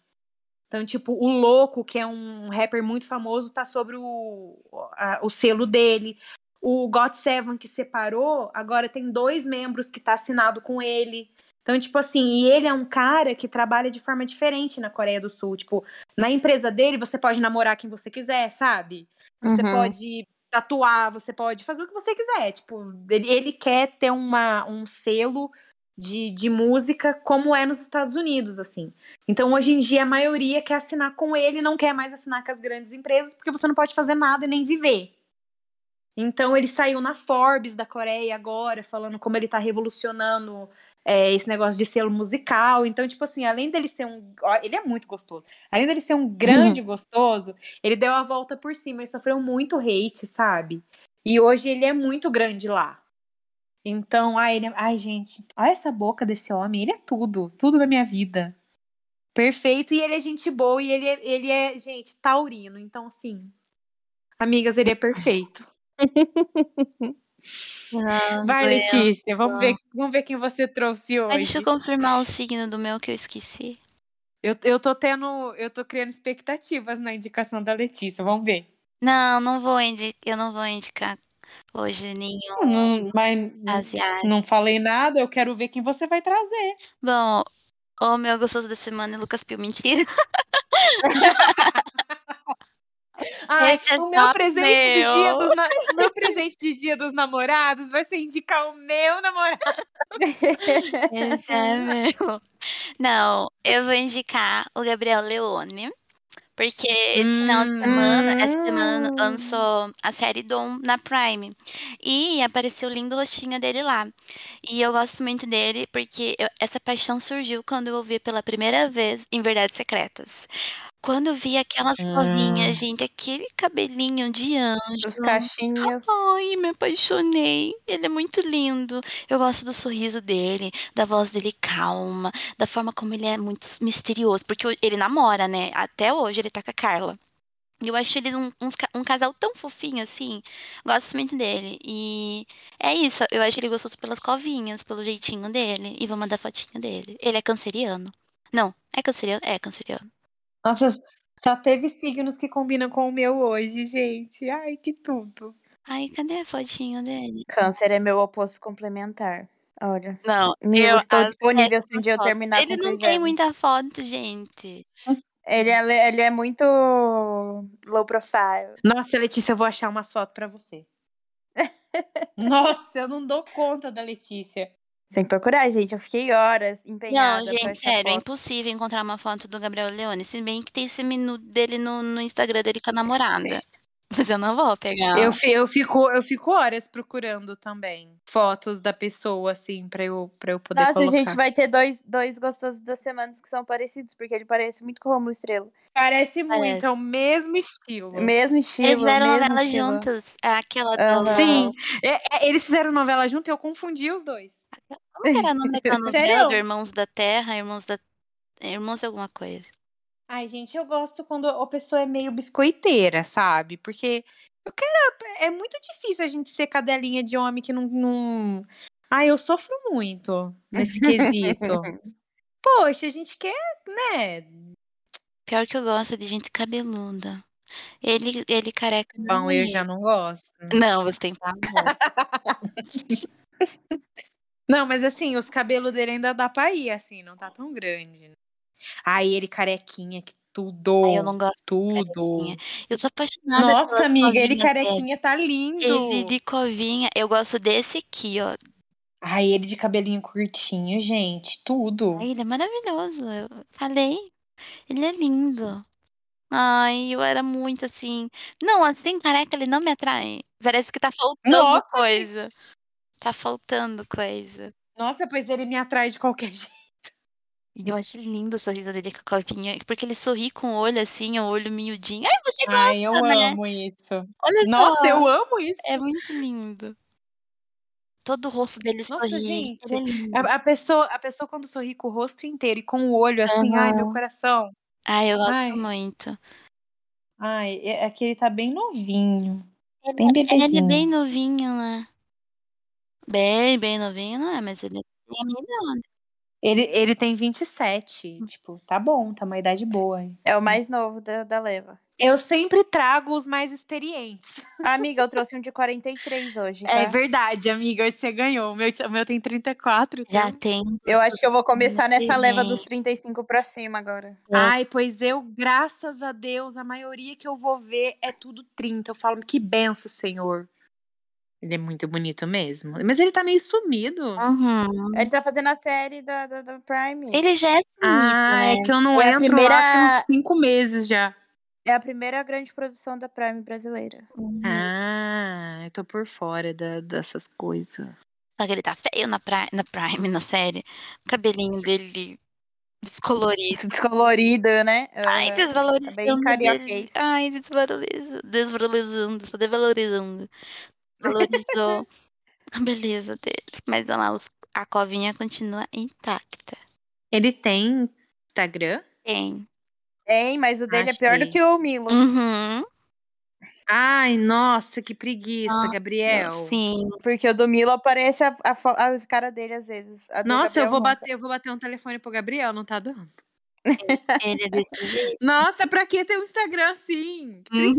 Então, tipo, o Louco, que é um rapper muito famoso, tá sobre o, a- o selo dele. O got Seven, que separou, agora tem dois membros que tá assinado com ele. Então, tipo assim, e ele é um cara que trabalha de forma diferente na Coreia do Sul. Tipo, na empresa dele, você pode namorar quem você quiser, sabe? Você Uhum. pode tatuar, você pode fazer o que você quiser. Tipo, ele, ele quer ter uma, um selo de, de música como é nos Estados Unidos, assim. Então, hoje em dia, a maioria quer assinar com ele, não quer mais assinar com as grandes empresas, porque você não pode fazer nada e nem viver. Então, ele saiu na Forbes da Coreia agora, falando como ele tá revolucionando é, esse negócio de selo musical. Então, tipo assim, além dele ser um. ó, Ele é muito gostoso. Além dele ser um grande gostoso, ele deu a volta por cima. Ele sofreu muito hate, sabe? E hoje ele é muito grande lá. Então, ai, ele é- ai, gente, olha essa boca desse homem. Ele é tudo, tudo da minha vida. Perfeito. E ele é gente boa e ele é, ele é gente, taurino. Então, assim, amigas, ele é perfeito. Vai, Letícia, vamos ver, vamos ver quem você trouxe Ai, deixa eu hoje. confirmar o signo do meu que eu esqueci. Eu, eu tô tendo, eu tô criando expectativas na indicação da Letícia, vamos ver. Não, não vou indicar, eu não vou indicar hoje nenhum Não, mas asiático. não falei nada, eu quero ver quem você vai trazer. Bom, o meu gostoso da semana é Lucas Pio, mentira. Ai, Esse é o meu presente de dia meu. dos na- meu presente de dia dos namorados vai ser indicar o meu namorado. Esse é meu. Não, eu vou indicar o Gabriel Leone. Porque esse final de semana, essa semana Hum. lançou a série Dom na Prime. E apareceu o lindo rostinho dele lá. E eu gosto muito dele porque eu- essa paixão surgiu quando eu ouvi pela primeira vez em Verdades Secretas. Quando eu vi aquelas Hum. covinhas, gente, aquele cabelinho de anjo. Os cachinhos. Ai, me apaixonei. Ele é muito lindo. Eu gosto do sorriso dele, da voz dele calma, da forma como ele é muito misterioso. Porque ele namora, né? Até hoje ele tá com a Carla. E eu acho ele um, ca- um casal tão fofinho assim. Gosto muito dele. E é isso. Eu acho ele gostoso pelas covinhas, pelo jeitinho dele. E vou mandar fotinho dele. Ele é canceriano. Não, é canceriano? É canceriano. Nossa, só teve signos que combinam com o meu hoje, gente. Ai, que tudo. Ai, cadê a fotinho dele? Câncer é meu oposto complementar. Olha. Não, eu estou disponível se um dia eu terminar Ele com não tem muita foto, gente. Ele é, le- ele é muito low profile. Nossa, Letícia, eu vou achar umas fotos pra você. Nossa, eu não dou conta da Letícia. Sem procurar, gente. Eu fiquei horas empenhada. Não, gente, essa sério, é foto. impossível encontrar uma foto do Gabriel Leone. Se bem que tem esse minuto dele no, no Instagram dele com a namorada. Mas eu não vou pegar. Eu, eu, fico, eu fico horas procurando também fotos da pessoa, assim, pra eu, pra eu poder Nossa, colocar. gente, vai ter dois, dois gostosos das semanas que são parecidos, porque ele parece muito com o Romulo Estrela. Parece muito, é o mesmo estilo. Mesmo estilo, Eles fizeram mesmo novela estilo. juntos. Aquela Aham. do... Sim, É, é, eles fizeram novela junto e eu confundi os dois. Como que era o nome daquela novela do Irmãos da Terra, Irmãos da... Irmãos de alguma coisa. Ai, gente, eu gosto quando a pessoa é meio biscoiteira, sabe? Porque eu quero. É muito difícil a gente ser cadelinha de homem que não. não... Ai, eu sofro muito nesse quesito. Poxa, a gente quer, né? Pior que eu gosto de gente cabeluda. Ele, ele careca. Bom, eu é. já não gosto. Não, você tem pavor. Não, mas assim, os cabelos dele ainda dá pra ir, assim, não tá tão grande. né? Ai, ele carequinha, que tudo. Ai, eu não gosto tudo. carequinha. Eu sou apaixonada Nossa, amiga, ele covinhas dele. carequinha tá lindo. Ele de covinha. Eu gosto desse aqui, ó. Ai, ele de cabelinho curtinho, gente, tudo. Ai, ele é maravilhoso. Eu falei. Ele é lindo. Ai, eu era muito assim. Não, assim, careca, ele não me atrai. Parece que tá faltando Nossa, coisa. Tá faltando coisa. Nossa, pois ele me atrai de qualquer jeito. Eu acho lindo o sorriso dele com a copinha. Porque ele sorri com o olho assim, o olho miudinho. Ai, você gosta, Ai, eu né? amo isso. Olha Nossa, só. eu amo isso. É muito lindo. Todo o rosto dele Nossa, sorri. gente, Ele é lindo. A, a pessoa, a pessoa quando sorri com o rosto inteiro e com o olho assim, ai, meu coração. Ai, eu gosto Ai. muito. Ai, é, é que ele tá bem novinho. Ele, Bem ele é bebezinho. bem novinho, né? Bem, bem novinho, não é? Mas ele tem a minha idade. Ele, ele tem 27, tipo, tá bom, tá uma idade boa. aí. É o mais novo da, da leva. Eu sempre trago os mais experientes. Amiga, eu trouxe um de 43 hoje, É tá? verdade, amiga, hoje você ganhou. O meu, o meu tem 34. Já então- tem. Eu acho que eu vou começar nessa leva dos 35 pra cima agora. Ai, pois eu, graças a Deus, a maioria que eu vou ver é tudo 30. Eu falo, que benção, Senhor. Ele é muito bonito mesmo. Mas ele tá meio sumido. Uhum. Ele tá fazendo a série da, da, da Prime. Ele já é sumido, Ah, né? é que eu não É entro primeira- lá tem uns cinco meses já. É a primeira grande produção da Prime brasileira. Ah, eu tô por fora da- dessas coisas. Só que ele tá feio na, pri- na Prime, na série. O cabelinho dele descolorido. Descolorida, né? Ai, desvalorizando carioquês. Ai, desvaloriza. Desvalorizando, só desvalorizando. Valorizou a beleza dele. Mas olha lá, os- a covinha continua intacta. Ele tem Instagram? Tem. Tem, mas o dele é pior do Achei. que o Milo. Uhum. Ai, nossa, que preguiça, Nossa, Gabriel. Sim. Porque o do Milo aparece a, a, a cara dele às vezes. Do Nossa, eu vou nunca. bater, eu vou bater um telefone pro Gabriel, não tá dando. Ele é desse jeito. Nossa, pra que ter um Instagram assim? Que Uhum.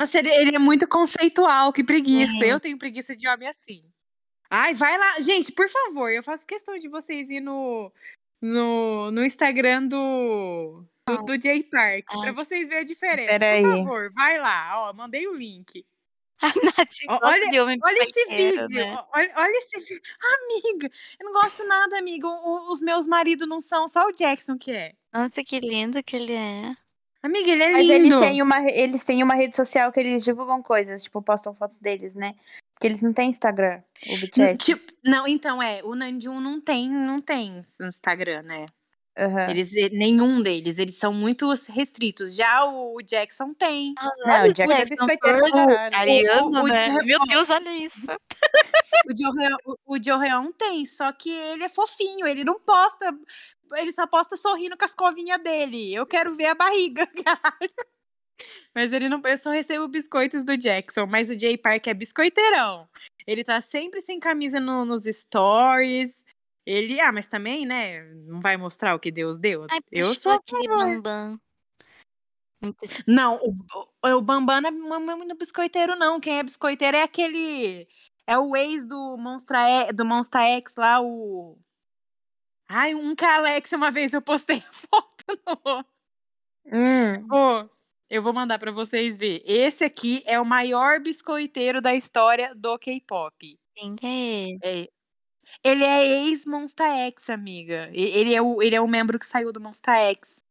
Nossa, ele, ele é muito conceitual, que preguiça. É. Eu tenho preguiça de homem assim. Ai, vai lá. Gente, por favor, eu faço questão de vocês ir no, no, no Instagram do, do, do Jay Park, pra Ai. vocês verem a diferença. Peraí. Por favor, vai lá. Ó, mandei o link. A Nath Ó, gosta olha- Olha esse vídeo. né? Olha, olha esse vídeo. Amiga, eu não gosto nada, amiga. O- os meus maridos não são, só o Jackson que é. Nossa, que lindo que ele é. Amiga, ele é Mas lindo. eles têm, uma, eles têm uma rede social que eles divulgam coisas, tipo, postam fotos deles, né? Porque eles não têm Instagram, o BTS. Tipo, não, então é, o Nanjum não tem, não tem Instagram, né? Aham. Eles, eh, nenhum deles, eles são muito restritos. Já o Jackson tem. Não, o Jackson é biscoiteiro. Ariano, né? Meu Deus, olha isso. O Joreon tem, só que ele é fofinho, ele não posta, ele só posta sorrindo com as covinhas dele. Eu quero ver a barriga, caralho. Mas ele não, eu só recebo biscoitos do Jackson, mas o Jay Park é biscoiteirão. Ele tá sempre sem camisa no- nos stories. Ele, ah, mas também, né, não vai mostrar o que Deus deu. Ai, eu sou aquele bambam. Não, o, o, Bambam não é muito biscoiteiro, não. Quem é biscoiteiro é aquele. É o ex do Monstra do Monster X lá, o. Ai, um que a uma vez eu postei a foto no. Hum. Ô, eu vou mandar pra vocês ver. Esse aqui é o maior biscoiteiro da história do K-pop. Quem que é ele? É, ele é ex-Monster X, amiga. Ele é, o, ele é o membro que saiu do Monster X.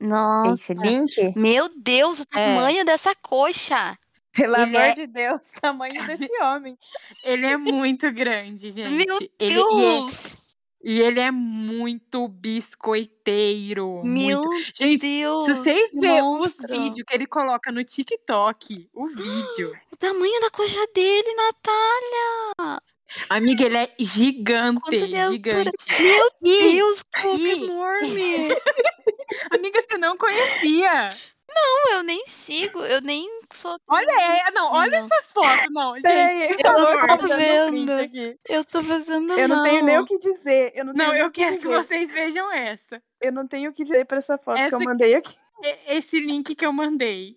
Nossa. Esse link? Meu Deus, o É. tamanho dessa coxa. Pelo Ele amor é- de Deus, tamanho desse homem. Ele é muito grande, gente. Meu ele, e, Deus. E ele é muito biscoiteiro. Meu muito. Gente, Deus. se vocês verem os vídeos que ele coloca no TikTok, o vídeo. O tamanho da coxa dele, Natália. Amiga, ele é gigante, é gigante. Meu Deus, como enorme. Amiga, você não conhecia. Não, eu nem sigo, eu nem sou. Olha, é, não, olha Não. essas fotos, não, gente. Eu tô favor. tô vendo. aqui. Eu tô fazendo Eu não tenho nem o que dizer. Eu não, tenho Não, eu que quero que dizer. vocês vejam essa. Eu não tenho o que dizer pra essa foto que Essa eu aqui- mandei aqui. E- Esse link que eu mandei.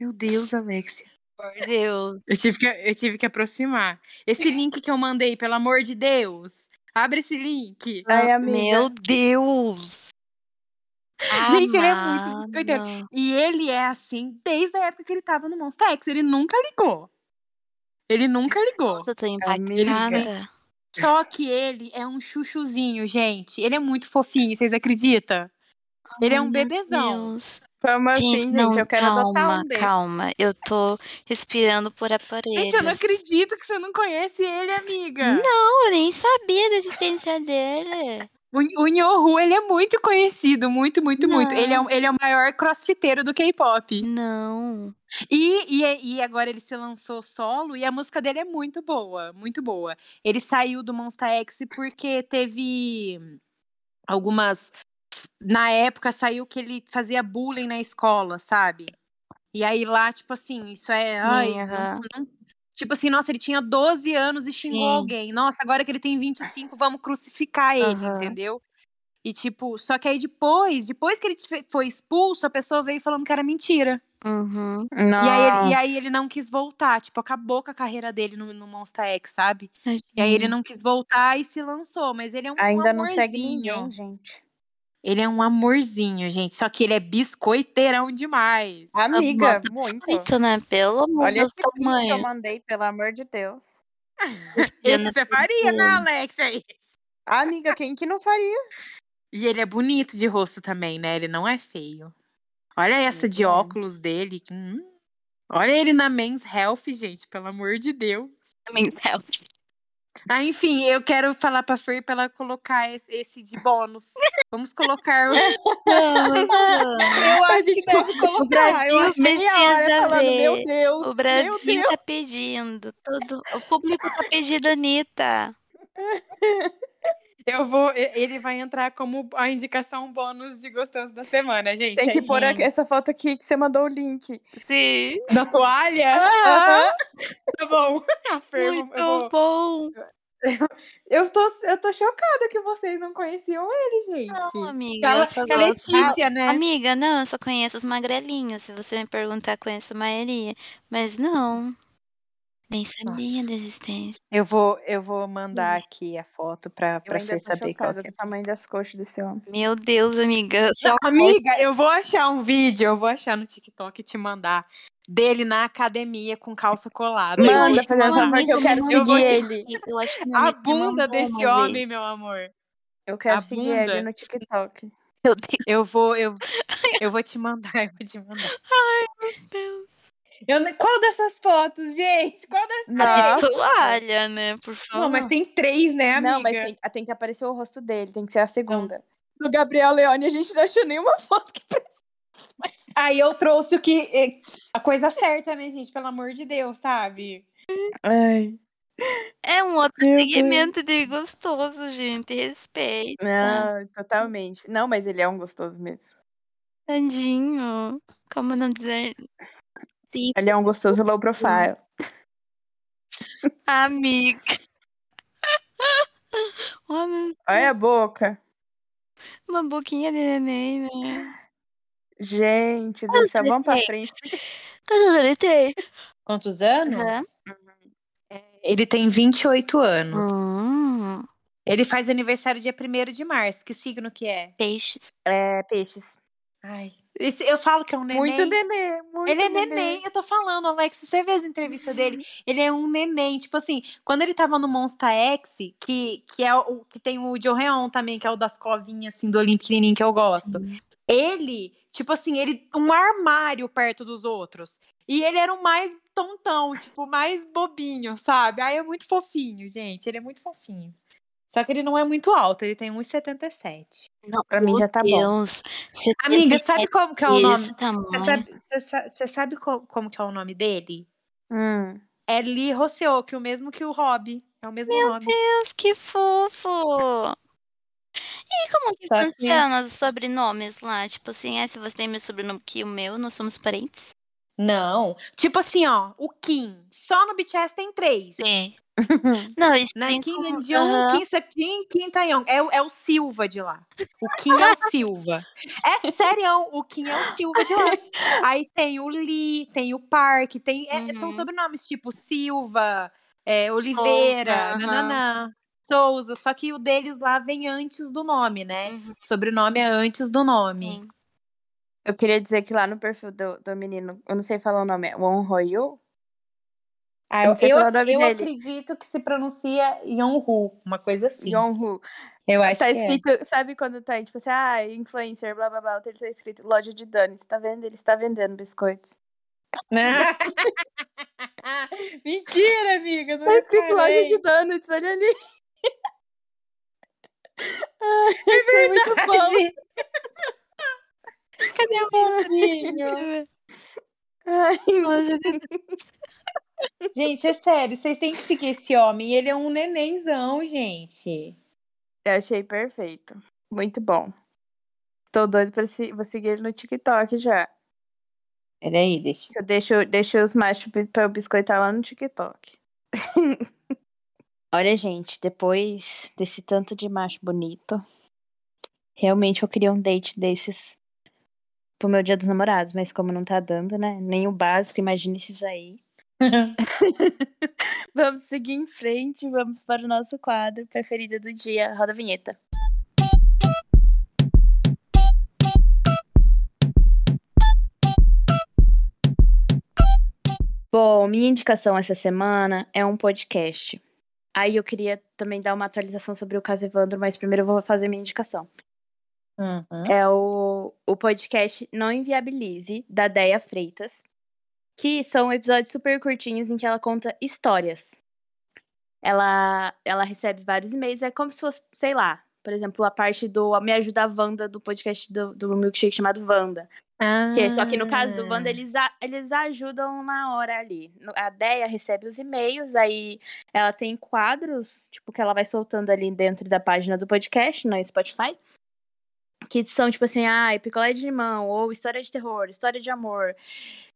Meu Deus, Alexia. Por Deus. Eu tive que, eu tive que aproximar. Esse link que eu mandei, pelo amor de Deus. Abre esse link. Ai, amiga. Meu Deus. Gente, ele é muito biscoiteiro. Amada. E ele é assim desde a época que ele tava no Monster X. Ele nunca ligou. Ele nunca ligou. Nossa, eu tô Amiga. impactada. Só que ele é um chuchuzinho, gente. Ele é muito fofinho, vocês acreditam? Ele é um bebezão. Deus. Como assim, Gente, gente? não, eu quero adotar calma, um dele. calma. Eu tô respirando por aparelhos. Gente, eu não acredito que você não conhece ele, amiga. Não, eu nem sabia da existência dele. O, Nyohu, ele é muito conhecido, muito, muito, muito. Ele é, o- ele é o maior crossfiteiro do K-pop. Não. E, e, e agora ele se lançou solo e a música dele é muito boa, muito boa. Ele saiu do Monsta X porque teve algumas. Na época saiu que ele fazia bullying na escola, sabe? E aí lá, tipo assim, isso é. Ai, aham. não- não- tipo assim, nossa, ele tinha 12 anos e xingou Sim. alguém. Nossa, agora que ele tem 25, vamos crucificar ele, Aham. entendeu? E tipo, só que aí depois, depois que ele foi expulso, a pessoa veio falando que era mentira. Uhum. E aí, ele, e aí ele não quis voltar, tipo, acabou com a carreira dele no, no Monster X, sabe? E aí ele não quis voltar e se lançou, mas ele é um Ainda amorzinho. não segue ninguém, gente. Ele é um amorzinho, gente. Só que ele é biscoiteirão demais. Amiga, Bota muito. biscoito, né? Pelo amor Olha esse print que eu tamanho. mandei, pelo amor de Deus. Esse você faria, né, Alexia? Esse. Amiga, quem que não faria? E ele é bonito de rosto também, né? Ele não é feio. Olha essa de É. óculos dele. hum. Olha ele na Men's Health, gente, pelo amor de Deus. Mental. Ah, enfim, eu quero falar pra Fer pra ela colocar esse, esse de bônus. Vamos colocar o. Eu acho que deve O colocar. Eu Brasil acho que é precisa falando, meu ver. Deus, O Brasil meu Deus. tá pedindo. Todo... O público tá pedindo Anitta. Eu vou. Ele vai entrar como a indicação bônus de gostoso da semana, gente. Tem que é pôr essa foto aqui que você mandou o link. Sim. Da toalha? Aham. Tá bom. Muito vou- bom. Eu tô, eu tô chocada que vocês não conheciam ele, gente. Não, amiga. Ela, eu só que a gosto- Letícia, né? Amiga, não, eu só conheço os magrelinhos. Se você me perguntar, conheço a maioria. Mas não. Nem sabia Nossa. da existência. Eu vou, eu vou mandar aqui a foto pra, Eu pra Fer saber qual que é. do tamanho das coxas desse homem. Meu Deus, amiga. Só Amiga, eu vou achar um vídeo, eu vou achar no TikTok e te mandar dele na academia com calça colada. Eu Manda, te fazendo favor que eu quero Eu seguir ele. Eu acho que meu A bunda desse homem, vez. meu amor. Eu quero A seguir ele bunda. no TikTok. Meu. Eu vou, eu, eu vou te mandar, eu vou te mandar. Deus. Eu, qual dessas fotos, gente? Qual dessas? Nossa. Toalha, né? Por favor. Não, mas tem três, né, amiga? Não, mas tem, tem que aparecer o rosto dele, tem que ser a segunda. Do Gabriel Leone, a gente não achou nenhuma foto que Aí eu trouxe o que. A coisa certa, né, gente? Pelo amor de Deus, sabe? Ai. É um outro Meu segmento de gostoso, gente. Respeita. Não, totalmente. Não, mas ele é um gostoso mesmo. Tadinho. Como não dizer. Sim, Ele é um gostoso low profile. amiga. Olha, a boca. uma boquinha de neném, né? Gente do céu, vamos pra Tem. frente. Quantos anos ele tem? Quantos anos? Aham. É, Ele tem 28 anos. Hum, Ele faz aniversário dia 1 de março. Que signo que é? peixes. É, peixes. Ai. Esse- eu falo que é um neném. Muito nenê, muito Ele é nenê. neném, eu tô falando, Alex. Você vê as entrevistas dele, ele é um neném. Tipo assim, quando ele tava no Monster X, que, que é o que tem o Joheon também, que é o das covinhas, assim, do olhinho pequenininho que eu gosto. Ele, tipo assim, ele um armário perto dos outros. E ele era o mais tontão, tipo, mais bobinho, sabe? Aí é muito fofinho, gente. Ele é muito fofinho. Só que ele não é muito alto, ele tem 1,77. Não, Pra mim meu já tá bom. Deus, você Amiga, sabe como que é o nome? Você sabe, você sa- você sabe co- como que é o nome dele? Hum. É Lee Roseok, o mesmo que o Rob. É o mesmo nome. Deus, que fofo! E como que Só que- funciona os sobrenomes lá? Tipo assim, é, se você tem meu sobrenome que o meu, nós somos parentes? Não. Tipo assim, ó, o Kim. Só no BTS tem três. Sim. Não, isso tem Kim como- Jong, Aham. Kim Seokjin, Kim Taeyong. É, o- é o Silva de lá. O Kim é o Silva. É sério, o Kim é o Silva de lá. Aí tem o Lee, tem o Park, tem, é, são Uhum. sobrenomes tipo Silva, é, Oliveira, aham. nananã, Souza. Só que o deles lá vem antes do nome, né? Uhum. O sobrenome é antes do nome. Sim. Eu queria dizer que lá no perfil do, do menino, eu não sei falar o nome, é Won Hoyu? Ah, Eu eu, eu, o dele. acredito que se pronuncia Yonhu, uma coisa assim. Yonhu. Eu acho Tá que é. escrito, sabe quando tá, tipo assim, ah, influencer, blá blá blá, ele tá escrito loja de Dani, você tá vendo? Ele está vendendo biscoitos. Mentira, amiga. Não Tá escrito loja de donuts, olha ali. Ai, achei muito bom. Verdade. Cadê o monstrinho? Ai, Gente, é sério, vocês têm que seguir esse homem. Ele é um nenenzão, gente. eu achei perfeito. Muito bom. Estou doido pra se... vou seguir ele no TikTok já. Peraí, deixa. Eu deixo, deixo os machos pra eu biscoitar lá no TikTok. Olha, gente, depois desse tanto de macho bonito, realmente eu queria um date desses pro meu dia dos namorados, mas como não tá dando, né? Nem o básico, imagine esses aí. vamos seguir em frente, vamos para o nosso quadro preferido do dia. Roda a vinheta. Bom, minha indicação essa semana é um podcast. Aí eu queria também dar uma atualização sobre o caso Evandro, mas primeiro eu vou fazer minha indicação. Uhum. É o, o podcast Não Inviabilize, da Deia Freitas, que são episódios super curtinhos em que ela conta histórias. Ela, ela recebe vários e-mails, é como se fosse, sei lá, por exemplo, a parte do Me Ajuda Wanda, do podcast do, do milkshake chamado Wanda. Que é- só que no caso do Wanda, eles, a- eles ajudam na hora ali. A Deia recebe os e-mails, aí ela tem quadros, tipo, que ela vai soltando ali dentro da página do podcast, no Spotify. Que são, tipo assim, ah, picolé de limão, ou história de terror, história de amor.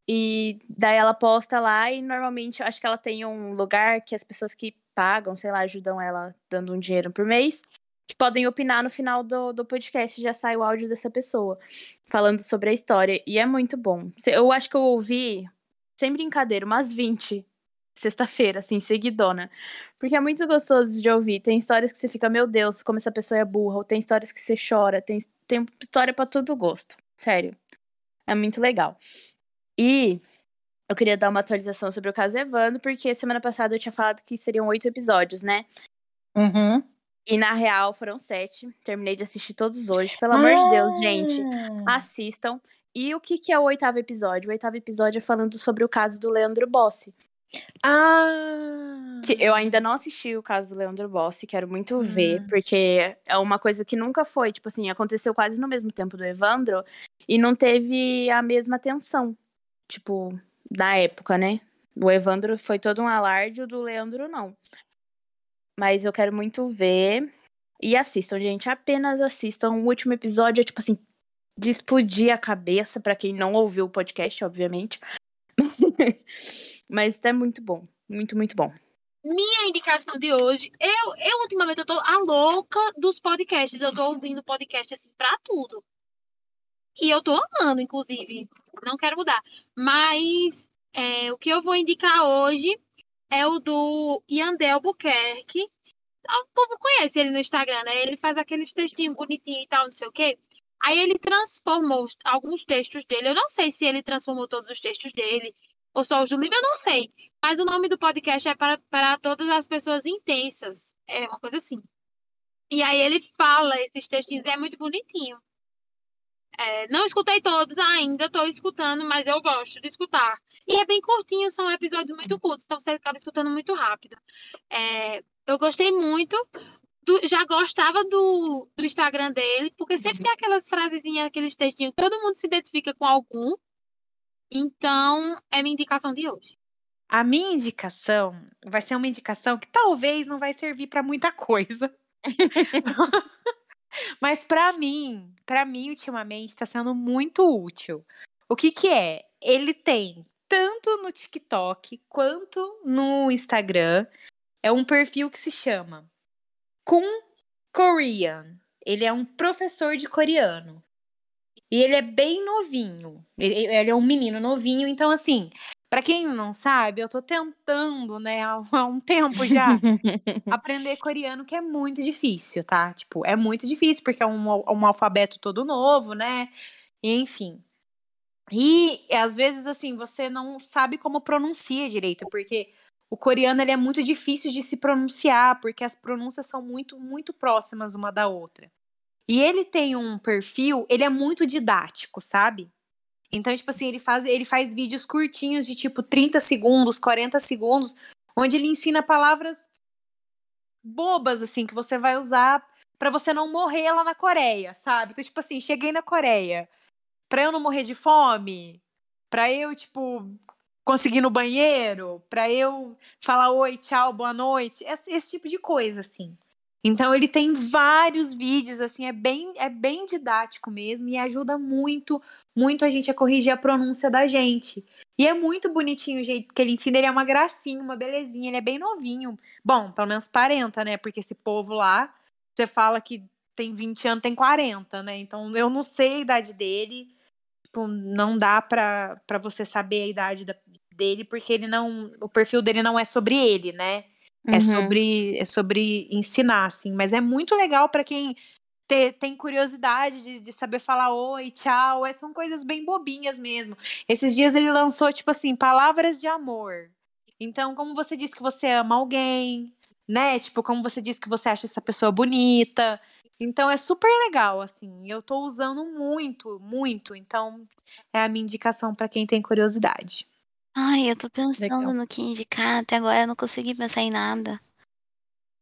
E daí ela posta lá e normalmente acho que ela tem um lugar que as pessoas que pagam, sei lá, ajudam ela dando um dinheiro por mês, que podem opinar no final do, do podcast, já sai o áudio dessa pessoa falando sobre a história. E é muito bom. Eu acho que eu ouvi, sem brincadeira, umas 20 sexta-feira, assim, seguidona. Porque é muito gostoso de ouvir. Tem histórias que você fica, meu Deus, como essa pessoa é burra. Ou tem histórias que você chora. Tem, tem história pra todo gosto. Sério. É muito legal. E eu queria dar uma atualização sobre o caso Evandro, porque semana passada eu tinha falado que seriam oito episódios, né? Uhum. E na real foram sete. Terminei de assistir todos hoje. Pelo amor de Deus, gente. Ah. Assistam. E o que, que é o oitavo episódio? O oitavo episódio é falando sobre o caso do Leandro Bossi. Ah. Que eu ainda não assisti o caso do Leandro Bossi, quero muito ver, Hum. porque é uma coisa que nunca foi. Tipo assim, aconteceu quase no mesmo tempo do Evandro e não teve a mesma atenção. Tipo, na época, né? O Evandro foi todo um alarde, o do Leandro não. Mas eu quero muito ver. E assistam, gente. Apenas assistam. O último episódio é, tipo assim, de explodir a cabeça, pra quem não ouviu o podcast, obviamente. Mas é muito bom. Muito, muito bom. Minha indicação de hoje, eu, eu ultimamente eu tô a louca dos podcasts. Eu tô ouvindo podcast assim pra tudo. E eu tô amando, inclusive. Não quero mudar. Mas é, o que eu vou indicar hoje é o do Yandel Albuquerque. Ah, O povo conhece ele no Instagram, né? Ele faz aqueles textinhos bonitinhos e tal, não sei o quê. Aí ele transformou alguns textos dele. Eu não sei se ele transformou todos os textos dele ou só os do livro, eu não sei. Mas o nome do podcast é para, para todas as pessoas intensas. É uma coisa assim. E aí ele fala esses textinhos, é muito bonitinho. É, não escutei todos ainda, estou escutando, mas eu gosto de escutar. E é bem curtinho, são episódios muito curtos, então você acaba escutando muito rápido. É, eu gostei muito, do- já gostava do, do Instagram dele, porque sempre tem aquelas frasezinhas, aqueles textinhos, todo mundo se identifica com algum. Então, é minha indicação de hoje. A minha indicação vai ser uma indicação que talvez não vai servir para muita coisa. Mas para mim, para mim ultimamente está sendo muito útil. O que que é? Ele tem tanto no TikTok quanto no Instagram. É um perfil que se chama Kun Korean. Ele é um professor de coreano. E ele é bem novinho. Ele, ele é um menino novinho, então assim, Pra quem não sabe, eu tô tentando, né, há um tempo já, aprender coreano, que é muito difícil, tá? Tipo, é muito difícil, porque é um, al- um alfabeto todo novo, né? Enfim. E às vezes, assim, você não sabe como pronuncia direito, porque o coreano ele é muito difícil de se pronunciar, porque as pronúncias são muito, muito próximas uma da outra. E ele tem um perfil, ele é muito didático, sabe? Então, tipo assim, ele faz, ele faz vídeos curtinhos de tipo 30 segundos, 40 segundos, onde ele ensina palavras bobas, assim, que você vai usar pra você não morrer lá na Coreia, sabe? Então, tipo assim, cheguei na Coreia, pra eu não morrer de fome, pra eu, tipo, conseguir ir no banheiro, pra eu falar oi, tchau, boa noite, esse, esse tipo de coisa, assim. Então ele tem vários vídeos, assim, é bem, é bem didático mesmo e ajuda muito, muito a gente a corrigir a pronúncia da gente. E é muito bonitinho o jeito que ele ensina, ele é uma gracinha, uma belezinha, ele é bem novinho. Bom, pelo menos 40, né? Porque esse povo lá, você fala que tem 20 anos, tem 40, né? Então eu não sei a idade dele. Tipo, não dá pra, você saber a idade da- dele, porque ele não. O perfil dele não é sobre ele, né? É Uhum. sobre é sobre ensinar, assim. Mas é muito legal pra quem te- tem curiosidade de, de saber falar oi, tchau. É, são coisas bem bobinhas mesmo. Esses dias ele lançou, tipo assim, palavras de amor. Então, como você diz que você ama alguém, né? Tipo, como você diz que você acha essa pessoa bonita. Então, é super legal, assim. Eu tô usando muito, muito. Então, é a minha indicação pra quem tem curiosidade. Ai, eu tô pensando Legal. no que indicar, até agora eu não consegui pensar em nada.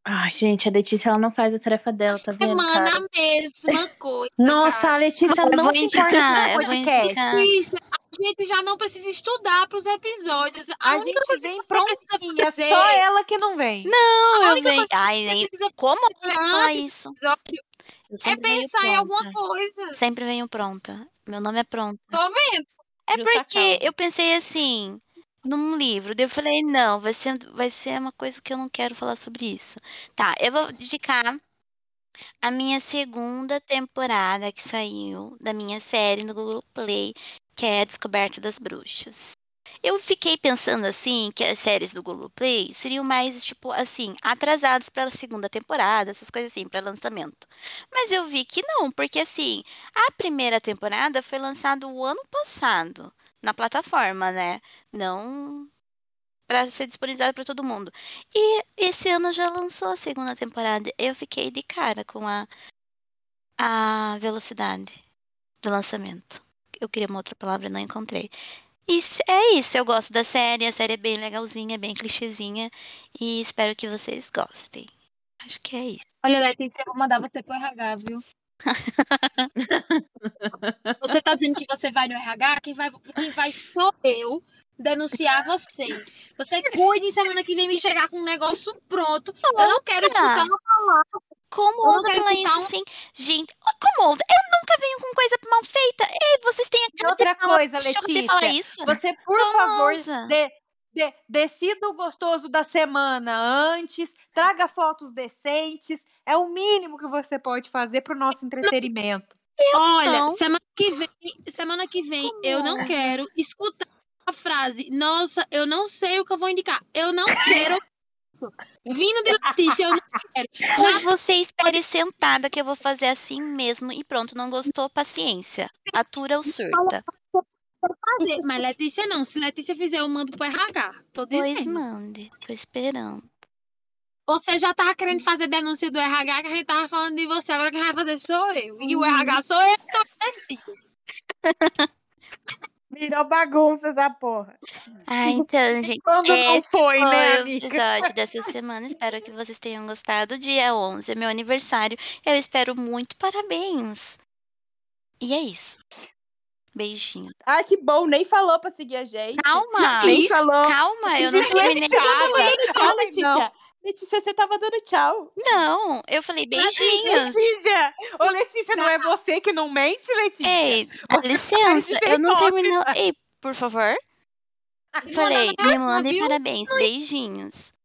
Ai, gente, a Letícia ela não faz a tarefa dela, tá vendo, Semana cara? a mesma coisa. Nossa, a Letícia Eu não vou se importa indicar, com eu o vou podcast. indicar. Letícia, a gente já não precisa estudar para os episódios. A, A única gente coisa vem que você precisa prontinha, é fazer- só ela que não vem. Não, A eu única venho. coisa Ai, que nem. precisa Como eu fazer vou falar antes do isso? episódio Eu é sempre venho pensar em alguma pronta. coisa. Sempre venho pronta. Meu nome é pronta. Tô vendo. É porque eu pensei assim, num livro, daí eu falei, não, vai ser, vai ser uma coisa que eu não quero falar sobre isso. Tá, eu vou dedicar a minha segunda temporada que saiu da minha série no Google Play, que é a Descoberta das Bruxas. Eu fiquei pensando assim que as séries do Google Play seriam mais tipo assim, atrasadas para a segunda temporada, essas coisas assim, para lançamento. Mas eu vi que não, porque assim, a primeira temporada foi lançada o ano passado na plataforma, né? Não para ser disponibilizada para todo mundo. E esse ano já lançou a segunda temporada. Eu fiquei de cara com a a velocidade do lançamento. Eu queria uma outra palavra, não encontrei. S- é isso, eu gosto da série, a série é bem legalzinha, bem clichêzinha e espero que vocês gostem. Acho que é isso. Olha, Letícia, eu vou mandar você pro RH, viu? você tá dizendo que você vai no RH, quem vai, quem vai sou eu denunciar você. Você cuide semana que vem me chegar com um negócio pronto. Eu não quero escutar uma palavra. Como ousa falar isso um- assim? Gente, como ousa? Eu nunca venho com coisa mal feita. Ei, vocês têm a E cara outra de falar, coisa, de falar Letícia, isso? Você, por Como favor, ousa? de, de- decida o gostoso da semana antes, traga fotos decentes. É o mínimo que você pode fazer pro nosso entretenimento. Olha, não. semana que vem, semana que vem Como eu não ousa? quero escutar a frase. Nossa, eu não sei o que eu vou indicar. Eu não quero. Vindo de Letícia, eu não quero. Mas você espere sentada que eu vou fazer assim mesmo e pronto, não gostou? Paciência. Atura ou surta. fazer. Mas Letícia não. Se Letícia fizer, eu mando pro RH. Tô Pois dizendo. mande, tô esperando. Você já tava querendo fazer denúncia do RH, que a gente tava falando de você. Agora quem vai fazer sou eu. E o Uhum. RH sou eu, decido. Virou bagunça essa porra. Ah, então, gente. Quando não esse foi, né, foi o amiga? episódio dessa semana. Espero que vocês tenham gostado. Dia 11 é meu aniversário. Eu espero muito parabéns. E é isso. Beijinho. Ah, que bom, nem falou pra seguir a gente. Calma! Nem falou. Calma, eu não terminei. Letícia. não. Letícia, você tava dando tchau. Não, eu falei beijinhos. Letícia! Ô, Letícia, não é você que não mente, Letícia? Ei, Você licença, eu não terminou. Ei, por favor. Eu falei, me mandem parabéns, beijinhos.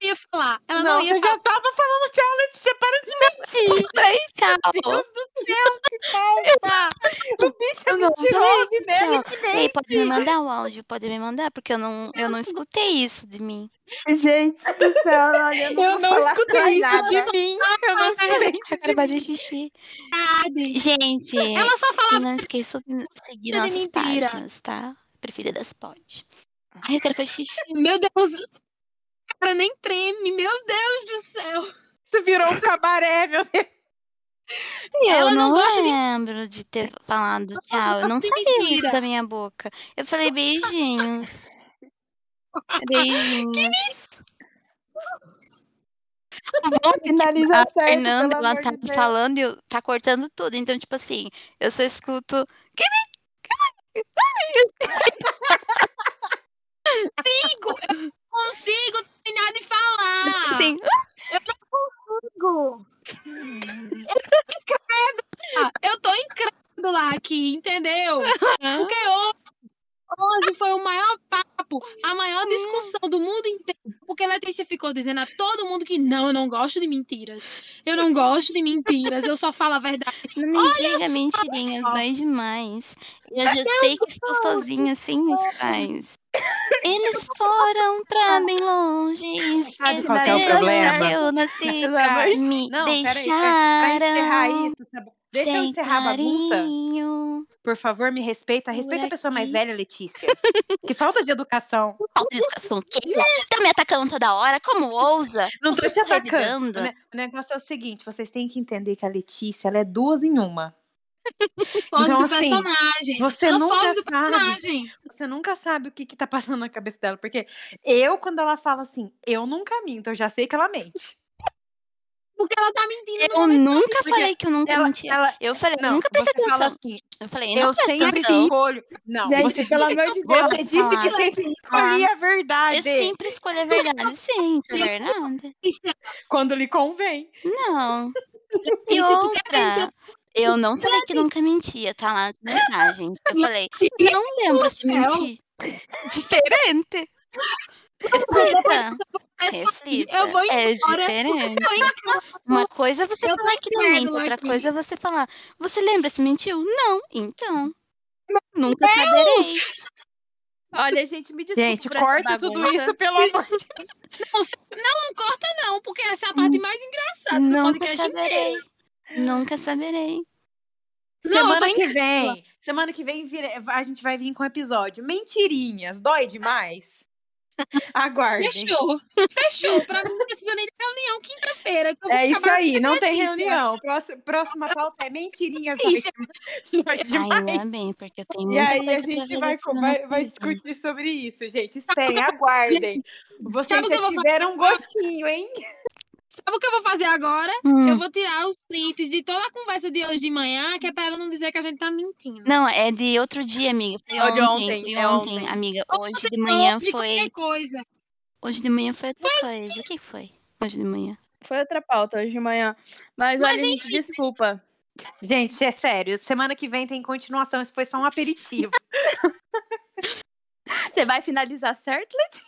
Eu ia falar. Ela Não, não, ia você já tava falando tchau, Letícia. Para de mentir. Tchau. Deus do céu, que falsa. O bicho é mentiroso e que Ei, pode me mandar o áudio, pode me mandar, porque eu não, eu não escutei isso de mim. Gente do céu, olha, eu não, Eu não falar escutei isso nada. de mim. Eu não escutei isso Eu quero fazer xixi. Gente, Ela só e falava não esqueçam de seguir de nossas mentira. páginas, tá? Preferidas pode. Ai, eu quero fazer xixi. Meu Deus. Cara, nem treme. Meu Deus do céu. Isso virou um cabaré, meu Deus. Eu Ela não não, gosta de- lembro de ter falado tchau. Eu não de saiu isso mentira. da minha boca. Eu falei beijinhos. Beijinhos. Bom, Finaliza a certo, Fernanda, ela tá de falando e eu- tá cortando tudo. Então, tipo assim, eu só escuto. Consigo. Eu consigo terminar de falar. Assim, Consigo. Ah, Eu tô incrédula aqui, entendeu? Porque hoje, hoje foi o maior papo, a maior discussão do mundo inteiro. Porque a Letícia ficou dizendo a todo mundo que não, eu não gosto de mentiras. Eu não gosto de mentiras, eu só falo a verdade. não me diga mentirinhas, dói demais. Eu já sei que estou sozinha sem meus pais. Eles foram pra bem longe. Sabe qual é o problema? Eu nasci Pelo pra me Não, peraí, pra, deixaram. encerrar isso, tá bom? deixa eu encerrar a bagunça. carinho. Por favor, me respeita. Respeita a pessoa mais velha, Letícia. Que falta de educação. Falta de educação o quê? Tá me atacando toda hora? Como ousa? Não tô te estão atacando. O negócio é o seguinte, vocês têm que entender que a Letícia, ela é duas em uma. Foge Então, do assim, personagem. você Ela nunca foge do sabe. personagem. Você nunca sabe o que que tá passando na cabeça dela. Porque eu, quando ela fala assim, eu nunca minto, eu já sei que ela mente. Porque ela tá mentindo. Eu nunca Porque falei que eu nunca Ela, mentia. ela, Eu falei, não, nunca prestei você fala atenção. assim, Eu falei, não eu sempre atenção. escolho. Não, Gente, você pelo amor de Deus. você disse que sempre escolhia a verdade. Eu sempre escolho a verdade. Sim, isso é verdade. Quando lhe convém. Não. E outra, eu não falei que nunca mentia, tá lá nas mensagens. Eu falei, não lembro se menti. Diferente. Reflita. Reflita. Eu vou É embora. diferente. Uma coisa é você Eu falar que não mente, outra aqui. coisa é você falar, você lembra se mentiu? Não. Então. Nunca saberei. Olha, gente, me desculpa Gente, corta tudo isso, pelo amor de Não, se- não, não corta não, porque essa é a parte mais engraçada Nunca podcast inteiro. Nunca saberei. Não, Semana que vem, semana que vem a gente vai vir com um episódio. Mentirinhas, dói demais? Aguardem. Fechou. Fechou. Pra mim não precisa nem de reunião quinta-feira. É isso aí, não tem reunião. Próxima, próxima pauta é mentirinhas, É dói, isso. dói Ai, demais. ainda bem, porque eu tenho E aí a gente vai, vai, vai discutir sobre isso, gente. Esperem, aguardem. Vocês já tiveram um gostinho, hein? Sabe o que eu vou fazer agora? Hum. Eu vou tirar os prints de toda a conversa de hoje de manhã, que é pra ela não dizer que a gente tá mentindo. Não, é de outro dia, amiga. Foi É de ontem, ontem, foi é ontem, ontem. amiga. Hoje de manhã ouve foi. coisa. Hoje de manhã foi outra coisa. O que foi? Hoje de manhã. Foi outra pauta hoje de manhã. Mas, Mas olha, gente, desculpa. Gente, é sério. Semana que vem tem continuação. Isso foi só um aperitivo. Você vai finalizar certo, Letícia?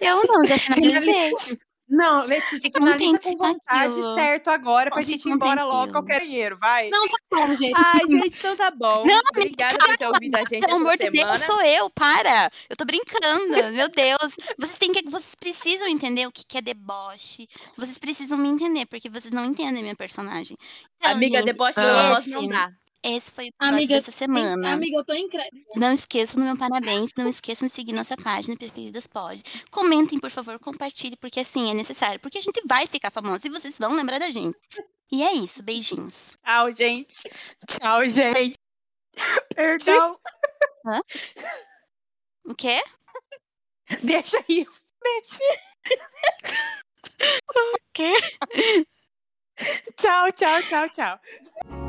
Eu não, já finalizei. Não, Letícia, um finaliza com vontade aquilo. certo agora pra gente ir embora logo eu quero dinheiro, vai. Não, tá bom, gente. Ai, gente, então tá bom. Não, Obrigada por ter ouvido a gente Pelo amor de. Deus, sou eu, para! Eu tô brincando, meu Deus. Vocês têm que. Vocês precisam entender o que que é deboche. Vocês precisam me entender, porque vocês não entendem minha personagem. Então, Amiga, gente, deboche esse- não dá. Esse foi o episódio Amiga, dessa semana. Amiga, eu tô incrédula. Não esqueçam do meu parabéns, não esqueçam de seguir nossa página Preferidas Pode. Comentem, por favor, compartilhe, porque assim é necessário, porque a gente vai ficar famosa e vocês vão lembrar da gente. E é isso, beijinhos. Tchau, gente. Tchau, gente. Perdão. O quê? Deixa isso. Deixa. quê? Tchau, tchau, tchau, tchau.